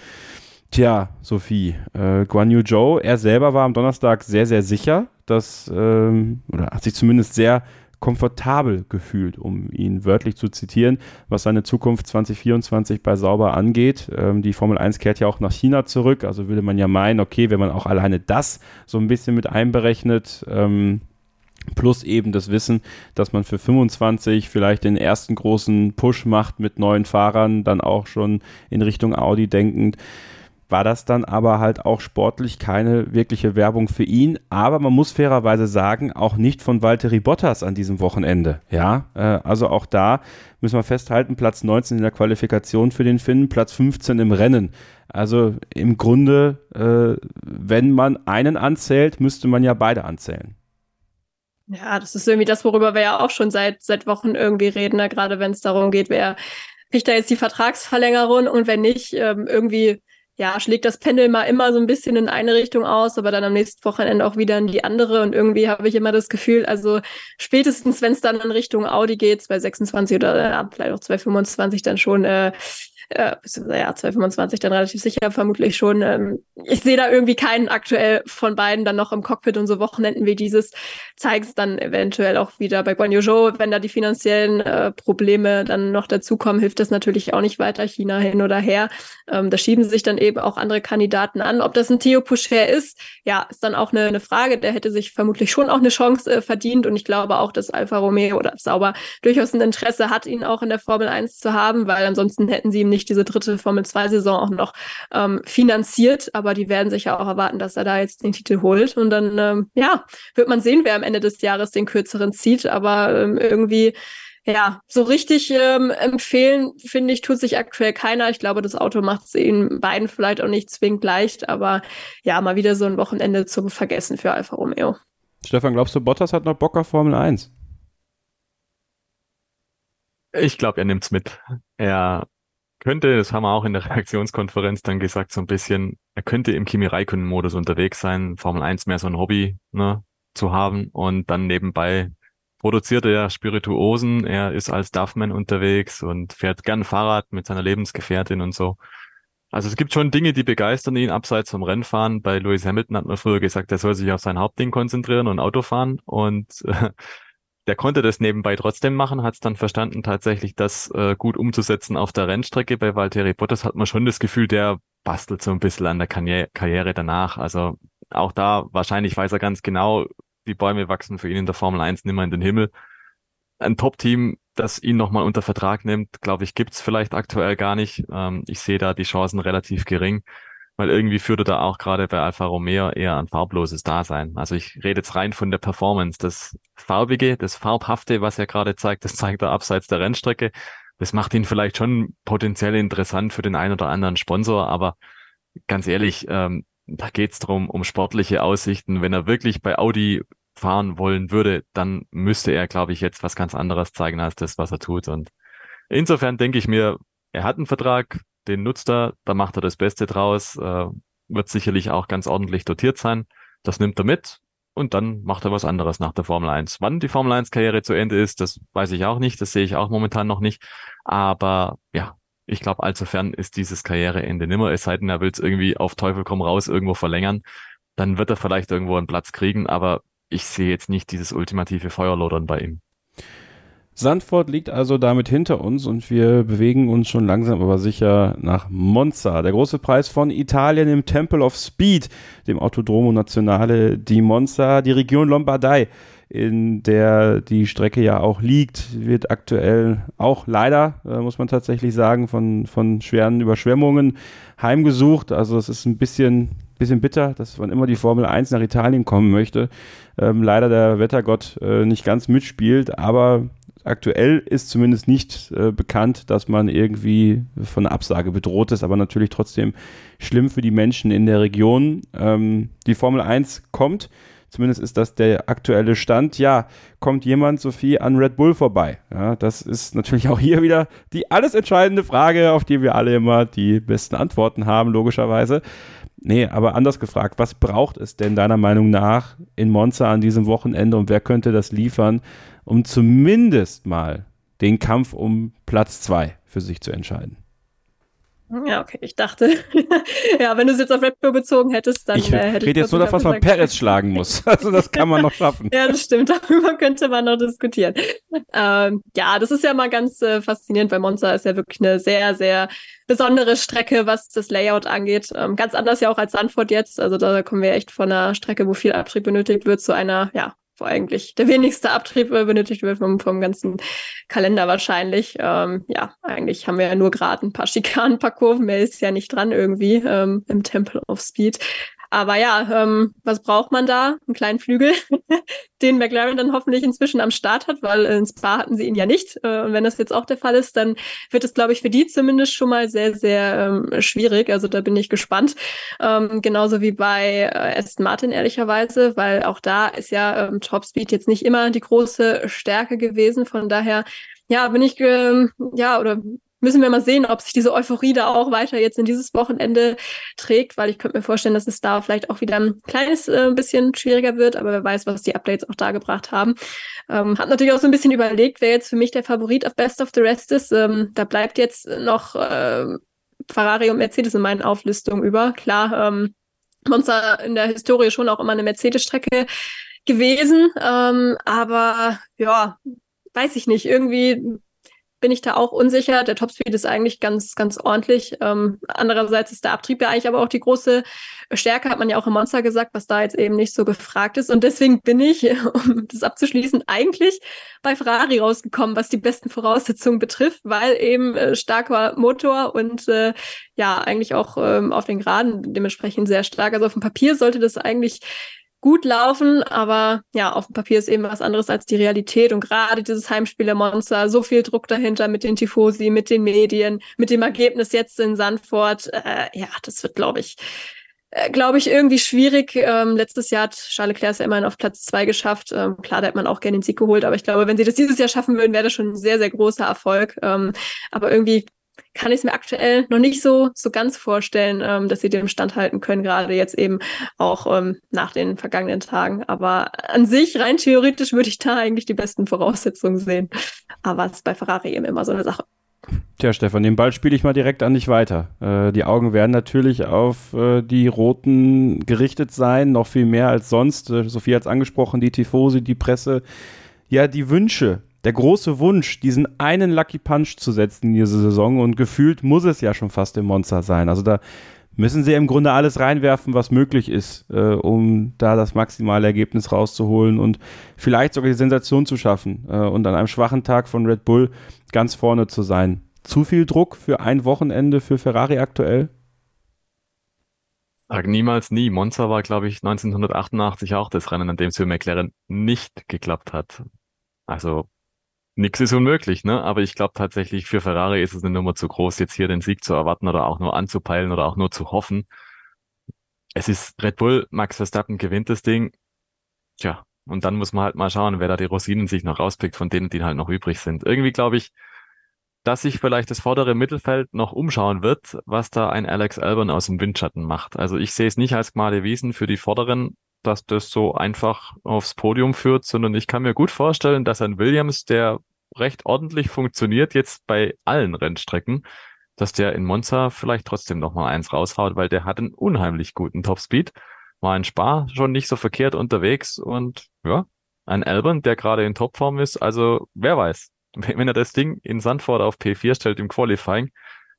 Tja, Sophie, äh, Guan Yu Zhou, er selber war am Donnerstag sehr, sehr sicher, dass, ähm, oder hat sich zumindest sehr komfortabel gefühlt, um ihn wörtlich zu zitieren, was seine Zukunft 2024 bei Sauber angeht. Ähm, die Formel 1 kehrt ja auch nach China zurück, also würde man ja meinen, okay, wenn man auch alleine das so ein bisschen mit einberechnet, ähm, plus eben das Wissen, dass man für 25 vielleicht den ersten großen Push macht mit neuen Fahrern, dann auch schon in Richtung Audi denkend, war das dann aber halt auch sportlich keine wirkliche Werbung für ihn. Aber man muss fairerweise sagen, auch nicht von Valtteri Bottas an diesem Wochenende. Ja, äh, also auch da müssen wir festhalten, Platz 19 in der Qualifikation für den Finnen, Platz 15 im Rennen. Also im Grunde, äh, wenn man einen anzählt, müsste man ja beide anzählen. Ja, das ist irgendwie das, worüber wir ja auch schon seit, seit Wochen irgendwie reden, ne? gerade wenn es darum geht, wer kriegt da jetzt die Vertragsverlängerung und wenn nicht, ähm, irgendwie ja, schlägt das Pendel mal immer so ein bisschen in eine Richtung aus, aber dann am nächsten Wochenende auch wieder in die andere. Und irgendwie habe ich immer das Gefühl, also spätestens, wenn es dann in Richtung Audi geht, bei 26 oder ja, vielleicht auch 225 dann schon, äh, äh, ja, 225 dann relativ sicher, vermutlich schon. Ähm, ich sehe da irgendwie keinen aktuell von beiden dann noch im Cockpit und so Wochenenden wie dieses zeigt es dann eventuell auch wieder bei Guan Yu wenn da die finanziellen äh, Probleme dann noch dazukommen, hilft das natürlich auch nicht weiter, China hin oder her. Ähm, da schieben sich dann eben auch andere Kandidaten an. Ob das ein Theo Poucher ist, ja, ist dann auch eine, eine Frage. Der hätte sich vermutlich schon auch eine Chance äh, verdient und ich glaube auch, dass Alfa Romeo oder Sauber durchaus ein Interesse hat, ihn auch in der Formel 1 zu haben, weil ansonsten hätten sie ihm nicht diese dritte Formel 2-Saison auch noch ähm, finanziert. Aber die werden sich ja auch erwarten, dass er da jetzt den Titel holt. Und dann, ähm, ja, wird man sehen, wer am Ende des Jahres den kürzeren zieht. Aber ähm, irgendwie ja, so richtig ähm, empfehlen, finde ich, tut sich aktuell keiner. Ich glaube, das Auto macht es ihnen beiden vielleicht auch nicht zwingend leicht, aber ja, mal wieder so ein Wochenende zum Vergessen für Alfa Romeo. Stefan, glaubst du, Bottas hat noch Bock auf Formel 1? Ich glaube, er nimmt's mit. Er könnte, das haben wir auch in der Reaktionskonferenz dann gesagt, so ein bisschen, er könnte im Kimi Räikkönen-Modus unterwegs sein, Formel 1 mehr so ein Hobby ne, zu haben und dann nebenbei produziert er Spirituosen, er ist als Duffman unterwegs und fährt gern Fahrrad mit seiner Lebensgefährtin und so. Also es gibt schon Dinge, die begeistern ihn abseits vom Rennfahren. Bei Lewis Hamilton hat man früher gesagt, er soll sich auf sein Hauptding konzentrieren und Auto fahren und äh, der konnte das nebenbei trotzdem machen, hat es dann verstanden, tatsächlich das äh, gut umzusetzen auf der Rennstrecke. Bei Valtteri Bottas hat man schon das Gefühl, der bastelt so ein bisschen an der Karriere, danach. Also auch da wahrscheinlich weiß er ganz genau, die Bäume wachsen für ihn in der Formel 1 nimmer in den Himmel. Ein Top-Team, das ihn nochmal unter Vertrag nimmt, glaube ich, gibt's vielleicht aktuell gar nicht. Ähm, ich sehe da die Chancen relativ gering weil irgendwie führt er da auch gerade bei Alfa Romeo eher ein farbloses Dasein. Also ich rede jetzt rein von der Performance. Das Farbige, das Farbhafte, was er gerade zeigt, das zeigt er abseits der Rennstrecke. Das macht ihn vielleicht schon potenziell interessant für den einen oder anderen Sponsor, aber ganz ehrlich, ähm, da geht's drum um sportliche Aussichten. Wenn er wirklich bei Audi fahren wollen würde, dann müsste er, glaube ich, jetzt was ganz anderes zeigen als das, was er tut. Und insofern denke ich mir, er hat einen Vertrag, den nutzt er, da macht er das Beste draus, äh, wird sicherlich auch ganz ordentlich dotiert sein. Das nimmt er mit und dann macht er was anderes nach der Formel 1. Wann die Formel 1 Karriere zu Ende ist, das weiß ich auch nicht, das sehe ich auch momentan noch nicht. Aber ja, ich glaube, allzu fern ist dieses Karriereende nimmer, es sei denn, er will es irgendwie auf Teufel komm raus irgendwo verlängern. Dann wird er vielleicht irgendwo einen Platz kriegen, aber ich sehe jetzt nicht dieses ultimative Feuerlodern bei ihm. Sandford liegt also damit hinter uns und wir bewegen uns schon langsam aber sicher nach Monza. Der große Preis von Italien im Temple of Speed, dem Autodromo Nazionale di Monza, die Region Lombardei, in der die Strecke ja auch liegt, wird aktuell auch leider, äh, muss man tatsächlich sagen, von, von schweren Überschwemmungen heimgesucht. Also es ist ein bisschen, bisschen bitter, dass man immer die Formel 1 nach Italien kommen möchte. Ähm, leider der Wettergott äh, nicht ganz mitspielt, aber aktuell ist zumindest nicht äh, bekannt, dass man irgendwie von einer Absage bedroht ist, aber natürlich trotzdem schlimm für die Menschen in der Region. Ähm, die Formel 1 kommt, zumindest ist das der aktuelle Stand. Ja, kommt jemand, Sophie, an Red Bull vorbei? Ja, das ist natürlich auch hier wieder die alles entscheidende Frage, auf die wir alle immer die besten Antworten haben, logischerweise. Nee, aber anders gefragt, was braucht es denn deiner Meinung nach in Monza an diesem Wochenende und wer könnte das liefern, um zumindest mal den Kampf um Platz zwei für sich zu entscheiden. Ja, okay, ich dachte, ja, wenn du es jetzt auf Red Bull bezogen hättest, dann ich äh, hätte rede jetzt nur davon, dass man Perez schlagen muss. Also das kann man noch schaffen. ja, das stimmt. Darüber könnte man noch diskutieren. Ähm, ja, das ist ja mal ganz äh, faszinierend, weil Monza ist ja wirklich eine sehr, sehr besondere Strecke, was das Layout angeht. Ähm, ganz anders ja auch als Sanford jetzt. Also da kommen wir echt von einer Strecke, wo viel Abtrieb benötigt wird, zu einer, ja, wo eigentlich der wenigste Abtrieb äh, benötigt wird vom, vom ganzen Kalender wahrscheinlich. Ähm, ja, eigentlich haben wir ja nur gerade ein paar Schikanen, ein paar Kurven, mehr ist ja nicht dran irgendwie ähm, im Temple of Speed. Aber ja, ähm, was braucht man da? Einen kleinen Flügel, den McLaren dann hoffentlich inzwischen am Start hat, weil in Spa hatten sie ihn ja nicht. Äh, und wenn das jetzt auch der Fall ist, dann wird es, glaube ich, für die zumindest schon mal sehr, sehr ähm, schwierig. Also da bin ich gespannt. Ähm, genauso wie bei äh, Aston Martin, ehrlicherweise, weil auch da ist ja ähm, Topspeed jetzt nicht immer die große Stärke gewesen. Von daher ja, bin ich, ähm, ja, oder müssen wir mal sehen, ob sich diese Euphorie da auch weiter jetzt in dieses Wochenende trägt, weil ich könnte mir vorstellen, dass es da vielleicht auch wieder ein kleines äh, bisschen schwieriger wird, aber wer weiß, was die Updates auch da gebracht haben. Ähm, hat natürlich auch so ein bisschen überlegt, wer jetzt für mich der Favorit auf Best of the Rest ist. Ähm, da bleibt jetzt noch äh, Ferrari und Mercedes in meinen Auflistungen über. Klar, ähm, Monster in der Historie schon auch immer eine Mercedes-Strecke gewesen, ähm, aber ja, weiß ich nicht, irgendwie bin ich da auch unsicher. Der Topspeed ist eigentlich ganz, ganz ordentlich. Ähm, andererseits ist der Abtrieb ja eigentlich aber auch die große Stärke, hat man ja auch im Monster gesagt, was da jetzt eben nicht so gefragt ist. Und deswegen bin ich, um das abzuschließen, eigentlich bei Ferrari rausgekommen, was die besten Voraussetzungen betrifft, weil eben äh, starker Motor und äh, ja, eigentlich auch ähm, auf den Geraden dementsprechend sehr stark. Also auf dem Papier sollte das eigentlich gut laufen, aber ja, auf dem Papier ist eben was anderes als die Realität und gerade dieses Heimspielermonster, so viel Druck dahinter mit den Tifosi, mit den Medien, mit dem Ergebnis jetzt in Sandford, äh, ja, das wird, glaube ich, äh, glaube ich, irgendwie schwierig. Ähm, letztes Jahr hat Charles Leclerc ja immerhin auf Platz zwei geschafft. Ähm, klar, da hätte man auch gerne den Sieg geholt, aber ich glaube, wenn sie das dieses Jahr schaffen würden, wäre das schon ein sehr, sehr großer Erfolg. Ähm, aber irgendwie kann ich es mir aktuell noch nicht so, so ganz vorstellen, ähm, dass sie dem standhalten können, gerade jetzt eben auch ähm, nach den vergangenen Tagen. Aber an sich, rein theoretisch, würde ich da eigentlich die besten Voraussetzungen sehen. Aber es ist bei Ferrari eben immer so eine Sache. Tja, Stefan, den Ball spiele ich mal direkt an dich weiter. Äh, die Augen werden natürlich auf äh, die Roten gerichtet sein, noch viel mehr als sonst. Äh, Sophie hat es angesprochen, die Tifosi, die Presse. Ja, die Wünsche der große Wunsch, diesen einen Lucky Punch zu setzen in dieser Saison und gefühlt muss es ja schon fast im Monster sein. Also da müssen sie im Grunde alles reinwerfen, was möglich ist, äh, um da das maximale Ergebnis rauszuholen und vielleicht sogar die Sensation zu schaffen äh, und an einem schwachen Tag von Red Bull ganz vorne zu sein. Zu viel Druck für ein Wochenende für Ferrari aktuell? Sag niemals nie. Monza war, glaube ich, 1988 auch das Rennen, an dem es für McLaren nicht geklappt hat. Also Nix ist unmöglich, ne? Aber ich glaube tatsächlich, für Ferrari ist es eine Nummer zu groß, jetzt hier den Sieg zu erwarten oder auch nur anzupeilen oder auch nur zu hoffen. Es ist Red Bull, Max Verstappen gewinnt das Ding. Tja, und dann muss man halt mal schauen, wer da die Rosinen sich noch rauspickt von denen, die halt noch übrig sind. Irgendwie glaube ich, dass sich vielleicht das vordere Mittelfeld noch umschauen wird, was da ein Alex Albon aus dem Windschatten macht. Also ich sehe es nicht als Gmade Wiesen für die Vorderen, dass das so einfach aufs Podium führt, sondern ich kann mir gut vorstellen, dass ein Williams, der recht ordentlich funktioniert jetzt bei allen Rennstrecken, dass der in Monza vielleicht trotzdem noch mal eins raushaut, weil der hat einen unheimlich guten Topspeed war in Spa schon nicht so verkehrt unterwegs und ja, ein Albon, der gerade in Topform ist. Also wer weiß, wenn er das Ding in Sandford auf P4 stellt im Qualifying,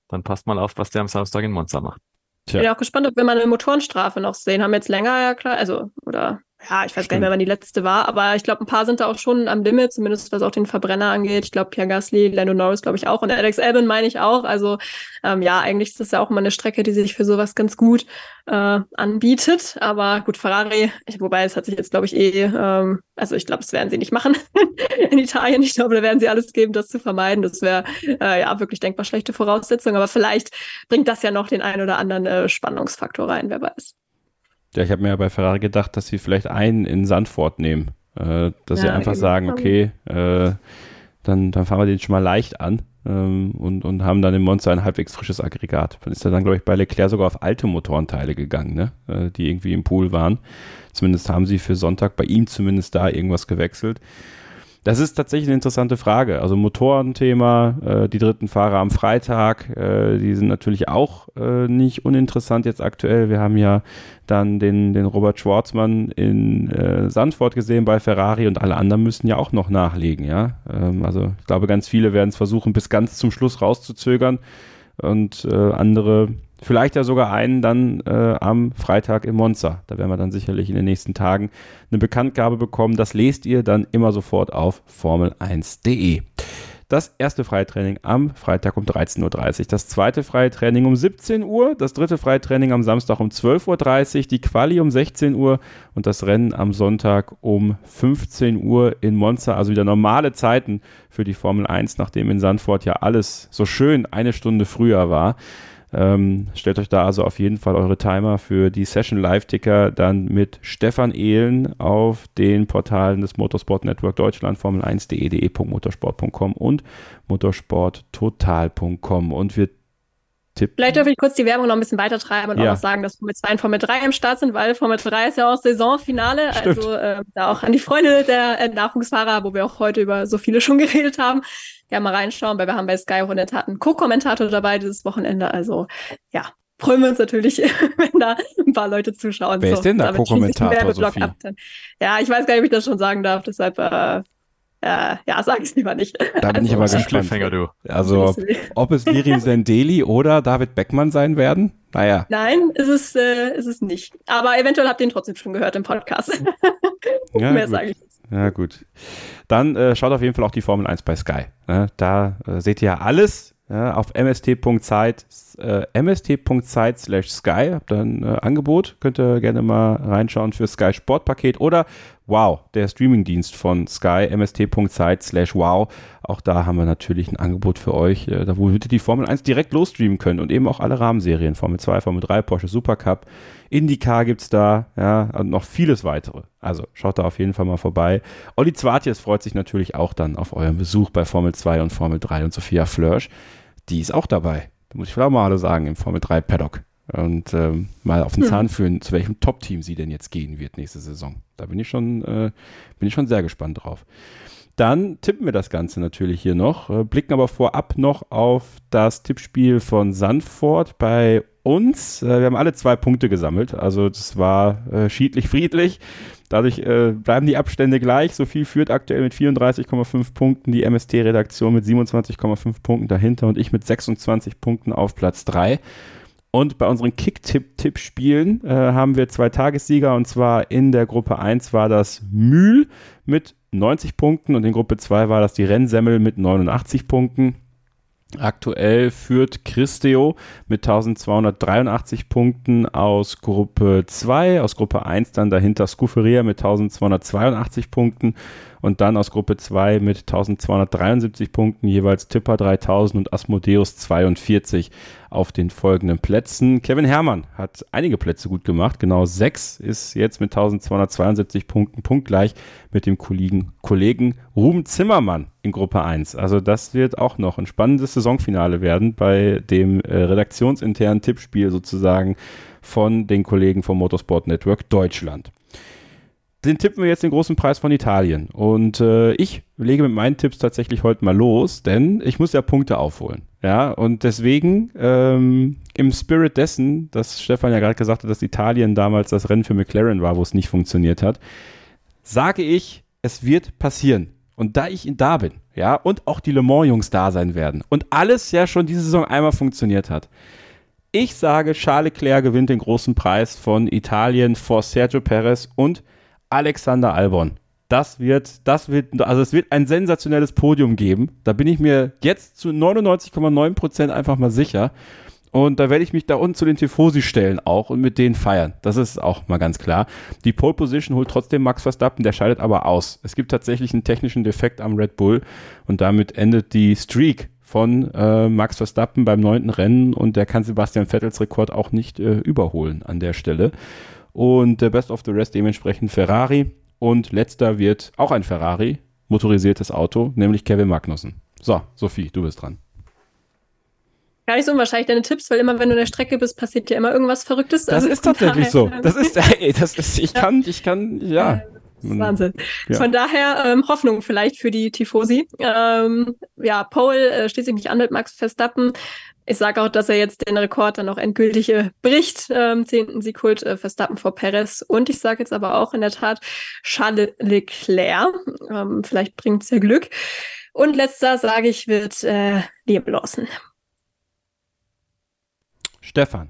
dann passt mal auf, was der am Samstag in Monza macht. Ich bin auch gespannt, ob wir mal eine Motorenstrafe noch sehen. Haben wir jetzt länger, ja klar, also, oder ja, ich weiß gar nicht mehr, wann die letzte war, aber ich glaube, ein paar sind da auch schon am Limit, zumindest was auch den Verbrenner angeht. Ich glaube, Pierre Gasly, Lando Norris, glaube ich auch und Alex Albon meine ich auch. Also ähm, ja, eigentlich ist das ja auch immer eine Strecke, die sich für sowas ganz gut äh, anbietet. Aber gut, Ferrari, ich, wobei es hat sich jetzt, glaube ich, eh, ähm, also ich glaube, das werden sie nicht machen in Italien. Ich glaube, da werden sie alles geben, das zu vermeiden. Das wäre äh, ja wirklich denkbar schlechte Voraussetzung. Aber vielleicht bringt das ja noch den einen oder anderen äh, Spannungsfaktor rein, wer weiß. Ja, ich habe mir ja bei Ferrari gedacht, dass sie vielleicht einen in Sandford nehmen. Äh, dass ja, sie einfach eben. sagen, okay, äh, dann, dann fahren wir den schon mal leicht an ähm, und, und haben dann im Monster ein halbwegs frisches Aggregat. Dann ist er dann, glaube ich, bei Leclerc sogar auf alte Motorenteile gegangen, ne? Äh, die irgendwie im Pool waren. Zumindest haben sie für Sonntag bei ihm zumindest da irgendwas gewechselt. Das ist tatsächlich eine interessante Frage. Also Motorenthema, äh, die dritten Fahrer am Freitag, äh, die sind natürlich auch äh, nicht uninteressant jetzt aktuell. Wir haben ja dann den, den Robert Schwarzmann in äh, Sandford gesehen bei Ferrari und alle anderen müssen ja auch noch nachlegen, ja. Ähm, also ich glaube, ganz viele werden es versuchen, bis ganz zum Schluss rauszuzögern und äh, andere Vielleicht ja sogar einen dann äh, am Freitag in Monza. Da werden wir dann sicherlich in den nächsten Tagen eine Bekanntgabe bekommen. Das lest ihr dann immer sofort auf formel1.de. Das erste Freitraining am Freitag um 13.30 Uhr, das zweite Freitraining um 17 Uhr, das dritte Freitraining am Samstag um 12.30 Uhr, die Quali um 16 Uhr und das Rennen am Sonntag um 15 Uhr in Monza. Also wieder normale Zeiten für die Formel 1, nachdem in Sandford ja alles so schön eine Stunde früher war. Ähm, stellt euch da also auf jeden Fall eure Timer für die Session Live-Ticker dann mit Stefan Ehlen auf den Portalen des Motorsport Network Deutschland, Formel1.de, de.motorsport.com und motorsporttotal.com. Und wir tippen. Vielleicht dürfen wir kurz die Werbung noch ein bisschen weiter treiben und ja. auch noch sagen, dass Formel 2 und Formel 3 im Start sind, weil Formel 3 ist ja auch Saisonfinale. Stimmt. Also äh, da auch an die Freunde der äh, Nachwuchsfahrer, wo wir auch heute über so viele schon geredet haben gerne mal reinschauen, weil wir haben bei Sky auch in der Tat einen Co-Kommentator dabei dieses Wochenende. Also ja, freuen wir uns natürlich, wenn da ein paar Leute zuschauen. Wer so, ist denn der Co-Kommentator, Ja, ich weiß gar nicht, ob ich das schon sagen darf, deshalb äh, äh, ja, sag es lieber nicht. Da bin also, ich aber gespannt. Du. Also, ob es Miriam Sendeli oder David Beckmann sein werden? Naja. Nein, ist es, äh, ist es nicht. Aber eventuell habt ihr ihn trotzdem schon gehört im Podcast. ja, Mehr sage ich nicht. Ja, gut. Dann äh, schaut auf jeden Fall auch die Formel 1 bei Sky. Ne? Da äh, seht ihr ja alles ja, auf mst.zeit äh, mst.zeit slash sky. Habt ihr ein äh, Angebot. Könnt ihr gerne mal reinschauen für Sky Sportpaket oder Wow, der Streamingdienst von Sky, mst.zeit slash wow. Auch da haben wir natürlich ein Angebot für euch, äh, da wo ihr die Formel 1 direkt losstreamen könnt und eben auch alle Rahmenserien, Formel 2, Formel 3, Porsche Supercup, IndyCar gibt's da, ja, und noch vieles weitere. Also schaut da auf jeden Fall mal vorbei. Olli Zwartjes freut sich natürlich auch dann auf euren Besuch bei Formel 2 und Formel 3 und Sophia Flörsch, die ist auch dabei. Da muss ich vielleicht mal alle sagen im Formel 3 Paddock und ähm, mal auf den hm. Zahn fühlen, zu welchem Top-Team sie denn jetzt gehen wird nächste Saison. Da bin ich schon, äh, bin ich schon sehr gespannt drauf. Dann tippen wir das Ganze natürlich hier noch, äh, blicken aber vorab noch auf das Tippspiel von Sandford bei uns. Äh, wir haben alle zwei Punkte gesammelt, also das war äh, schiedlich friedlich. Dadurch äh, bleiben die Abstände gleich. Sophie führt aktuell mit 34,5 Punkten, die MST-Redaktion mit 27,5 Punkten dahinter und ich mit 26 Punkten auf Platz 3. Und bei unseren Kick-Tipp-Tippspielen äh, haben wir zwei Tagessieger und zwar in der Gruppe 1 war das Mühl mit 90 Punkten und in Gruppe 2 war das die Rennsemmel mit 89 Punkten. Aktuell führt Christeo mit 1283 Punkten aus Gruppe 2, aus Gruppe 1 dann dahinter Scuferia mit 1282 Punkten und dann aus Gruppe 2 mit 1273 Punkten jeweils Tipper 3000 und Asmodeus 42 auf den folgenden Plätzen. Kevin Herrmann hat einige Plätze gut gemacht, genau sechs ist jetzt mit 1272 Punkten punktgleich mit dem Kollegen, Kollegen Ruben Zimmermann in Gruppe 1. Also das wird auch noch ein spannendes Saisonfinale werden bei dem äh, redaktionsinternen Tippspiel sozusagen von den Kollegen vom Motorsport Network Deutschland den tippen wir jetzt den großen Preis von Italien. Und äh, ich lege mit meinen Tipps tatsächlich heute mal los, denn ich muss ja Punkte aufholen. Ja, und deswegen ähm, im Spirit dessen, dass Stefan ja gerade gesagt hat, dass Italien damals das Rennen für McLaren war, wo es nicht funktioniert hat, sage ich, es wird passieren. Und da ich da bin, ja, und auch die Le Mans-Jungs da sein werden und alles ja schon diese Saison einmal funktioniert hat, ich sage, Charles Leclerc gewinnt den großen Preis von Italien vor Sergio Perez und Alexander Albon. Das wird, das wird, also es wird ein sensationelles Podium geben. Da bin ich mir jetzt zu 99,9 Prozent einfach mal sicher. Und da werde ich mich da unten zu den Tifosi stellen auch und mit denen feiern. Das ist auch mal ganz klar. Die Pole Position holt trotzdem Max Verstappen, der scheidet aber aus. Es gibt tatsächlich einen technischen Defekt am Red Bull und damit endet die Streak von äh, Max Verstappen beim neunten Rennen und der kann Sebastian Vettels Rekord auch nicht äh, überholen an der Stelle. Und der Best of the Rest dementsprechend Ferrari und letzter wird auch ein Ferrari, motorisiertes Auto, nämlich Kevin Magnussen. So, Sophie, du bist dran. Gar nicht so unwahrscheinlich deine Tipps, weil immer wenn du in der Strecke bist, passiert dir immer irgendwas Verrücktes. Das also ist tatsächlich so. Das ist, ey, das ist, ich kann, ich kann, ja. Wahnsinn. Ja. Von daher ähm, Hoffnung vielleicht für die Tifosi. Ähm, ja, Paul äh, schließt sich nicht an mit Max Verstappen. Ich sage auch, dass er jetzt den Rekord dann noch endgültig äh, bricht. Ähm, zehnten Sieg holt äh, Verstappen vor Perez. Und ich sage jetzt aber auch in der Tat Charles Leclerc. Ähm, vielleicht bringt es ja Glück. Und letzter, sage ich, wird äh, Liam Lawson. Stefan.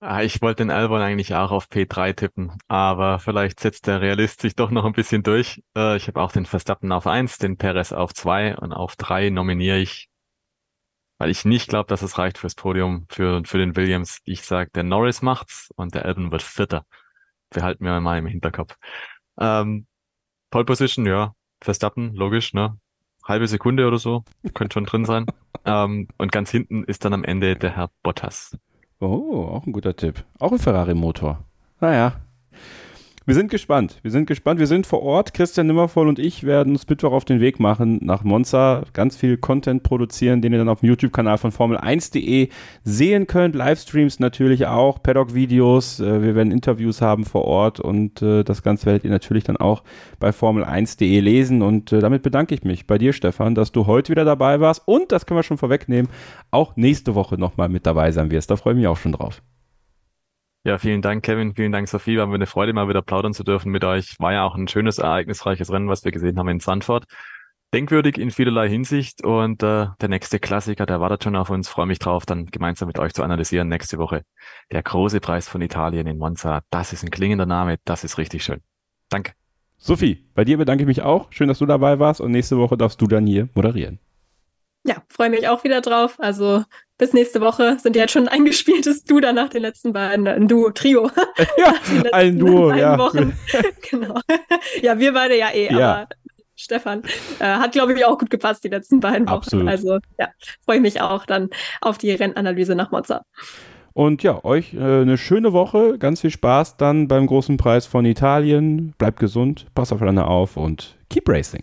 Ah, ich wollte den Albon eigentlich auch auf P3 tippen, aber vielleicht setzt der Realist sich doch noch ein bisschen durch. Äh, ich habe auch den Verstappen auf 1, den Perez auf 2 und auf 3 nominiere ich, weil ich nicht glaube, dass es reicht fürs Podium für, für den Williams. Ich sage, der Norris macht's und der Albon wird Vierter. Behalten wir mal im Hinterkopf. Ähm, Pole Position, ja, Verstappen, logisch, ne? halbe Sekunde oder so, könnte schon drin sein. Ähm, und ganz hinten ist dann am Ende der Herr Bottas. Oh, auch ein guter Tipp. Auch ein Ferrari-Motor. Naja, wir sind gespannt. Wir sind gespannt. Wir sind vor Ort. Christian Nimmervoll und ich werden uns Mittwoch auf den Weg machen nach Monza. Ganz viel Content produzieren, den ihr dann auf dem YouTube-Kanal von Formel1.de sehen könnt. Livestreams natürlich auch, Paddock-Videos. Äh, wir werden Interviews haben vor Ort und äh, das Ganze werdet ihr natürlich dann auch bei Formel1.de lesen. Und äh, damit bedanke ich mich bei dir, Stefan, dass du heute wieder dabei warst und, das können wir schon vorwegnehmen, auch nächste Woche nochmal mit dabei sein wirst. Da freue ich mich auch schon drauf. Ja, vielen Dank, Kevin. Vielen Dank, Sophie. War mir eine Freude, mal wieder plaudern zu dürfen mit euch. War ja auch ein schönes, ereignisreiches Rennen, was wir gesehen haben in Sandford. Denkwürdig in vielerlei Hinsicht und äh, der nächste Klassiker, der wartet schon auf uns. Freue mich drauf, dann gemeinsam mit euch zu analysieren nächste Woche. Der große Preis von Italien in Monza. Das ist ein klingender Name. Das ist richtig schön. Danke. Sophie, bei dir bedanke ich mich auch. Schön, dass du dabei warst und nächste Woche darfst du dann hier moderieren. Ja, freue mich auch wieder drauf. Also bis nächste Woche sind ja jetzt schon ein eingespieltes Du dann nach den letzten beiden, ein Duo, Trio. Ja, ein Duo, ja. Wochen. genau. Ja, wir beide ja eh, ja. aber Stefan äh, hat, glaube ich, auch gut gepasst die letzten beiden Wochen. Absolut. Also ja, freue ich mich auch dann auf die Rennanalyse nach Monza. Und ja, euch äh, eine schöne Woche, ganz viel Spaß dann beim großen Preis von Italien. Bleibt gesund, passt aufeinander auf und keep racing.